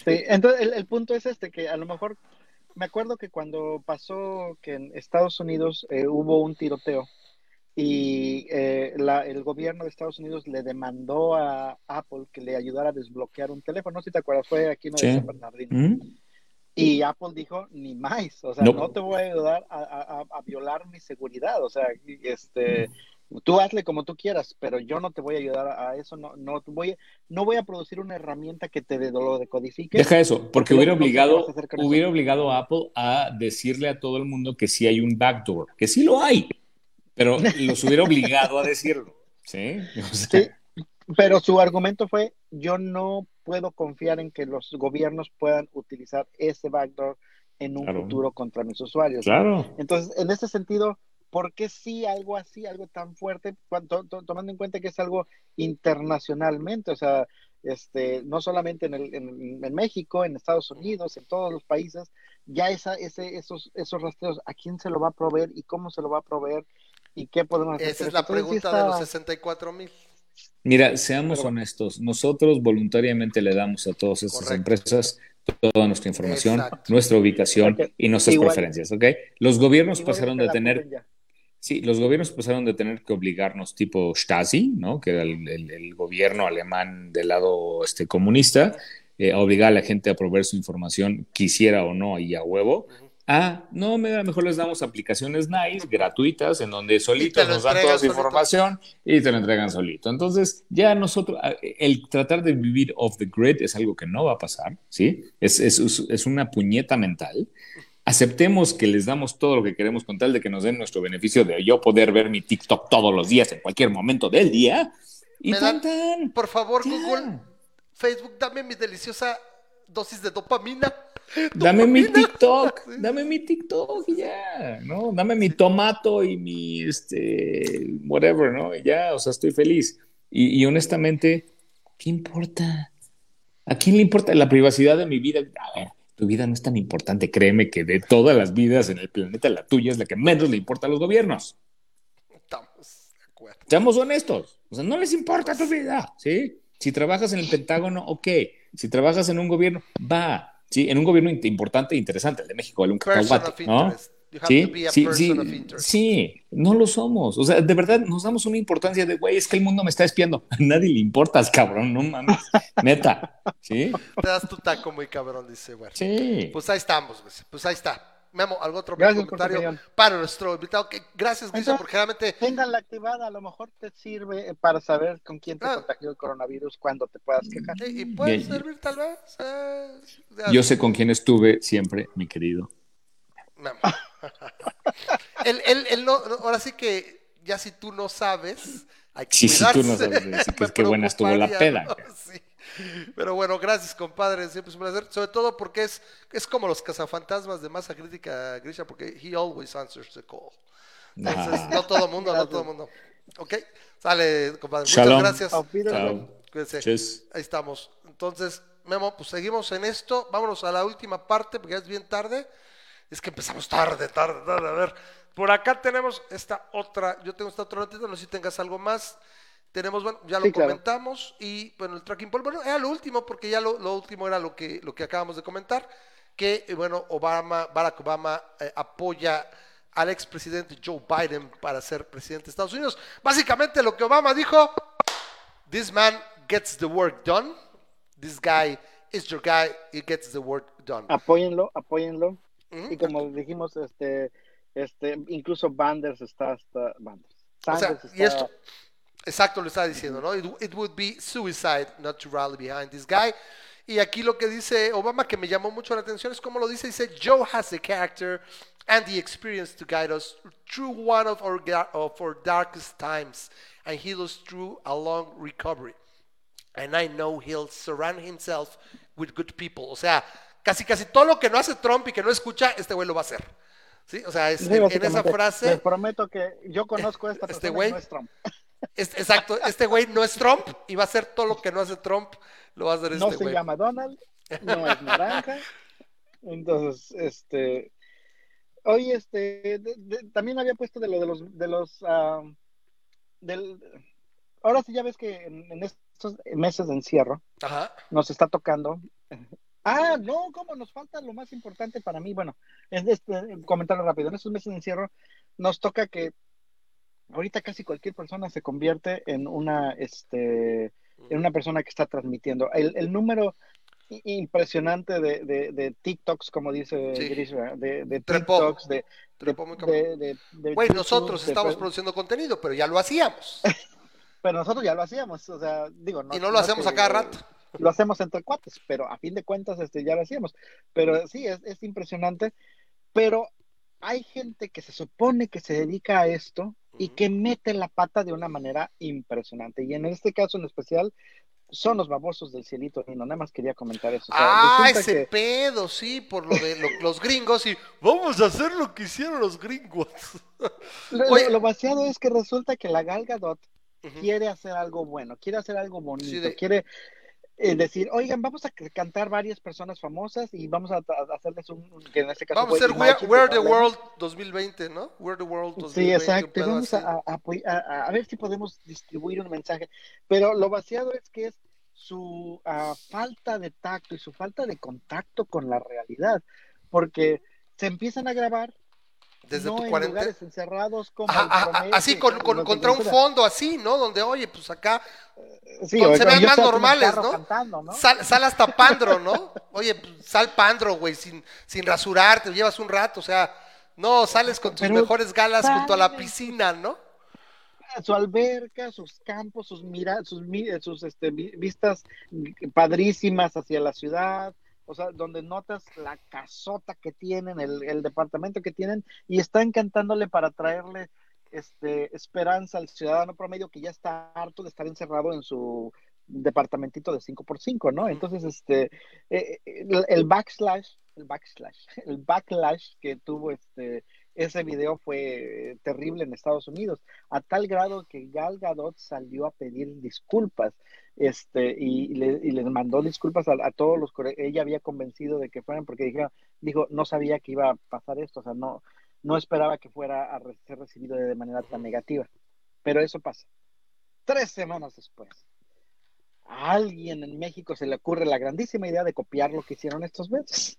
entonces el, punto es este, que a lo mejor me acuerdo que cuando pasó que en Estados Unidos eh, hubo un tiroteo y eh, el gobierno de Estados Unidos le demandó a Apple que le ayudara a desbloquear un teléfono. No sé si te acuerdas, fue aquí en San Bernardino. Y Apple dijo, ni más, o sea, no, te voy a ayudar a, violar mi seguridad, o sea, este, tú hazle como tú quieras, pero yo no te voy a ayudar a eso, no, no, voy, no voy a producir una herramienta que te de, lo decodifique. Deja eso, porque hubiera obligado, hubiera obligado a Apple a decirle a todo el mundo que sí hay un backdoor, que sí lo hay pero los hubiera obligado a decirlo. ¿sí? Pero su argumento fue, yo no puedo confiar en que los gobiernos puedan utilizar ese backdoor en un futuro contra mis usuarios. Claro. Entonces, en ese sentido, ¿por qué sí algo así, algo tan fuerte, tomando en cuenta que es algo internacionalmente? O sea, este, no solamente en, el, en, México, en Estados Unidos, en todos los países, ya esa, ese, esos, esos rastreos, ¿a quién se lo va a proveer y cómo se lo va a proveer? ¿Y qué podemos hacer? Esa es la pregunta de los 64 mil. Mira, seamos honestos, nosotros voluntariamente le damos a todas esas empresas toda nuestra información, nuestra ubicación y nuestras preferencias, ¿ok? Los gobiernos pasaron de tener... Sí, los gobiernos pasaron de tener que obligarnos tipo Stasi, ¿no? Que era el, gobierno alemán del lado este, comunista, eh, a obligar a la gente a proveer su información, quisiera o no, y a huevo, Ah, no, mejor les damos aplicaciones nice, gratuitas, en donde solitos nos dan toda su información y te lo entregan solito. Entonces, ya nosotros, ah, el tratar de vivir off the grid es algo que no va a pasar, ¿sí? Es, es, es una puñeta mental. Aceptemos que les damos todo lo que queremos con tal de que nos den nuestro beneficio de yo poder ver mi TikTok todos los días, en cualquier momento del día. Y tan, por favor, Google, Facebook, dame mi deliciosa dosis de dopamina. Dame mi TikTok, dame mi TikTok y ya, ¿no? Dame mi tomato y mi, este, whatever, ¿no? Y ya, o sea, estoy feliz. Y, honestamente, ¿qué importa? ¿A quién le importa la privacidad de mi vida? A ver, tu vida no es tan importante, créeme que de todas las vidas en el planeta, la tuya es la que menos le importa a los gobiernos. Estamos de acuerdo. Seamos honestos, o sea, no les importa tu vida, ¿sí? Si trabajas en el Pentágono, ok. Si trabajas en un gobierno, va Sí, en un gobierno importante e interesante, el de México, el un cacahuate, ¿no? Sí, sí, sí, sí, no lo somos. O sea, de verdad nos damos una importancia de, güey, es que el mundo me está espiando. A nadie le importas, cabrón, no mames. Neta, ¿sí? Te das tu taco muy cabrón, dice, güey. Sí. Pues ahí estamos, güey. Pues ahí está. Memo, ¿algún otro comentario para nuestro invitado? gracias, Grisha, porque realmente... la activada, a lo mejor te sirve para saber con quién te ah. contagió el coronavirus, cuando te puedas quejar. Y, puede servir tal vez. Eh, Yo sé con quién estuve siempre, mi querido. Memo. el, el, el ahora sí que ya si tú no sabes, hay que sí, si tú no sabes, sí, que, qué buena estuvo la peda. Sí. Pero bueno, gracias, compadre. Siempre es un placer. Sobre todo porque es, es como los cazafantasmas de masa crítica, Grisha, porque he always answers the call. Entonces, no todo el mundo, no todo el mundo. Ok, sale, compadre. Muchas gracias. Cuídense. Ahí estamos. Entonces, Memo, pues seguimos en esto. Vámonos a la última parte, porque ya es bien tarde. Es que empezamos tarde, tarde, tarde. A ver, por acá tenemos esta otra. Yo tengo esta otra noticia, no sé si tengas algo más. Tenemos, bueno, ya lo comentamos y bueno, el tracking poll, bueno, era lo último porque ya lo, último era lo que, lo que acabamos de comentar, que eh, bueno, Obama, Barack Obama eh, apoya al expresidente Joe Biden para ser presidente de Estados Unidos. Básicamente lo que Obama dijo, this man gets the work done, this guy is your guy, he gets the work done. Apóyenlo, apóyenlo. Y como dijimos, este, este, incluso Banders está hasta Banders. y esto, Exacto, lo estaba diciendo, ¿no? It, would be suicide not to rally behind this guy. Y aquí lo que dice Obama, que me llamó mucho la atención, es como lo dice, dice, Joe has the character and the experience to guide us through one of our, of our darkest times, and he us through a long recovery. And I know he'll surround himself with good people. O sea, casi casi todo lo que no hace Trump y que no escucha, este güey lo va a hacer. ¿Sí? O sea, es, en, esa frase... Les prometo que yo conozco a esta este persona este güey, no es Trump exacto, este güey no es Trump y va a hacer todo lo que no hace Trump, lo va a hacer este güey. No se llama Donald, no es naranja. Entonces, este. Oye, este. también había puesto de lo de los. De los ah, del, ahora sí ya ves que en, estos meses de encierro nos está tocando. Ah, no, ¿cómo? Nos falta lo más importante para mí. Bueno, es este, comentarlo rápido. En estos meses de encierro nos toca que ahorita casi cualquier persona se convierte en una, este, en una persona que está transmitiendo. El, el número impresionante de, de, de, TikToks, como dice de, de TikToks, de... Güey, nosotros estamos produciendo contenido, pero ya lo hacíamos. pero nosotros ya lo hacíamos, o sea, digo... No, y no lo hacemos a cada rato. Lo hacemos entre cuates, pero a fin de cuentas este, ya lo hacíamos. Pero sí, es, es impresionante. Pero hay gente que se supone que se dedica a esto y que mete la pata de una manera impresionante. Y en este caso en especial, son los babosos del cielito no Nada más quería comentar eso. ah, ese pedo, sí, por lo de los gringos y vamos a hacer lo que hicieron los gringos. lo, vaciado es que resulta que la Gal Gadot quiere hacer algo bueno, quiere hacer algo bonito, quiere es decir, oigan, vamos a cantar varias personas famosas y vamos a, hacerles un, que en este caso Vamos a hacer Where, the World 2020, ¿no? Where the World 2020. Sí, exacto. Vamos a, a, ver si podemos distribuir un mensaje. Pero lo vaciado es que es su ah, falta de tacto y su falta de contacto con la realidad. Porque se empiezan a grabar desde tu cuarentena. lugares encerrados como así con, contra un fondo así, ¿no? Donde, oye, pues acá se ven más normales, ¿no? Sal, hasta Pandro, ¿no? Oye, pues, sal Pandro, güey, sin, sin rasurarte, llevas un rato, o sea, no, sales con tus mejores galas junto a la piscina, ¿no? Su alberca, sus campos, sus miradas, sus, sus este, vistas padrísimas hacia la ciudad, o sea, donde notas la casota que tienen, el, departamento que tienen, y está encantándole para traerle este, esperanza al ciudadano promedio que ya está harto de estar encerrado en su departamentito de 5x5, ¿no? Entonces, este, eh, el, el, backslash, el backslash, el backlash que tuvo este, ese video fue terrible en Estados Unidos, a tal grado que Gal Gadot salió a pedir disculpas este, y, le, les mandó disculpas a, todos los ella había convencido de que fueran, porque dijo, dijo, no sabía que iba a pasar esto, o sea, no, no esperaba que fuera a ser recibido de manera tan negativa. Pero eso pasa. Tres semanas después, a alguien en México se le ocurre la grandísima idea de copiar lo que hicieron estos meses.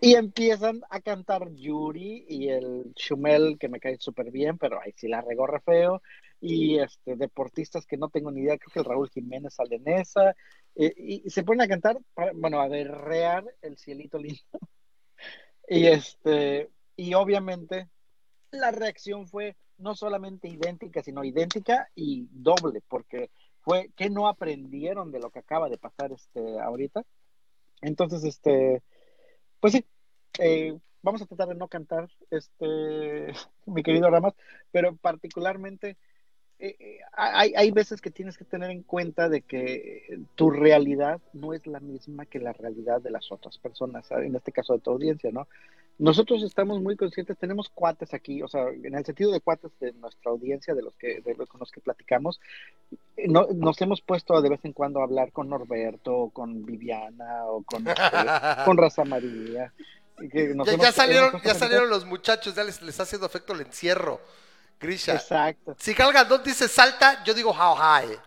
Y empiezan a cantar Yuri y el Chumel, que me cae súper bien, pero ahí sí la regó re feo. Y este, deportistas que no tengo ni idea, creo que el Raúl Jiménez sale en esa. Eh, y, se ponen a cantar, bueno, a berrear el cielito lindo. y este, y obviamente la reacción fue no solamente idéntica, sino idéntica y doble, porque fue que no aprendieron de lo que acaba de pasar este ahorita. Entonces, este, pues sí, eh, vamos a tratar de no cantar, este, mi querido Ramas, pero particularmente eh, eh, hay, hay veces que tienes que tener en cuenta de que tu realidad no es la misma que la realidad de las otras personas, en este caso de tu audiencia, ¿no? Nosotros estamos muy conscientes, tenemos cuates aquí, o sea, en el sentido de cuates de nuestra audiencia, de los que, de los con los que platicamos, no, nos hemos puesto de vez en cuando a hablar con Norberto, con Viviana, o con, este, con Raza María. ya, salieron, ya salieron los muchachos, ya les, les ha sido efecto el encierro. Grisha. Exacto. Si Galgadón dice salta, yo digo how high.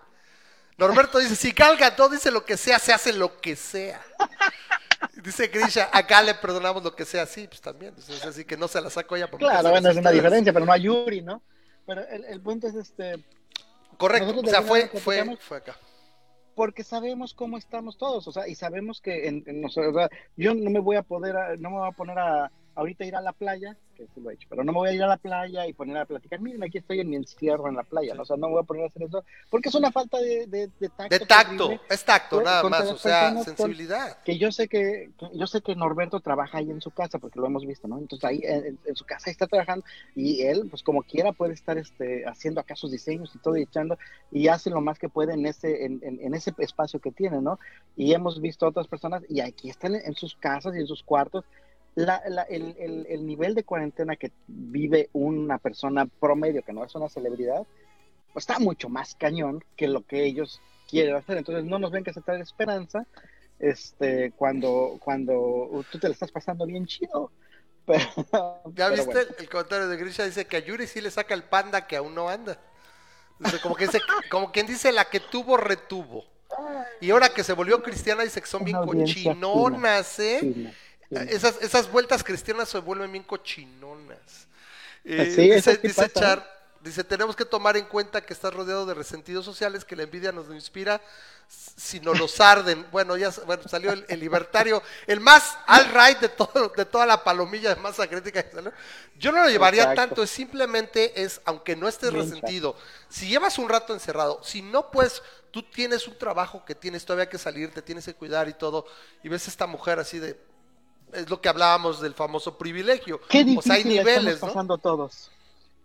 Norberto dice, si Galgadón dice lo que sea, se hace lo que sea. Dice Grisha, acá le perdonamos lo que sea así, pues también. Es así que no se la saco ya. Claro, bueno, es una diferencia, pero no a Yuri, ¿no? Pero el, el punto es este. Correcto, o sea, fue, fue, fue acá porque sabemos cómo estamos todos, o sea, y sabemos que en, en, o sea, yo no me voy a poder, no me voy a poner a, ahorita ir a la playa, que sí lo he hecho, pero no me voy a ir a la playa y poner a platicar, miren, aquí estoy en mi encierro en la playa, ¿no? o sea, no me voy a poner a hacer eso, porque es una falta de, de, de tacto. De tacto, es tacto, nada más, o sea, sensibilidad. que yo sé que, yo sé que Norberto trabaja ahí en su casa, porque lo hemos visto, ¿no? Entonces ahí en, su casa está trabajando y él, pues como quiera, puede estar este, haciendo acá sus diseños y todo y echando, y hace lo más que puede en ese, en, en, ese espacio que tiene, ¿no? Y hemos visto a otras personas y aquí están en sus casas y en sus cuartos la, la, el, el, el, nivel de cuarentena que vive una persona promedio que no es una celebridad, pues está mucho más cañón que lo que ellos quieren hacer. Entonces no nos ven que se trae esperanza este, cuando, cuando tú te lo estás pasando bien chido. ¿Ya viste el, comentario de Grisha? Dice que a Yuri sí le saca el panda que aún no anda. como, que como quien dice la que tuvo, retuvo. Y ahora que se volvió cristiana dice que son bien cochinonas, ¿eh? Esas, esas vueltas cristianas se vuelven bien cochinonas. Eh, dice, dice Char, dice, tenemos que tomar en cuenta que estás rodeado de resentidos sociales, que la envidia nos inspira, si no los arden. Bueno, ya bueno, salió el, libertario, el más alt-right de, todo, de toda la palomilla de masa crítica. Yo no lo llevaría tanto, es simplemente es, aunque no estés resentido, si llevas un rato encerrado, si no puedes, tú tienes un trabajo que tienes todavía que salir, te tienes que cuidar y todo, y ves a esta mujer así de, es lo que hablábamos del famoso privilegio. Qué difícil o sea, hay niveles, estamos pasando todos.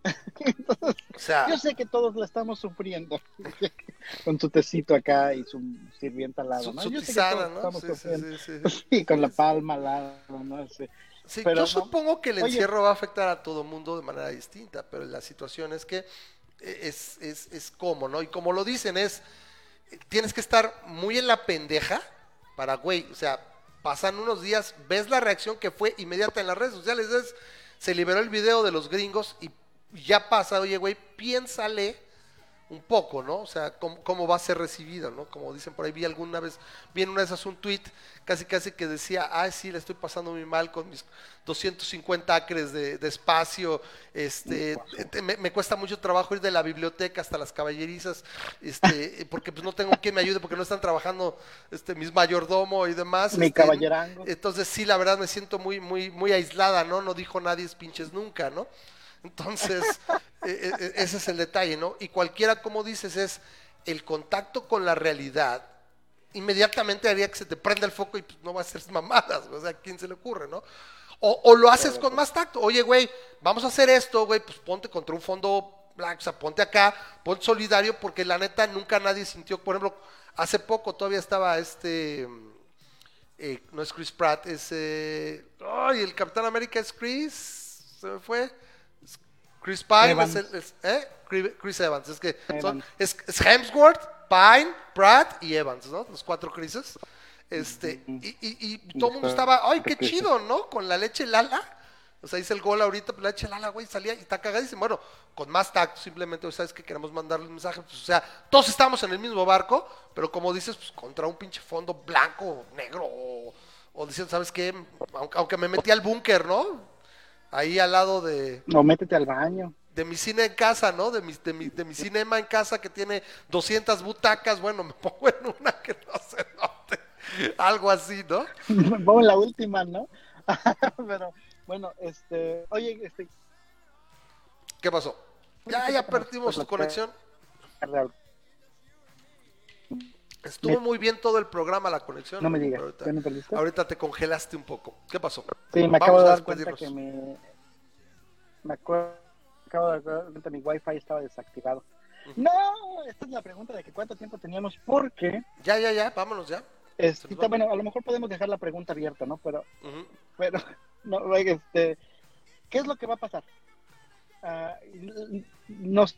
o sea, yo sé que todos la estamos sufriendo con su tecito acá y su sirvienta al lado, ¿no? yo sé que todos ¿no? sí, sí, sí, con la palma al lado, ¿no? Sí, pero yo supongo que el encierro va a afectar a todo mundo de manera distinta, pero la situación es que es, es, es como, ¿no? Y como lo dicen, es, tienes que estar muy en la pendeja para, güey, o sea, pasan unos días, ves la reacción que fue inmediata en las redes sociales, se liberó el video de los gringos y ya pasa, oye, güey, piénsale un poco, ¿no? O sea, cómo, va a ser recibido, ¿no? Como dicen por ahí, vi alguna vez, vi en una de esas un tweet casi casi que decía, ay, sí, le estoy pasando muy mal con mis 250 acres de, espacio, este, me, cuesta mucho trabajo ir de la biblioteca hasta las caballerizas, este, porque pues no tengo quien me ayude, porque no están trabajando este, mis mayordomo y demás. Mi este, caballerango. Entonces sí, la verdad me siento muy, muy, muy aislada, ¿no? No dijo nadie es pinches nunca, ¿no? Entonces, e, e, e, ese es el detalle, ¿no? Y cualquiera, como dices, es el contacto con la realidad, inmediatamente haría que se te prenda el foco y pues, no va a ser mamadas, o sea, ¿a quién se le ocurre, no? O, lo haces con más tacto, oye, güey, vamos a hacer esto, güey, pues ponte contra un fondo black, o sea, ponte acá, ponte solidario, porque la neta nunca nadie sintió, por ejemplo, hace poco todavía estaba este, eh, no es Chris Pratt, es, eh, ay, el Capitán América es Chris, se me fue, Chris Pine es, el, ¿eh? Chris Evans, es que son, es, Hemsworth, Pine, Pratt y Evans, ¿no? Los cuatro Chrises. Este, y, y, y todo el mundo estaba, ay, qué chido, ¿no? Con la leche Lala. O sea, hice el gol ahorita, pues la eché la güey, salía y está cagadísimo. Bueno, con más tacto, simplemente, ¿sabes que Queremos mandarle un mensaje. Pues, o sea, todos estamos en el mismo barco, pero como dices, pues contra un pinche fondo blanco, negro, o, o diciendo, ¿sabes qué? Aunque, me metí al búnker, ¿no? Ahí al lado de. No, métete al baño. De mi cine en casa, ¿no? De mi, de mi, de mi cinema en casa que tiene 200 butacas. Bueno, me pongo en una que no se note. Algo así, ¿no? Vamos en la última, ¿no? pero bueno, este, oye, este... ¿Qué pasó? Ya, ya perdimos su conexión. Estuvo muy bien todo el programa, la conexión. No me digas, ahorita, te congelaste un poco. ¿Qué pasó? Sí, me acabo de dar cuenta que me... Me acabo de dar cuenta mi wifi estaba desactivado. No, esta es la pregunta de que cuánto tiempo teníamos, porque... Ya, ya, ya, vámonos ya. Este, bueno, a lo mejor podemos dejar la pregunta abierta, ¿no? Pero, pero no, este, ¿qué es lo que va a pasar? Ah, nos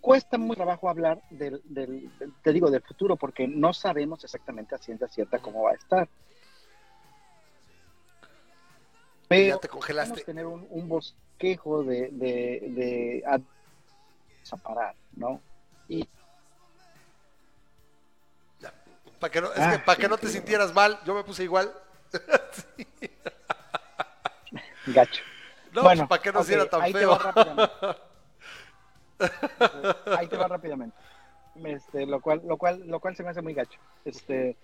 cuesta mucho trabajo hablar del, del, te digo, del futuro porque no sabemos exactamente a ciencia cierta cómo va a estar. Pero ya te congelaste. tener un, bosquejo de, de, de a, parar, ¿no? Y para que no, es que ah, para que no te sintieras mal, yo me puse igual. Gacho. No, pues, bueno, para que no okay, tan feo. Ahí te va rápidamente. Este, lo cual, lo cual, lo cual se me hace muy gacho. Este,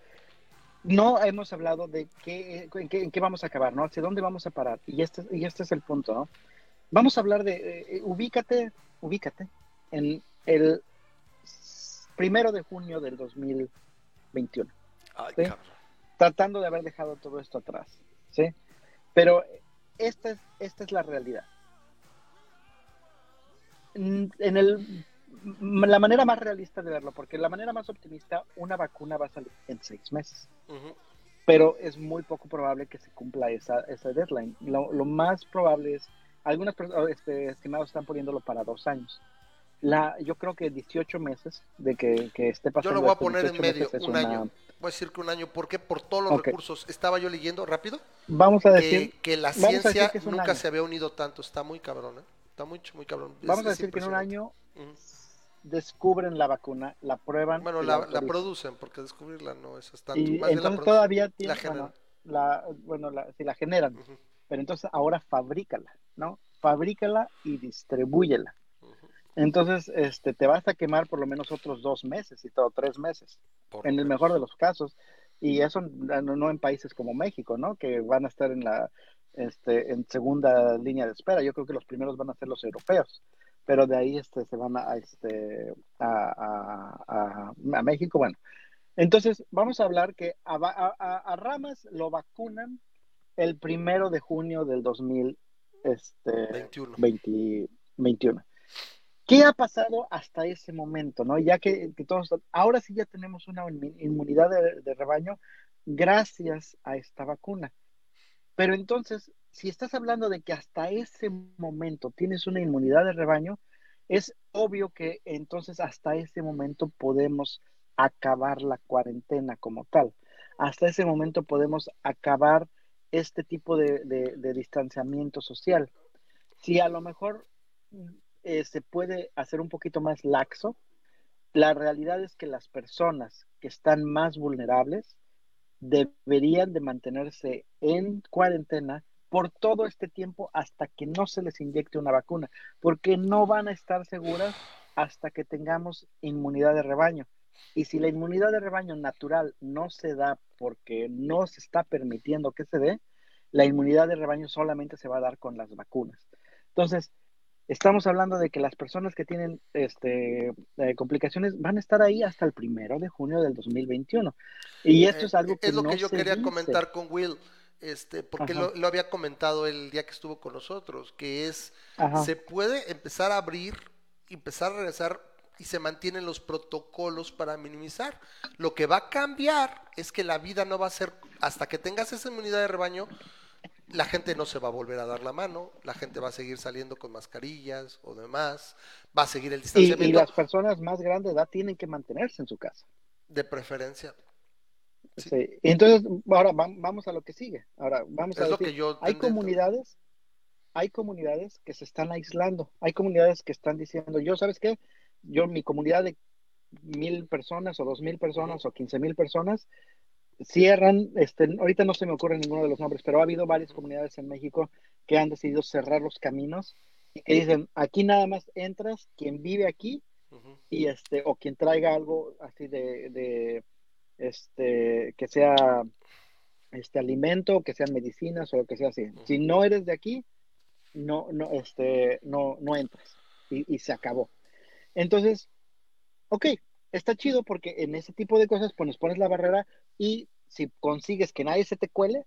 no hemos hablado de qué, en, qué, en qué vamos a acabar, ¿no? Hacia dónde vamos a parar. Y este, y este es el punto, ¿no? Vamos a hablar de, eh, ubícate, ubícate en el primero de junio del 2000 21. Tratando de haber dejado todo esto atrás. ¿sí? Pero esta es, esta es la realidad. En el, la manera más realista de verlo, porque la manera más optimista, una vacuna va a salir en seis meses. Pero es muy poco probable que se cumpla esa, esa deadline. Lo, más probable es, algunas este, estimados están poniéndolo para dos años la, yo creo que 18 meses de que, que esté pasando. Yo lo voy a poner en medio, un año. Voy a decir que un año, ¿por qué? Por todos los recursos. Estaba yo leyendo rápido. Vamos a decir que, la ciencia nunca se había unido tanto. Está muy cabrón, ¿eh? Está muy, muy cabrón. Vamos a decir que en un año descubren la vacuna, la prueban. Bueno, la, la, producen, porque descubrirla no es tanto. Y entonces todavía tiene, la bueno, la, si la generan, pero entonces ahora fabrícala, ¿no? Fabrícala y distribúyela. Entonces, este, te vas a quemar por lo menos otros dos meses y todo, tres meses, en el mejor de los casos. Y eso no, en países como México, ¿no? Que van a estar en la, este, en segunda línea de espera. Yo creo que los primeros van a ser los europeos, pero de ahí este, se van a, este, a, a, México. Bueno, entonces vamos a hablar que a, Ramas lo vacunan el primero de junio del 2021. Este, ¿Qué ha pasado hasta ese momento? ¿no? Ya que, todos, ahora sí ya tenemos una inmunidad de, rebaño gracias a esta vacuna. Pero entonces, si estás hablando de que hasta ese momento tienes una inmunidad de rebaño, es obvio que entonces hasta ese momento podemos acabar la cuarentena como tal. Hasta ese momento podemos acabar este tipo de distanciamiento social. Si a lo mejor eh, se puede hacer un poquito más laxo. La realidad es que las personas que están más vulnerables deberían de mantenerse en cuarentena por todo este tiempo hasta que no se les inyecte una vacuna, porque no van a estar seguras hasta que tengamos inmunidad de rebaño. Y si la inmunidad de rebaño natural no se da porque no se está permitiendo que se dé, la inmunidad de rebaño solamente se va a dar con las vacunas. Entonces, Estamos hablando de que las personas que tienen este, eh, complicaciones van a estar ahí hasta el primero de junio del 2021. Y esto es algo que es lo que yo quería comentar con Will, este, porque lo, había comentado el día que estuvo con nosotros, que es se puede empezar a abrir, empezar a regresar y se mantienen los protocolos para minimizar. Lo que va a cambiar es que la vida no va a ser hasta que tengas esa inmunidad de rebaño la gente no se va a volver a dar la mano, la gente va a seguir saliendo con mascarillas o demás, va a seguir el distanciamiento. Y, las personas más grandes de edad tienen que mantenerse en su casa. De preferencia. Sí. Entonces, ahora vamos a lo que sigue. Ahora, vamos a lo que yo hay comunidades, hay comunidades que se están aislando, hay comunidades que están diciendo, yo, ¿sabes qué? Yo, mi comunidad de mil personas o dos mil personas o quince mil personas, cierran, este, ahorita no se me ocurre ninguno de los nombres, pero ha habido varias comunidades en México que han decidido cerrar los caminos y que dicen, aquí nada más entras quien vive aquí y este, o quien traiga algo así de, de este, que sea este alimento, que sean medicinas o lo que sea así. Si no eres de aquí, no, no, este, no, no entras y, y se acabó. Entonces, ok, está chido porque en ese tipo de cosas pues pones la barrera y si consigues que nadie se te cuele,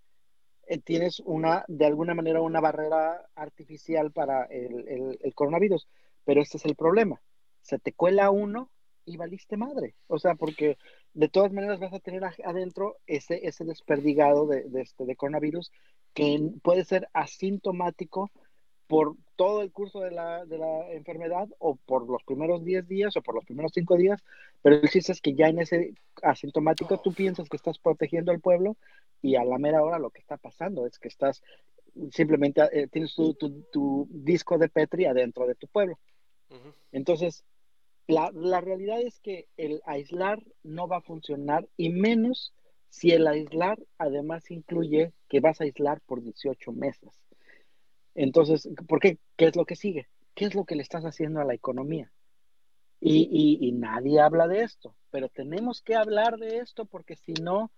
eh, tienes una, de alguna manera, una barrera artificial para el, el, coronavirus. Pero este es el problema. Se te cuela uno y valiste madre. O sea, porque de todas maneras vas a tener adentro ese, ese desperdigado de, de, este, de coronavirus que puede ser asintomático por todo el curso de la, de la, enfermedad o por los primeros 10 días o por los primeros 5 días, pero el chiste es que ya en ese asintomático tú piensas que estás protegiendo al pueblo y a la mera hora lo que está pasando es que estás simplemente, eh, tienes tu, tu, disco de Petri adentro de tu pueblo. Entonces, la, la realidad es que el aislar no va a funcionar y menos si el aislar además incluye que vas a aislar por 18 meses. Entonces, ¿por qué? ¿Qué es lo que sigue? ¿Qué es lo que le estás haciendo a la economía? Y, nadie habla de esto, pero tenemos que hablar de esto porque si no,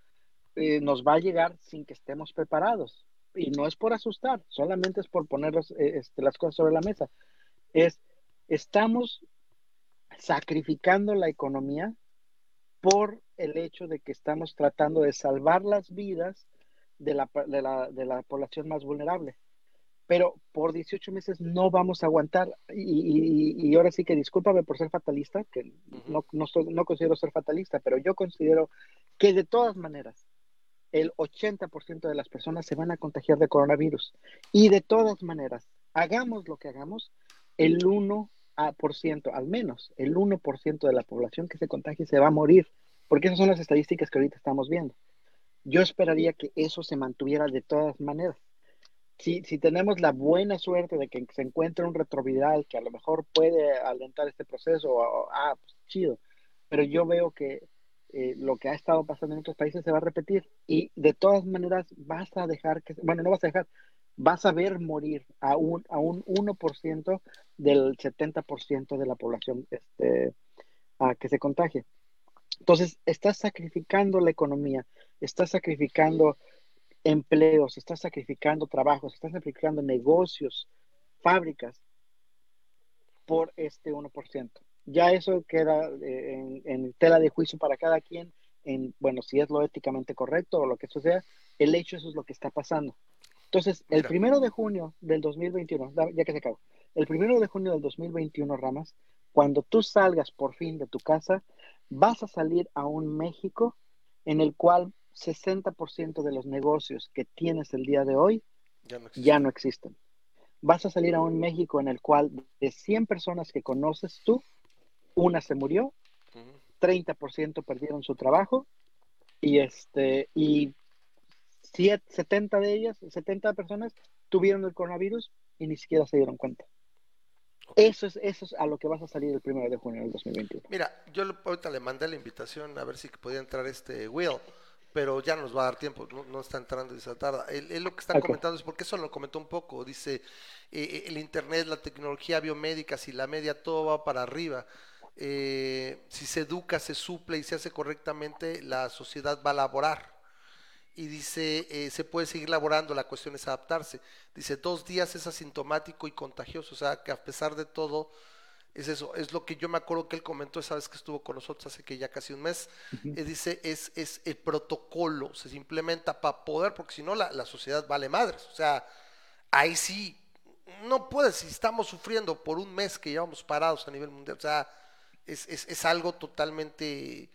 eh, nos va a llegar sin que estemos preparados. Y no es por asustar, solamente es por poner eh, este, las cosas sobre la mesa. Es, estamos sacrificando la economía por el hecho de que estamos tratando de salvar las vidas de la, de la, de la población más vulnerable pero por 18 meses no vamos a aguantar. Y, ahora sí que discúlpame por ser fatalista, que no, no, considero ser fatalista, pero yo considero que de todas maneras el 80% de las personas se van a contagiar de coronavirus. Y de todas maneras, hagamos lo que hagamos, el 1%, al menos el 1% de la población que se contagie se va a morir, porque esas son las estadísticas que ahorita estamos viendo. Yo esperaría que eso se mantuviera de todas maneras si, si tenemos la buena suerte de que se encuentre un retroviral que a lo mejor puede alentar este proceso, ah, pues chido. Pero yo veo que eh, lo que ha estado pasando en otros países se va a repetir y de todas maneras vas a dejar que, bueno, no vas a dejar, vas a ver morir a un, a un 1% del 70% de la población este, a que se contagie. Entonces, estás sacrificando la economía, estás sacrificando empleos, se está sacrificando trabajos, se está sacrificando negocios, fábricas por este 1%. Ya eso queda eh, en, tela de juicio para cada quien, en, bueno, si es lo éticamente correcto o lo que eso sea, el hecho eso es lo que está pasando. Entonces, el primero de junio del 2021, ya que se acabó, el primero de junio del 2021, Ramas, cuando tú salgas por fin de tu casa, vas a salir a un México en el cual 60% de los negocios que tienes el día de hoy ya no, existen. Vas a salir a un México en el cual de 100 personas que conoces tú, una se murió, 30% perdieron su trabajo y este y 70 de ellas, 70 personas tuvieron el coronavirus y ni siquiera se dieron cuenta. Eso es, eso es a lo que vas a salir el primero de junio del 2021. Mira, yo ahorita le mandé la invitación a ver si podía entrar este Will pero ya nos va a dar tiempo, no, está entrando se tarda. Él, lo que está comentando es porque eso lo comentó un poco, dice, eh, eh, el Internet, la tecnología biomédica, si la media, todo va para arriba. Eh, si se educa, se suple y se hace correctamente, la sociedad va a laborar. Y dice, se puede seguir laborando, la cuestión es adaptarse. Dice, dos días es asintomático y contagioso, o sea, que a pesar de todo, es eso, es lo que yo me acuerdo que él comentó esa vez que estuvo con nosotros hace que ya casi un mes. Eh, dice, es, es el protocolo, se implementa para poder, porque si no la, la, sociedad vale madres. O sea, ahí sí, no puede, si estamos sufriendo por un mes que llevamos parados a nivel mundial, o sea, es, es, es algo totalmente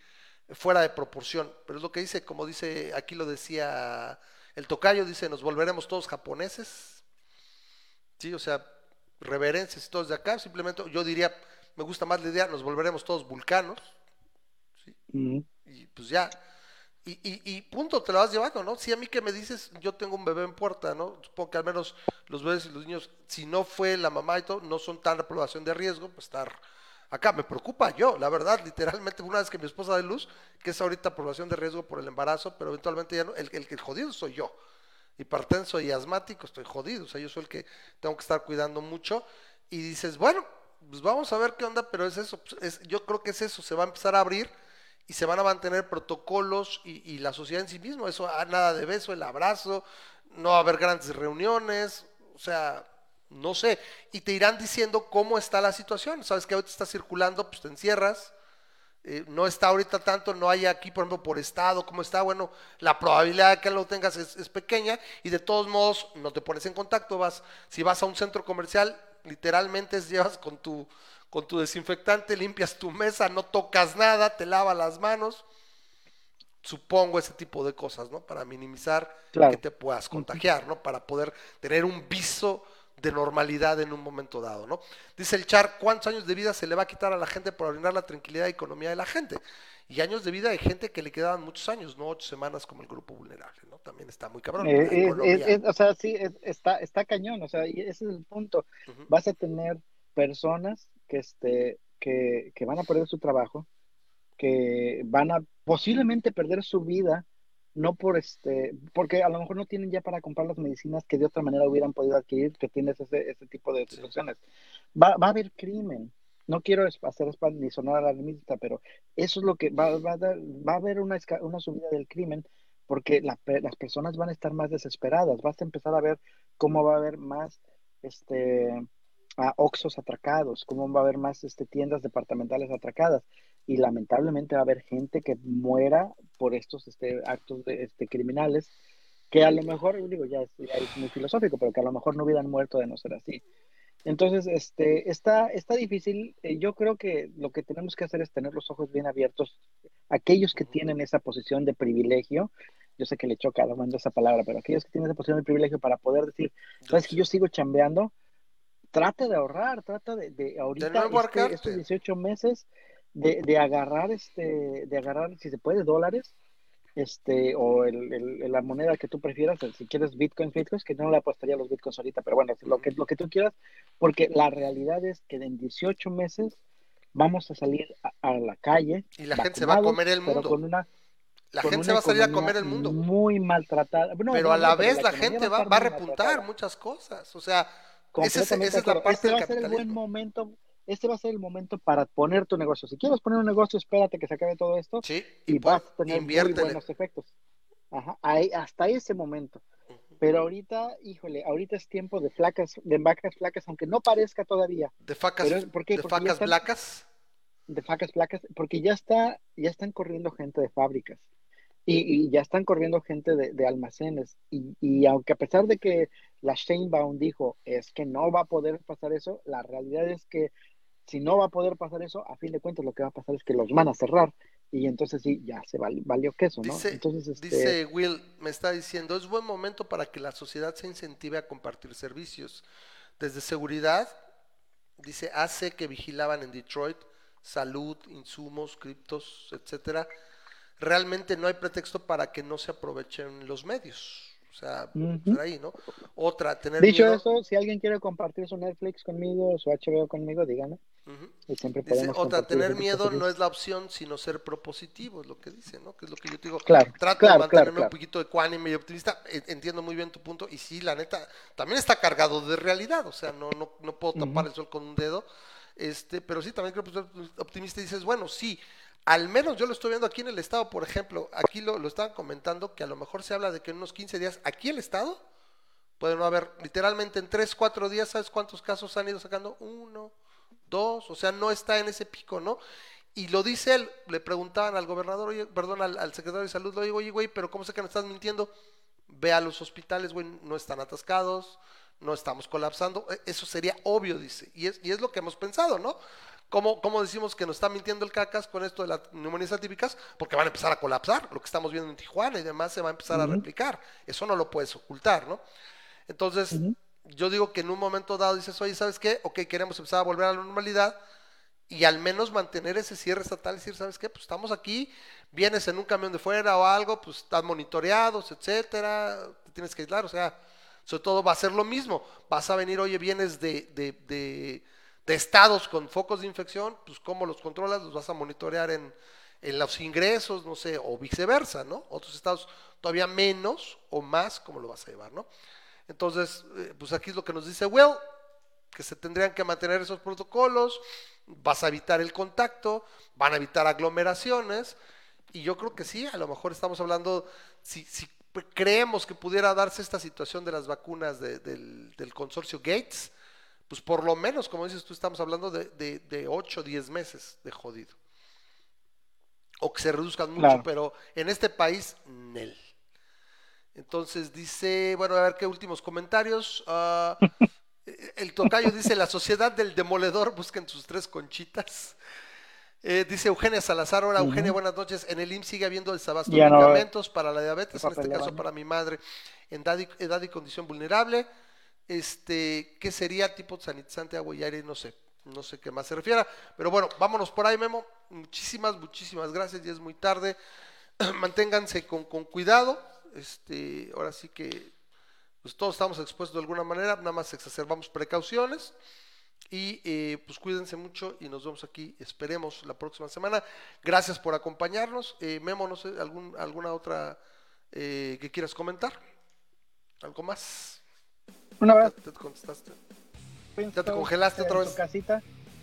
fuera de proporción. Pero es lo que dice, como dice, aquí lo decía el tocayo, dice, nos volveremos todos japoneses. Sí, o sea, reverencias y todos de acá, simplemente yo diría, me gusta más la idea, nos volveremos todos vulcanos, Y pues ya, Y, y, punto, te lo vas llevando, ¿no? Si a mí que me dices, yo tengo un bebé en puerta, ¿no? Supongo que al menos los bebés y los niños, si no fue la mamá y todo, no son tan aprobación de riesgo, pues estar acá. Me preocupa yo, la verdad, literalmente, una vez que mi esposa de luz, que es ahorita aprobación de riesgo por el embarazo, pero eventualmente ya no, el, el, el jodido soy yo. Hipertenso y asmático, estoy jodido, o sea, yo soy el que tengo que estar cuidando mucho. Y dices, bueno, pues vamos a ver qué onda, pero es eso, pues, es, yo creo que es eso, se va a empezar a abrir y se van a mantener protocolos y, la sociedad en sí mismo, eso, ah, nada de beso, el abrazo, no va a haber grandes reuniones, o sea, no sé, y te irán diciendo cómo está la situación, sabes que ahorita está circulando, pues te encierras, eh, no está ahorita tanto, no hay aquí, por ejemplo, por estado, cómo está, bueno, la probabilidad de que lo tengas es, es, pequeña y de todos modos no te pones en contacto, vas, si vas a un centro comercial, literalmente llevas con tu con tu desinfectante, limpias tu mesa, no tocas nada, te lavas las manos. Supongo ese tipo de cosas, ¿no? Para minimizar que te puedas contagiar, ¿no? Para poder tener un viso de normalidad en un momento dado, ¿no? Dice el Char, ¿cuántos años de vida se le va a quitar a la gente por arruinar la tranquilidad y economía de la gente? Y años de vida de gente que le quedaban muchos años, no ocho semanas como el grupo vulnerable, ¿no? También está muy cabrón. Eh, o sea, sí, está, está cañón, o sea, ese es el punto. Vas a tener personas que, este, que, que van a perder su trabajo, que van a posiblemente perder su vida, no por este, porque a lo mejor no tienen ya para comprar las medicinas que de otra manera hubieran podido adquirir, que tienes ese, ese tipo de situaciones. Va, va a haber crimen. No quiero hacer ni sonar alarmista, pero eso es lo que va, va, a, dar, va a haber una, una subida del crimen porque la, las personas van a estar más desesperadas. Vas a empezar a ver cómo va a haber más este, a Oxos atracados, cómo va a haber más este, tiendas departamentales atracadas. Y lamentablemente va a haber gente que muera por estos este, actos de, este, criminales, que a lo mejor, digo, ya es, muy filosófico, pero que a lo mejor no hubieran muerto de no ser así. Entonces, este, está, está difícil. Eh, yo creo que lo que tenemos que hacer es tener los ojos bien abiertos. Aquellos que tienen esa posición de privilegio, yo sé que le choca a la esa palabra, pero aquellos que tienen esa posición de privilegio para poder decir, sabes que yo sigo chambeando, trata de ahorrar, trata de, de ahorita este, estos 18 meses de, de, agarrar este, de agarrar, si se puede, dólares, este, o el, el, la moneda que tú prefieras, si quieres bitcoins, bitcoins, que no le apostaría a los bitcoins ahorita, pero bueno, lo que, lo que tú quieras, porque la realidad es que en 18 meses vamos a salir a, la calle. Y la gente se va a comer el mundo. Con una, la gente se va a salir a comer el mundo. Muy maltratada. pero a la vez la, gente va, va, a repuntar muchas cosas. O sea, esa es, la parte este va a ser el buen momento, este va a ser el momento para poner tu negocio. Si quieres poner un negocio, espérate que se acabe todo esto y, vas a tener muy buenos efectos. Ajá, hasta ese momento. Pero ahorita, híjole, ahorita es tiempo de flacas, de vacas flacas, aunque no parezca todavía. ¿De facas, ¿por qué? ¿De facas flacas? De facas flacas, porque ya está, ya están corriendo gente de fábricas. Y, ya están corriendo gente de, de almacenes. Y, y, aunque a pesar de que la Sheinbaum dijo es que no va a poder pasar eso, la realidad es que si no va a poder pasar eso, a fin de cuentas lo que va a pasar es que los van a cerrar y entonces sí, ya se valió queso, ¿no? Dice, entonces, este... dice Will, me está diciendo, es buen momento para que la sociedad se incentive a compartir servicios. Desde seguridad, dice, hace que vigilaban en Detroit salud, insumos, criptos, etcétera. Realmente no hay pretexto para que no se aprovechen los medios. O sea, ahí, ¿no? Otra, tener Dicho eso, si alguien quiere compartir su Netflix conmigo su HBO conmigo, díganme. Y siempre podemos otra, tener miedo no es la opción, sino ser propositivo, es lo que dice, ¿no? Que es lo que yo te digo. Claro, Trato de mantenerme un poquito ecuánime y optimista. E, entiendo muy bien tu punto. Y sí, la neta, también está cargado de realidad. O sea, no, no, no puedo tapar el sol con un dedo. Este, pero sí, también creo que ser optimista y dices, bueno, sí, al menos yo lo estoy viendo aquí en el estado, por ejemplo, aquí lo, lo estaban comentando que a lo mejor se habla de que en unos 15 días, aquí el estado, puede no haber, literalmente en 3, 4 días, ¿sabes cuántos casos han ido sacando? Uno, dos, o sea, no está en ese pico, ¿no? Y lo dice él, le preguntaban al gobernador, oye, perdón, al, secretario de salud, le digo, oye, güey, pero ¿cómo sé que me estás mintiendo? Ve a los hospitales, güey, no están atascados, no estamos colapsando, e, eso sería obvio, dice, y es, y es lo que hemos pensado, ¿no? ¿Cómo, decimos que nos está mintiendo el cacas con esto de las neumonías atípicas? Porque van a empezar a colapsar. Lo que estamos viendo en Tijuana y demás se va a empezar a replicar. Eso no lo puedes ocultar, ¿no? Entonces, yo digo que en un momento dado dices, oye, ¿sabes qué? Ok, queremos empezar a volver a la normalidad. y al menos mantener ese cierre estatal, decir, ¿sabes qué? Pues estamos aquí, vienes en un camión de fuera o algo, pues están monitoreados, etcétera, te tienes que aislar, o sea, sobre todo va a ser lo mismo, vas a venir, oye, vienes de, de, de, de estados con focos de infección, pues cómo los controlas, los vas a monitorear en, en los ingresos, no sé, o viceversa, ¿no? Otros estados todavía menos o más, ¿cómo lo vas a llevar, no? Entonces, eh, pues aquí es lo que nos dice Will, que se tendrían que mantener esos protocolos, vas a evitar el contacto, van a evitar aglomeraciones, y yo creo que sí, a lo mejor estamos hablando, si, si creemos que pudiera darse esta situación de las vacunas del, consorcio Gates, pues por lo menos, como dices tú, estamos hablando de, de, 8 o 10 meses de jodido. O que se reduzcan mucho, pero en este país, Nel. Entonces dice, bueno, a ver qué últimos comentarios. Uh, el tocayo dice, la sociedad del demoledor, busquen sus tres conchitas. Eh, dice Eugenia Salazar, hola Eugenia, buenas noches. En el IMSS sigue habiendo desabasto de medicamentos para la diabetes, en este caso para mi madre, en edad y, edad y, condición vulnerable. Este, ¿qué sería tipo sanitizante, agua y aire? No sé, no sé qué más se refiera. Pero bueno, vámonos por ahí, Memo. Muchísimas, muchísimas gracias. Ya es muy tarde. Manténganse con, con cuidado. Este, ahora sí que pues todos estamos expuestos de alguna manera, nada más exacerbamos precauciones y eh, pues cuídense mucho y nos vemos aquí, esperemos la próxima semana. Gracias por acompañarnos. Eh, Memo, no sé, algún, alguna otra eh, que quieras comentar, algo más. Una vez. ¿Te, contestaste? ¿Ya te congelaste otra vez? En casita,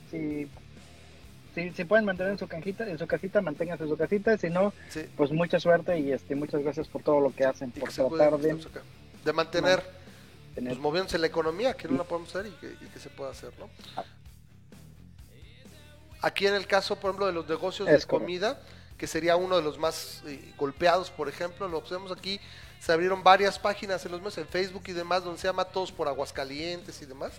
si, si, pueden mantener en su canjita, en su casita, manténganse en su casita, si no, pues mucha suerte y este, muchas gracias por todo lo que hacen, por tratar de de mantener, pues, moviéndose la economía, que no la podemos hacer y que, se pueda hacer, ¿no? Aquí en el caso, por ejemplo, de los negocios de comida, que sería uno de los más eh, golpeados, por ejemplo, lo observamos aquí, se abrieron varias páginas en los meses, en Facebook y demás, donde se llama Todos por Aguascalientes y demás.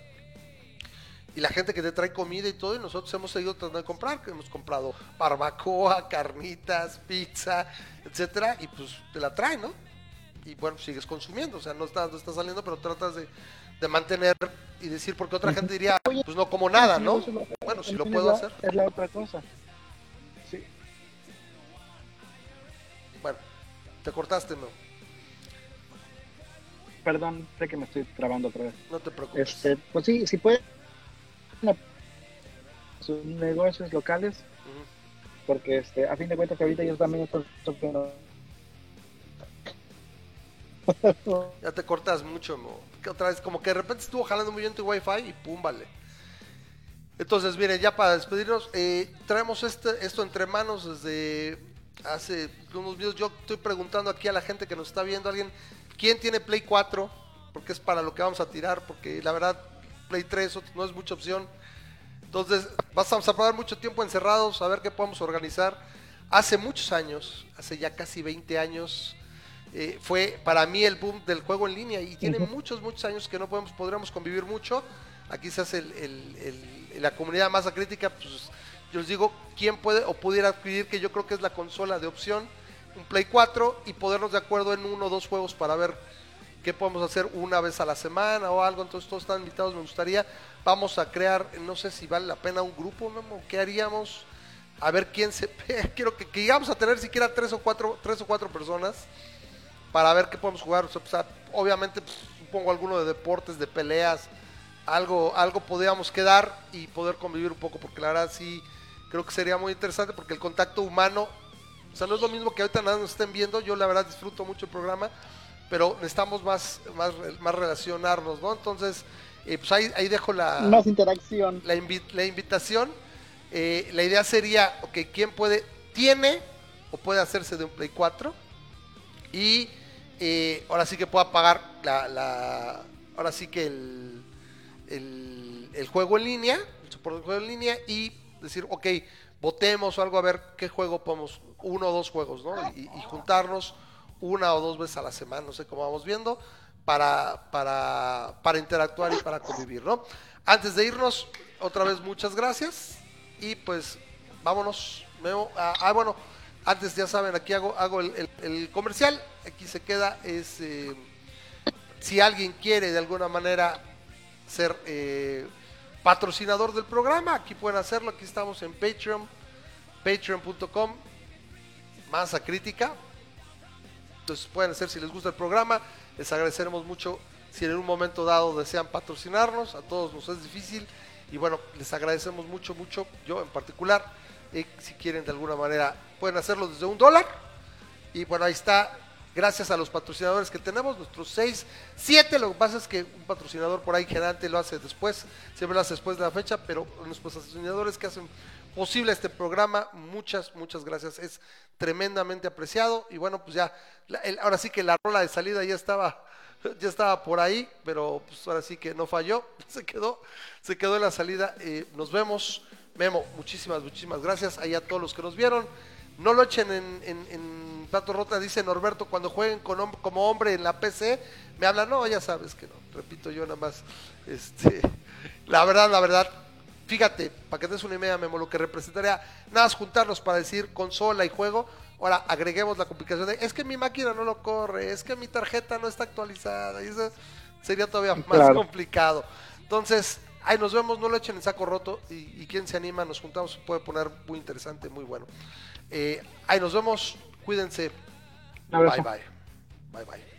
Y la gente que te trae comida y todo, y nosotros hemos seguido tratando de comprar, que hemos comprado barbacoa, carnitas, pizza, etcétera, y pues te la traen, ¿no? y bueno, sigues consumiendo, o sea, no está, no está saliendo, pero tratas de, mantener y decir, porque otra gente diría, pues no como nada, ¿no? Bueno, si lo puedo hacer. Es la otra cosa. Sí. Bueno, te cortaste, ¿no? Perdón, sé que me estoy trabando otra vez. No te preocupes. Este, pues sí, si puede sus negocios locales, porque este, a fin de cuentas ahorita ellos también están ya te cortas mucho, Que otra vez, como que de repente estuvo jalando muy bien tu wifi y pum, vale. Entonces, miren, ya para despedirnos, eh, traemos este, esto entre manos desde hace unos videos. Yo estoy preguntando aquí a la gente que nos está viendo, alguien, ¿quién tiene Play 4? Porque es para lo que vamos a tirar, porque la verdad, Play 3 no es mucha opción. Entonces, vamos a pasar mucho tiempo encerrados, a ver qué podemos organizar. Hace muchos años, hace ya casi 20 años, eh, fue para mí el boom del juego en línea y tiene muchos, muchos años que no podemos, podríamos convivir mucho. Aquí se hace la comunidad más crítica, pues yo les digo, ¿quién puede o pudiera adquirir que yo creo que es la consola de opción, un Play 4 y podernos de acuerdo en uno o dos juegos para ver qué podemos hacer una vez a la semana o algo? Entonces todos están invitados, me gustaría. Vamos a crear, no sé si vale la pena un grupo, ¿no? ¿qué haríamos? A ver quién se... Quiero que, que llegamos a tener siquiera tres o cuatro, tres o cuatro personas para ver qué podemos jugar. obviamente, pues, supongo alguno de deportes, de peleas, algo, algo podríamos quedar y poder convivir un poco, porque la verdad sí creo que sería muy interesante, porque el contacto humano, o sea, no es lo mismo que ahorita nada nos estén viendo, yo la verdad disfruto mucho el programa, pero necesitamos más, más, más relacionarnos, ¿no? Entonces, eh, pues ahí, ahí dejo la... Más interacción. La, la invitación. Eh, la idea sería, ok, ¿quién puede, tiene o puede hacerse de un Play 4? Y eh, ahora sí que pueda pagar la, ahora sí que el, el, juego en línea, el soporte del juego en línea y decir, ok, votemos o algo a ver qué juego podemos, uno o dos juegos, ¿no? Y, juntarnos una o dos veces a la semana, no sé cómo vamos viendo, para, para, para interactuar y para convivir, ¿no? Antes de irnos, otra vez muchas gracias y pues vámonos. Ah, ah, bueno, antes ya saben, aquí hago, hago el, comercial, aquí se queda, es eh, si alguien quiere de alguna manera ser, eh, patrocinador del programa. Aquí pueden hacerlo, aquí estamos en Patreon, patreon.com, masa crítica. Entonces pueden hacer si les gusta el programa, les agradeceremos mucho si en un momento dado desean patrocinarnos, a todos nos es difícil. Y bueno, les agradecemos mucho, mucho, yo en particular, y si quieren de alguna manera pueden hacerlo desde un dólar. Y bueno, ahí está. Gracias a los patrocinadores que tenemos, nuestros seis, siete, lo que pasa es que un patrocinador por ahí generalmente lo hace después, siempre lo hace después de la fecha, pero los patrocinadores que hacen posible este programa, muchas, muchas gracias, es tremendamente apreciado. Y bueno, pues ya, ahora sí que la rola de salida ya estaba, ya estaba por ahí, pero pues ahora sí que no falló, se quedó, se quedó en la salida, eh, nos vemos, Memo, muchísimas, muchísimas gracias, ahí a todos los que nos vieron, no lo echen en, en, plato rota, dice Norberto, cuando jueguen con, como hombre en la PC, me hablan, no, ya sabes que no, repito yo nada más, este, la verdad, la verdad, fíjate, para que des una idea, Memo, lo que representaría, nada más juntarlos para decir consola y juego, ahora agreguemos la complicación de, es que mi máquina no lo corre, es que mi tarjeta no está actualizada, y eso sería todavía más complicado. Entonces, ahí nos vemos, no lo echen en saco roto, y, y quien se anima, nos juntamos, puede poner muy interesante, muy bueno. Eh, ahí nos vemos. Cuídense. Bye bye. Bye bye.